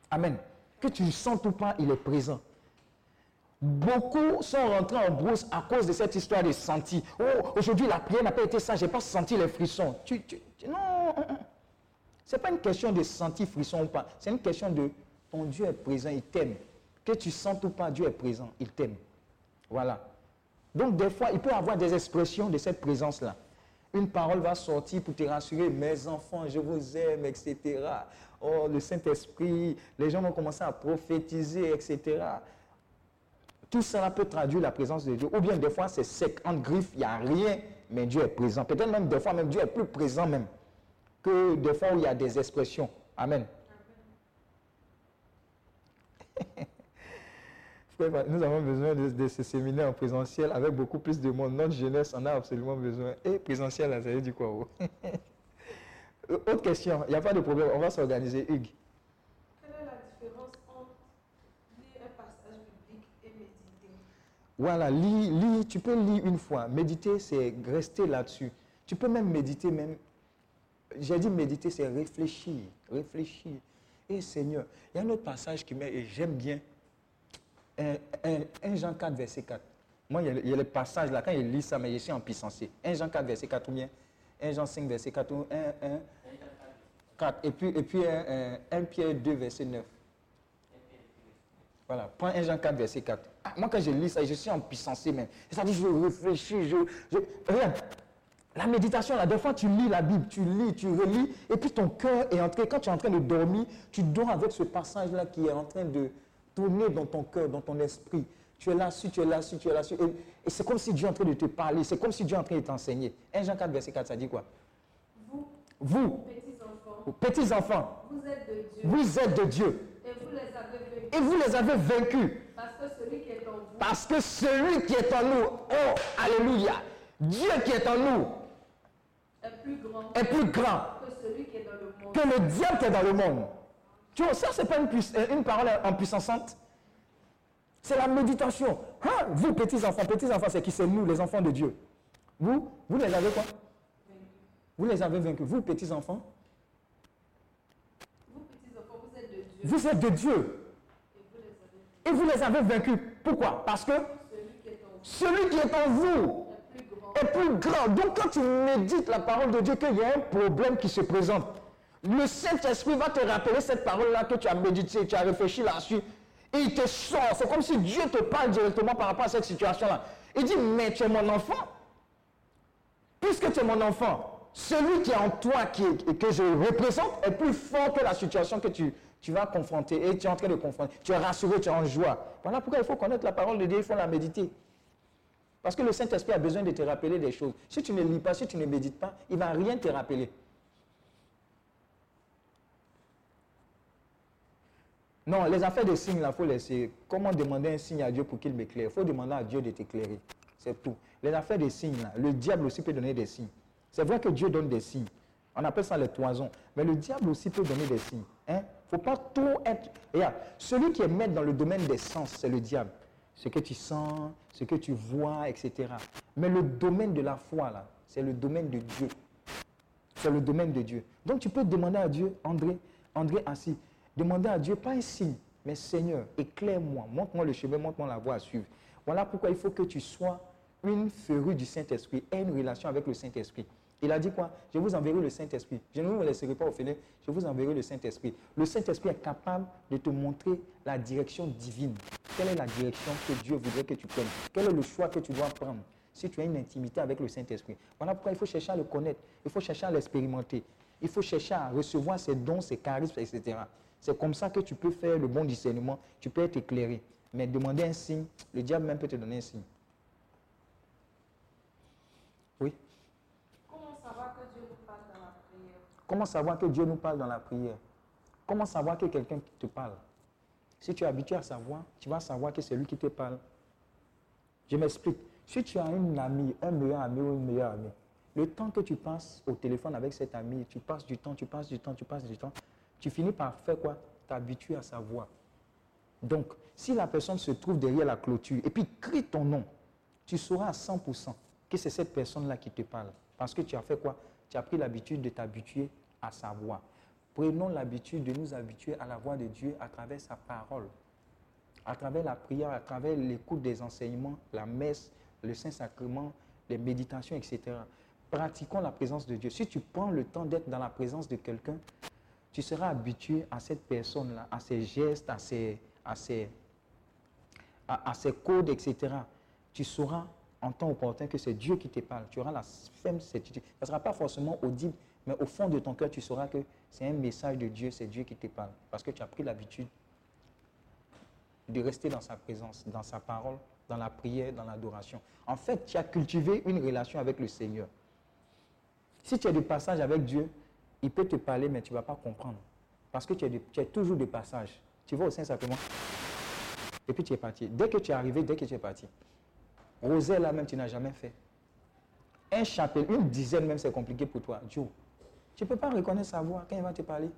Amen. Que tu le sentes ou pas, il est présent. Beaucoup sont rentrés en brousse à cause de cette histoire de senti. Oh, aujourd'hui la prière n'a pas été ça, je n'ai pas senti les frissons. Tu, tu- non, ce n'est pas une question de sentir frisson ou pas. C'est une question de ton Dieu est présent, il t'aime. Que tu sentes ou pas, Dieu est présent, il t'aime. Voilà. Donc des fois, il peut y avoir des expressions de cette présence-là. Une parole va sortir pour te rassurer, mes enfants, je vous aime, etc. Oh, le Saint-Esprit, les gens vont commencer à prophétiser, etc. Tout cela peut traduire la présence de Dieu. Ou bien des fois, c'est sec, en griffe, il n'y a rien, mais Dieu est présent. Peut-être même des fois, même Dieu est plus présent même que des fois où il y a des expressions. Amen. Nous avons besoin de, de ce séminaire en présentiel avec beaucoup plus de monde. Notre jeunesse en a absolument besoin. Et présentiel, là, ça veut dire quoi oh? Autre question, il n'y a pas de problème, on va s'organiser. Hugues. Quelle est la différence entre lire un passage biblique et méditer? Voilà, lis, lis, tu peux lire une fois. Méditer, c'est rester là-dessus. Tu peux même méditer, même. J'ai dit méditer, c'est réfléchir. Réfléchir. Et Seigneur, il y a un autre passage qui met, et j'aime bien. 1 Jean 4, verset 4. Moi, il y, a, le passage là, quand il lit ça, mais je suis en puissance. 1 Jean 4, verset 4 ou bien 1 Jean 5, verset 4 ou 1, 1, 4. Et puis, et puis 1, 1 Pierre 2, verset 9. Voilà, prends 1 Jean 4, verset 4. Ah, moi, quand je lis ça, je suis en puissance même. C'est-à-dire, je réfléchis, je, je... Regarde, la méditation, là, des fois, tu lis la Bible, tu lis, tu relis, et puis ton cœur est entré. Quand tu es en train de dormir, tu dors avec ce passage-là qui est en train de tourner dans ton cœur, dans ton esprit. Tu es là-dessus, tu es là-dessus, tu es là-dessus. Et, et c'est comme si Dieu est en train de te parler, c'est comme si Dieu est en train de t'enseigner. 1 Jean 4, verset 4, ça dit quoi? Vous, Vous, petits enfants, vous êtes de Dieu vous êtes de Dieu, et vous les avez vaincus et vous les avez vaincus. parce que celui qui est en vous Parce que celui qui est en nous, oh, alléluia, Dieu qui est en nous est plus grand est plus grand que celui qui est dans le monde. que le diable qui est dans le monde. Tu vois, ça, c'est pas une, euh, une parole en puissance. C'est la méditation. Hein, Vous, petits enfants, petits enfants, c'est qui? C'est nous, les enfants de Dieu. Vous, vous les avez quoi? Vous les avez vaincus. Vous, petits enfants, Vous, petits enfants, vous êtes de Dieu vous êtes de Dieu. et vous les avez vaincus. Pourquoi? Parce que Celui qui est en vous est plus grand. Donc quand tu médites la parole de Dieu, qu'il y a un problème qui se présente, le Saint-Esprit va te rappeler cette parole-là que tu as médité, tu as réfléchi là-dessus, et il te sort. C'est comme si Dieu te parle directement par rapport à cette situation-là. Il dit, mais tu es mon enfant. Puisque tu es mon enfant, celui qui est en toi, qui et que je représente, est plus fort que la situation que tu, tu vas confronter. Et tu es en train de confronter. Tu es rassuré, tu es en joie. Voilà pourquoi il faut connaître la parole de Dieu, il faut la méditer. Parce que le Saint-Esprit a besoin de te rappeler des choses. Si tu ne lis pas, si tu ne médites pas, il ne va rien te rappeler. Non, les affaires de signes, il faut laisser. Comment demander un signe à Dieu pour qu'il m'éclaire? Il faut demander à Dieu de t'éclairer. C'est tout. Les affaires des signes, là, le diable aussi peut donner des signes. C'est vrai que Dieu donne des signes. On appelle ça les toisons. Mais le diable aussi peut donner des signes. Il ne faut pas tout être. Regarde, celui qui est maître dans le domaine des sens, c'est le diable. Ce que tu sens, ce que tu vois, etc. Mais le domaine de la foi, là, c'est le domaine de Dieu. C'est le domaine de Dieu. Donc tu peux demander à Dieu, André, André assis, demander à Dieu, pas un signe, mais Seigneur, éclaire-moi, montre-moi le chemin, montre-moi la voie à suivre. Voilà pourquoi il faut que tu sois une férue du Saint-Esprit, aie une relation avec le Saint-Esprit. Il a dit quoi? Je vous enverrai le Saint-Esprit. Je ne vous laisserai pas au fenêtre, je vous enverrai le Saint-Esprit. Le Saint-Esprit est capable de te montrer la direction divine. Quelle est la direction que Dieu voudrait que tu prennes? Quel est le choix que tu dois prendre si tu as une intimité avec le Saint-Esprit? Voilà pourquoi il faut chercher à le connaître, il faut chercher à l'expérimenter, il faut chercher à recevoir ses dons, ses charismes, etc. C'est comme ça que tu peux faire le bon discernement, tu peux être éclairé. Mais demander un signe, le diable même peut te donner un signe. Oui. Comment savoir que Dieu nous parle dans la prière? Comment savoir que Dieu nous parle dans la prière? Comment savoir que quelqu'un te parle? Si tu es habitué à savoir, tu vas savoir que c'est lui qui te parle. Je m'explique. Si tu as une amie, un meilleur ami ou une meilleure amie, le temps que tu passes au téléphone avec cette amie, tu passes du temps, tu passes du temps, tu passes du temps, tu finis par faire quoi? T'habituer à sa voix. Donc, si la personne se trouve derrière la clôture et puis crie ton nom, tu sauras à 100% que c'est cette personne-là qui te parle. Parce que tu as fait quoi? Tu as pris l'habitude de t'habituer à sa voix. Prenons l'habitude de nous habituer à la voix de Dieu à travers sa parole, à travers la prière, à travers l'écoute des enseignements, la messe, le Saint-Sacrement, les méditations, etc. Pratiquons la présence de Dieu. Si tu prends le temps d'être dans la présence de quelqu'un, tu seras habitué à cette personne-là, à ses gestes, à ses, à ses, à, ses codes, etc. Tu sauras en temps opportun que c'est Dieu qui te parle. Tu auras la ferme certitude. Ça ne sera pas forcément audible, mais au fond de ton cœur, tu sauras que c'est un message de Dieu, c'est Dieu qui te parle. Parce que tu as pris l'habitude de rester dans sa présence, dans sa parole, dans la prière, dans l'adoration. En fait, tu as cultivé une relation avec le Seigneur. Si tu as des passages avec Dieu, il peut te parler, mais tu ne vas pas comprendre. Parce que tu as toujours des passages. Tu vas au Saint-Sacrement, et puis tu es parti. Dès que tu es arrivé, dès que tu es parti. Rosaire, là même, tu n'as jamais fait. Un chapelet, une dizaine même, c'est compliqué pour toi. Joe, tu ne peux pas reconnaître sa voix quand il va te parler.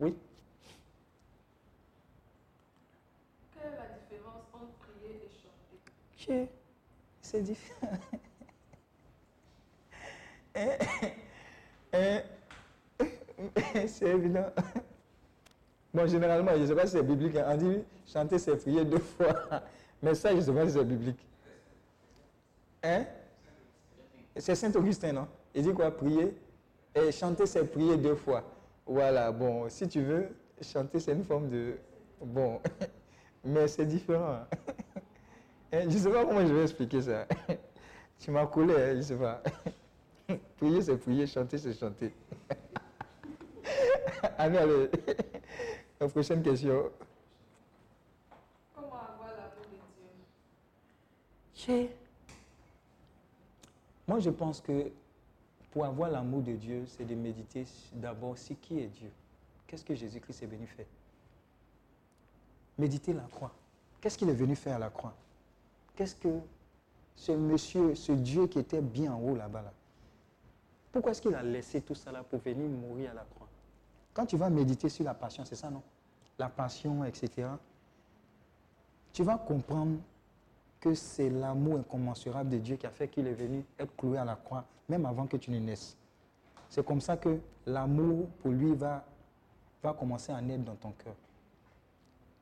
Oui. Quelle est la différence entre prier et chanter? Dieu, c'est différent. Hein? Hein? c'est évident. Bon, généralement, je ne sais pas si c'est biblique. hein. On dit chanter, c'est prier deux fois. Mais ça, je ne sais pas si c'est biblique. Hein? C'est Saint Augustin, non? Il dit quoi? Prier. Et chanter, c'est prier deux fois. Voilà, bon, si tu veux, chanter, c'est une forme de. Bon, mais c'est différent. Je ne sais pas comment je vais expliquer ça. Tu m'as collé, hein, je ne sais pas. Prier, c'est prier, chanter, c'est chanter. Allez, allez. La prochaine question. Comment avoir l'amour de Dieu? Moi, je pense que pour avoir l'amour de Dieu, c'est de méditer d'abord sur qui est Dieu. Qu'est-ce que Jésus-Christ est venu faire? Méditer la croix. Qu'est-ce qu'il est venu faire à la croix? Qu'est-ce que ce monsieur, ce Dieu qui était bien en haut là-bas, là, pourquoi est-ce qu'il a laissé tout ça là pour venir mourir à la croix? Quand tu vas méditer sur la passion, c'est ça, non? La passion, etc. Tu vas comprendre que c'est l'amour incommensurable de Dieu qui a fait qu'il est venu être cloué à la croix, même avant que tu ne naisses. C'est comme ça que l'amour pour lui va, va commencer à naître dans ton cœur.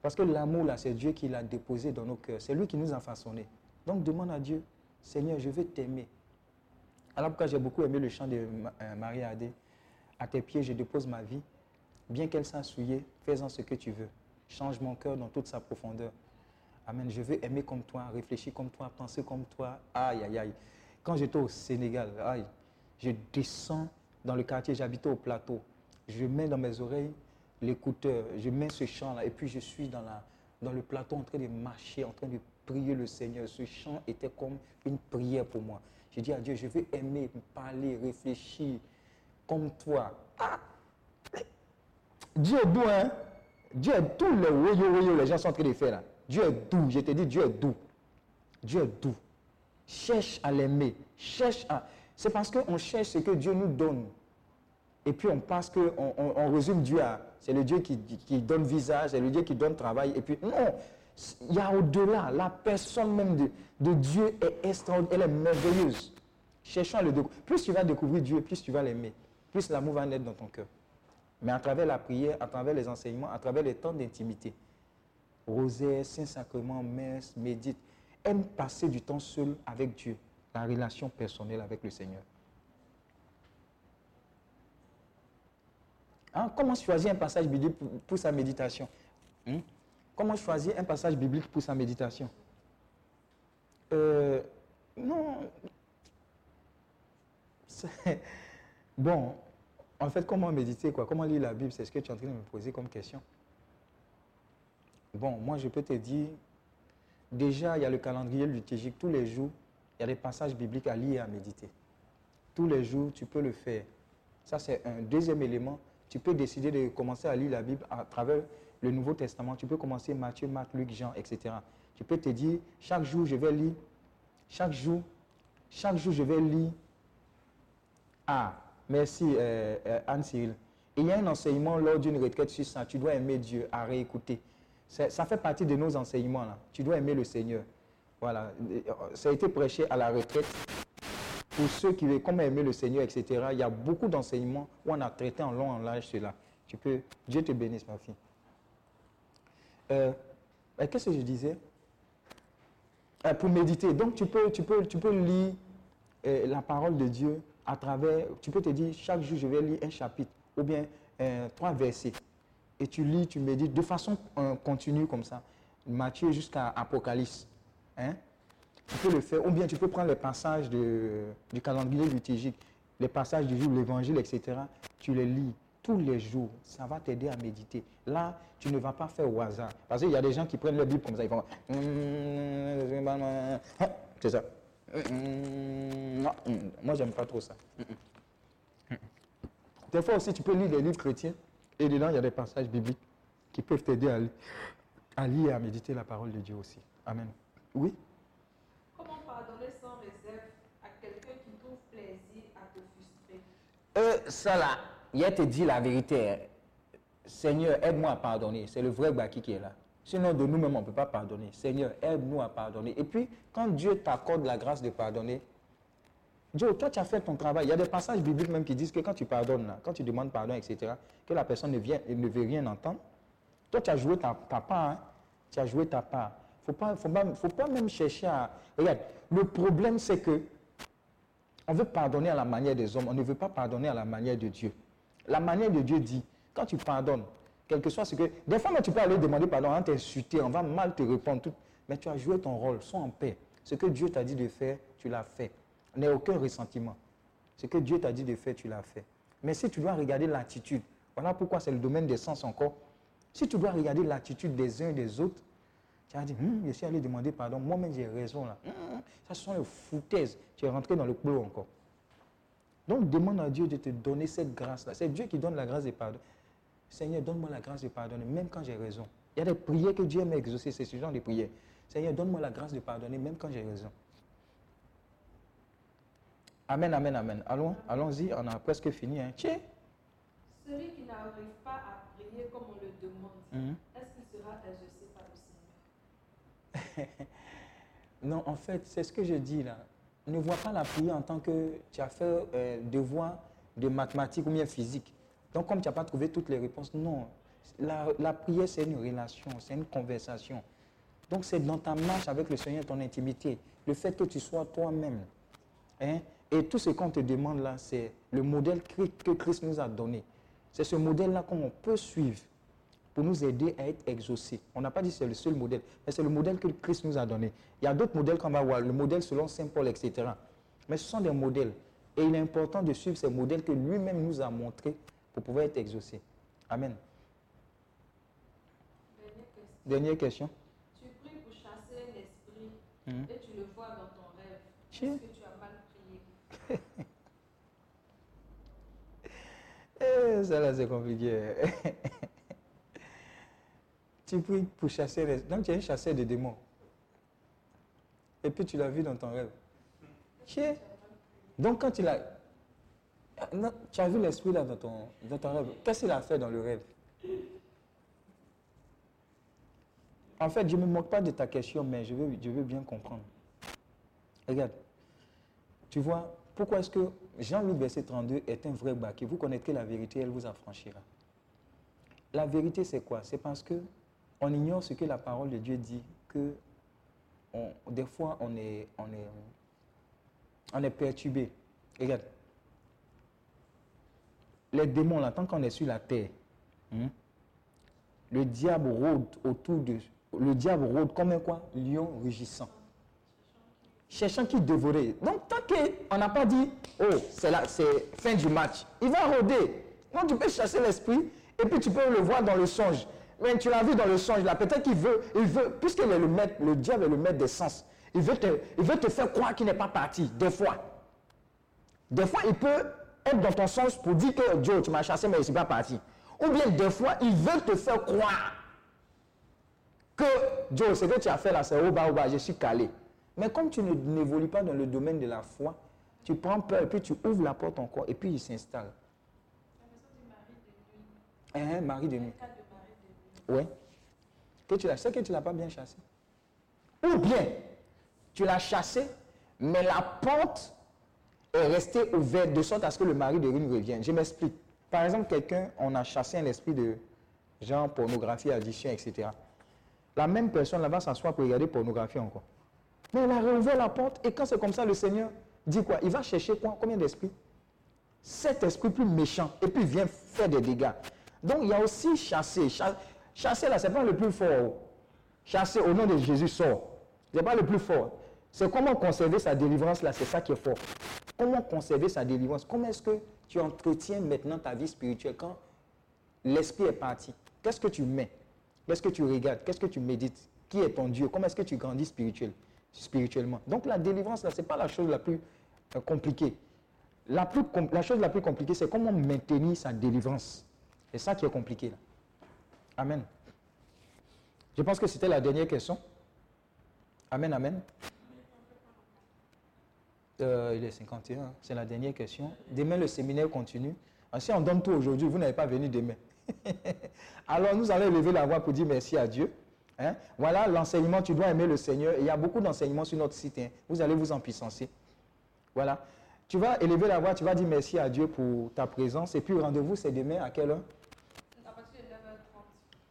Parce que l'amour, là, c'est Dieu qui l'a déposé dans nos cœurs. C'est lui qui nous a façonnés. Donc demande à Dieu, Seigneur, je veux t'aimer. Alors pourquoi j'ai beaucoup aimé le chant de euh, Marie Adé. À tes pieds, je dépose ma vie. Bien qu'elle soit fais-en ce que tu veux. Change mon cœur dans toute sa profondeur. Amen. Je veux aimer comme toi, réfléchir comme toi, penser comme toi. Aïe, aïe, aïe. Quand j'étais au Sénégal, aïe, je descends dans le quartier, j'habitais au plateau. Je mets dans mes oreilles l'écouteur, je mets ce chant-là, et puis je suis dans, le plateau en train de marcher, en train de prier le Seigneur. Ce chant était comme une prière pour moi. J'ai dit à Dieu, je veux aimer, parler, réfléchir comme toi. Ah! Dieu est doux, hein? Dieu est doux, le les gens sont en train de faire là. Dieu est doux, je te dis, Dieu est doux. Dieu est doux. Cherche à l'aimer. Cherche à. C'est parce qu'on cherche ce que Dieu nous donne. Et puis on pense qu'on on, on résume Dieu à. C'est le Dieu qui, qui donne visage, c'est le Dieu qui donne travail. Et puis non, il y a au-delà. La personne même de, de Dieu est extraordinaire, elle est merveilleuse. Cherchons à le découvrir. Plus tu vas découvrir Dieu, plus tu vas l'aimer. Plus l'amour va naître dans ton cœur. Mais à travers la prière, à travers les enseignements, à travers les temps d'intimité. Rosaire, Saint-Sacrement, messe, médite. Aime passer du temps seul avec Dieu. La relation personnelle avec le Seigneur. Hein, Comment choisir un passage biblique pour, sa méditation? Hein? Comment choisir un passage biblique pour sa méditation? Non. Bon, en fait, comment méditer quoi? Comment lire la Bible? C'est ce que tu es en train de me poser comme question. Bon, moi, je peux te dire, déjà, il y a le calendrier liturgique. Tous les jours, il y a des passages bibliques à lire et à méditer. Tous les jours, tu peux le faire. Ça, c'est un deuxième élément. tu peux décider de commencer à lire la Bible à travers le Nouveau Testament. Tu peux commencer Matthieu, Marc, Luc, Jean, etc. Tu peux te dire, chaque jour, je vais lire, chaque jour, chaque jour, je vais lire. Ah, merci euh, euh, Anne-Cyril. Il y a un enseignement lors d'une retraite sur ça. Tu dois aimer Dieu à réécouter. Ça, fait partie de nos enseignements. Là. Tu dois aimer le Seigneur. Voilà. Ça a été prêché à la retraite. Pour ceux qui veulent comment aimer le Seigneur, etc. Il y a beaucoup d'enseignements où on a traité en long, en large cela. Tu peux. Dieu te bénisse, ma fille. Euh, Qu'est-ce que je disais? Pour méditer. Donc, tu peux, tu peux, tu peux lire la parole de Dieu à travers. Tu peux te dire, chaque jour, je vais lire un chapitre ou bien euh, trois versets. Et tu lis, tu médites de façon euh, continue comme ça. Matthieu jusqu'à Apocalypse. Hein? Tu peux le faire. Ou bien tu peux prendre les passages de- du calendrier liturgique, les passages du jour, l'évangile, etc. Tu les lis tous les jours. Ça va t'aider à méditer. Là, tu ne vas pas faire au hasard. Parce qu'il y a des gens qui prennent leur Bible comme ça. Ils font. C'est ça. Non, moi, j'aime pas trop ça. Des fois aussi, tu peux lire des livres chrétiens et dedans, il y a des passages bibliques qui peuvent t'aider à, à lire et à méditer la parole de Dieu aussi. Amen. Oui Comment pardonner sans réserve à quelqu'un qui trouve plaisir à te frustrer? Euh, ça là, il te dit la vérité. Seigneur, aide-moi à pardonner. C'est le vrai Baki qui est là. Sinon, de nous-mêmes, on ne peut pas pardonner. Seigneur, aide-nous à pardonner. Et puis, quand Dieu t'accorde la grâce de pardonner, Dieu, toi, tu as fait ton travail. Il y a des passages bibliques même qui disent que quand tu pardonnes, quand tu demandes pardon, etc., que la personne ne, vient, ne veut rien entendre, toi, tu as joué ta, ta part. hein. Tu as joué ta part. Il ne faut pas, faut pas, faut pas même chercher à... Regarde, le problème, c'est que on veut pardonner à la manière des hommes, on ne veut pas pardonner à la manière de Dieu. La manière de Dieu dit, quand tu pardonnes, quel que soit ce que... Des fois, mais tu peux aller demander pardon, on va t'insulter, on va mal te répondre, mais tu as joué ton rôle, sois en paix. Ce que Dieu t'a dit de faire, tu l'as fait. N'aie aucun ressentiment. Ce que Dieu t'a dit de faire, tu l'as fait. Mais si tu dois regarder l'attitude, voilà pourquoi c'est le domaine des sens encore. Si tu dois regarder l'attitude des uns et des autres, tu as dit, Hum, je suis allé demander pardon, moi-même j'ai raison là. Hum, ça, sont les foutaises. Tu es rentré dans le clos encore. Donc demande à Dieu de te donner cette grâce-là. C'est Dieu qui donne la grâce de pardon. Seigneur, donne-moi la grâce de pardonner, même quand j'ai raison. Il y a des prières que Dieu aime exaucer, c'est ce genre de prières. Seigneur, donne-moi la grâce de pardonner, même quand j'ai raison. Amen, amen, amen. Allons, allons-y, on a presque fini. Hein. Tiens. Celui qui n'arrive pas à prier comme on le demande, Mhm. est-ce qu'il sera exaucé par le Seigneur? Non, en fait, c'est ce que je dis là. Ne vois pas la prière en tant que tu as fait euh, devoir de mathématiques ou bien physique. Donc, comme tu n'as pas trouvé toutes les réponses, non. La, prière, c'est une relation, c'est une conversation. Donc, c'est dans ta marche avec le Seigneur, ton intimité, le fait que tu sois toi-même. Hein? Et tout ce qu'on te demande là, c'est le modèle que Christ nous a donné. C'est ce modèle-là qu'on peut suivre pour nous aider à être exaucés. On n'a pas dit que c'est le seul modèle, mais c'est le modèle que Christ nous a donné. Il y a d'autres modèles qu'on va voir, le modèle selon Saint Paul, etc. Mais ce sont des modèles. Et il est important de suivre ces modèles que lui-même nous a montrés pour pouvoir être exaucés. Amen. Dernière question. Dernière question. Tu pries pour chasser un esprit Mhm. et tu le vois dans ton rêve. Est-ce que tu as mal prié? Eh, ça là, c'est compliqué. tu pries pour chasser les... Donc, tu es un chasseur de démons. Et puis, tu l'as vu dans ton rêve. Tiens. Donc, quand tu l'as... Non, tu as vu l'esprit là dans ton, dans ton rêve. Qu'est-ce qu'il a fait dans le rêve? En fait, je ne me moque pas de ta question, mais je veux, je veux bien comprendre. Regarde. Tu vois, pourquoi est-ce que Jean 8, verset 32 est un vrai baquet Vous connaîtrez la vérité, elle vous affranchira. La vérité, c'est quoi? C'est parce que on ignore ce que la parole de Dieu dit, que des fois, on est, on est, on est perturbé. Regarde. Les démons, là, tant qu'on est sur la terre, hein, le diable rôde autour de... Le diable rôde comme un quoi? Lion rugissant cherchant qui dévorer. Donc, tant qu'on n'a pas dit, oh, c'est la- fin du match, il va rôder. Donc, tu peux chasser l'esprit et puis tu peux le voir dans le songe. Mais tu l'as vu dans le songe, là, peut-être qu'il veut, il veut, puisqu'il est le maître, le diable est le maître des sens, il veut te, il veut te faire croire qu'il n'est pas parti, des fois. Des fois, il peut être dans ton sens pour dire que Joe, tu m'as chassé, mais je ne suis pas parti. Ou bien des fois, ils veulent te faire croire que Joe, ce que tu as fait là, c'est au bas, au bas, je suis calé. Mais comme tu ne- n'évolues pas dans le domaine de la foi, tu prends peur et puis tu ouvres la porte encore et puis il s'installe. Hein, mari de nuit. Oui. Que tu l'as, c'est que tu ne l'as pas bien chassé. Ou bien, tu l'as chassé, mais la porte est restée ouverte de sorte à ce que le mari de ruine revienne. Je m'explique. Par exemple, quelqu'un, on a chassé un esprit de genre pornographie, addiction, etc. La même personne là va s'asseoir pour regarder pornographie encore. Mais elle a réouvert la porte et quand c'est comme ça, le Seigneur dit quoi? Il va chercher quoi? Combien d'esprits? Sept esprits plus méchants et puis il vient faire des dégâts. Donc il y a aussi chasser. Cha- Chasser là, c'est pas le plus fort. Chasser au nom de Jésus sort. C'est pas le plus fort. C'est comment conserver sa délivrance là, c'est ça qui est fort. Comment conserver sa délivrance? Comment est-ce que tu entretiens maintenant ta vie spirituelle quand l'esprit est parti? Qu'est-ce que tu mets? Qu'est-ce que tu regardes? Qu'est-ce que tu médites? Qui est ton Dieu? Comment est-ce que tu grandis spirituel, spirituellement? Donc la délivrance, là, ce n'est pas la chose la plus euh, compliquée. La, la chose la plus compliquée, c'est comment maintenir sa délivrance. C'est ça qui est compliqué. Là. Amen. Je pense que c'était la dernière question. Amen, amen. Euh, il est 51, hein. c'est la dernière question. Demain, le séminaire continue. Si on donne tout aujourd'hui, vous n'allez pas venir demain. Alors, nous allons lever la voix pour dire merci à Dieu. Hein. Voilà l'enseignement, tu dois aimer le Seigneur. Il y a beaucoup d'enseignements sur notre site. hein. Vous allez vous en puissancer. Voilà. Tu vas élever la voix, tu vas dire merci à Dieu pour ta présence. Et puis, rendez-vous, c'est demain à quelle heure? À partir de 9h30.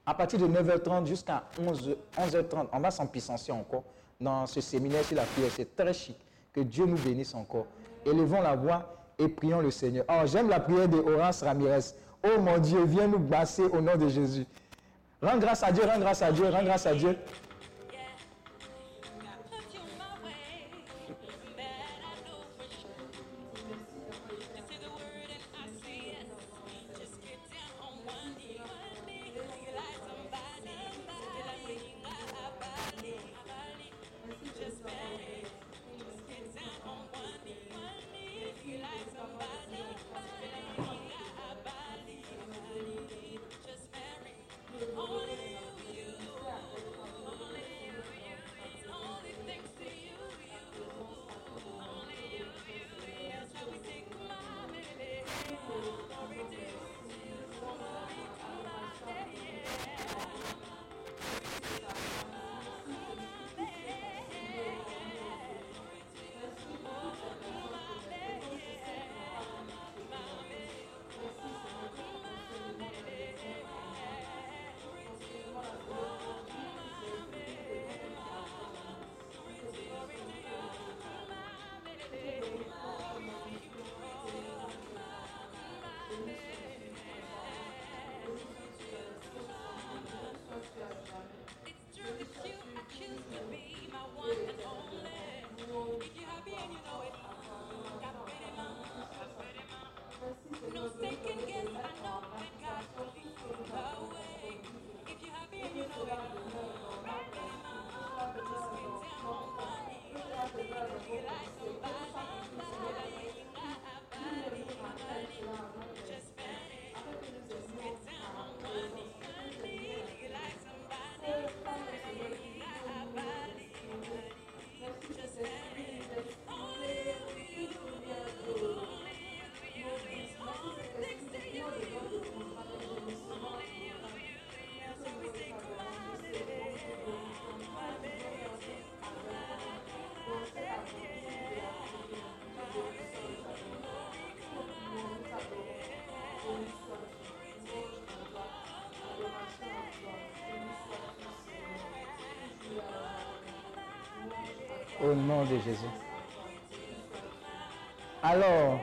à partir de 9h30 jusqu'à 11, 11h30, on va s'en puissancer encore dans ce séminaire sur la prière. C'est très chic. Que Dieu nous bénisse encore. Élevons la voix et prions le Seigneur. Oh, j'aime la prière de Horace Ramirez. Oh mon Dieu, viens nous basser au nom de Jésus. Rends grâce à Dieu, rends grâce à Dieu, rends grâce à Dieu. Au nom de Jésus. Alors,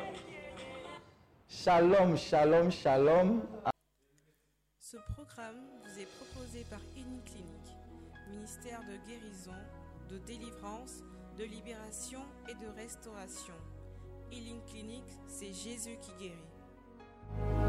shalom, shalom, shalom. Ce programme vous est proposé par Uniclinique, ministère de guérison, de délivrance, de libération et de restauration. Healing Clinic, c'est Jésus qui guérit.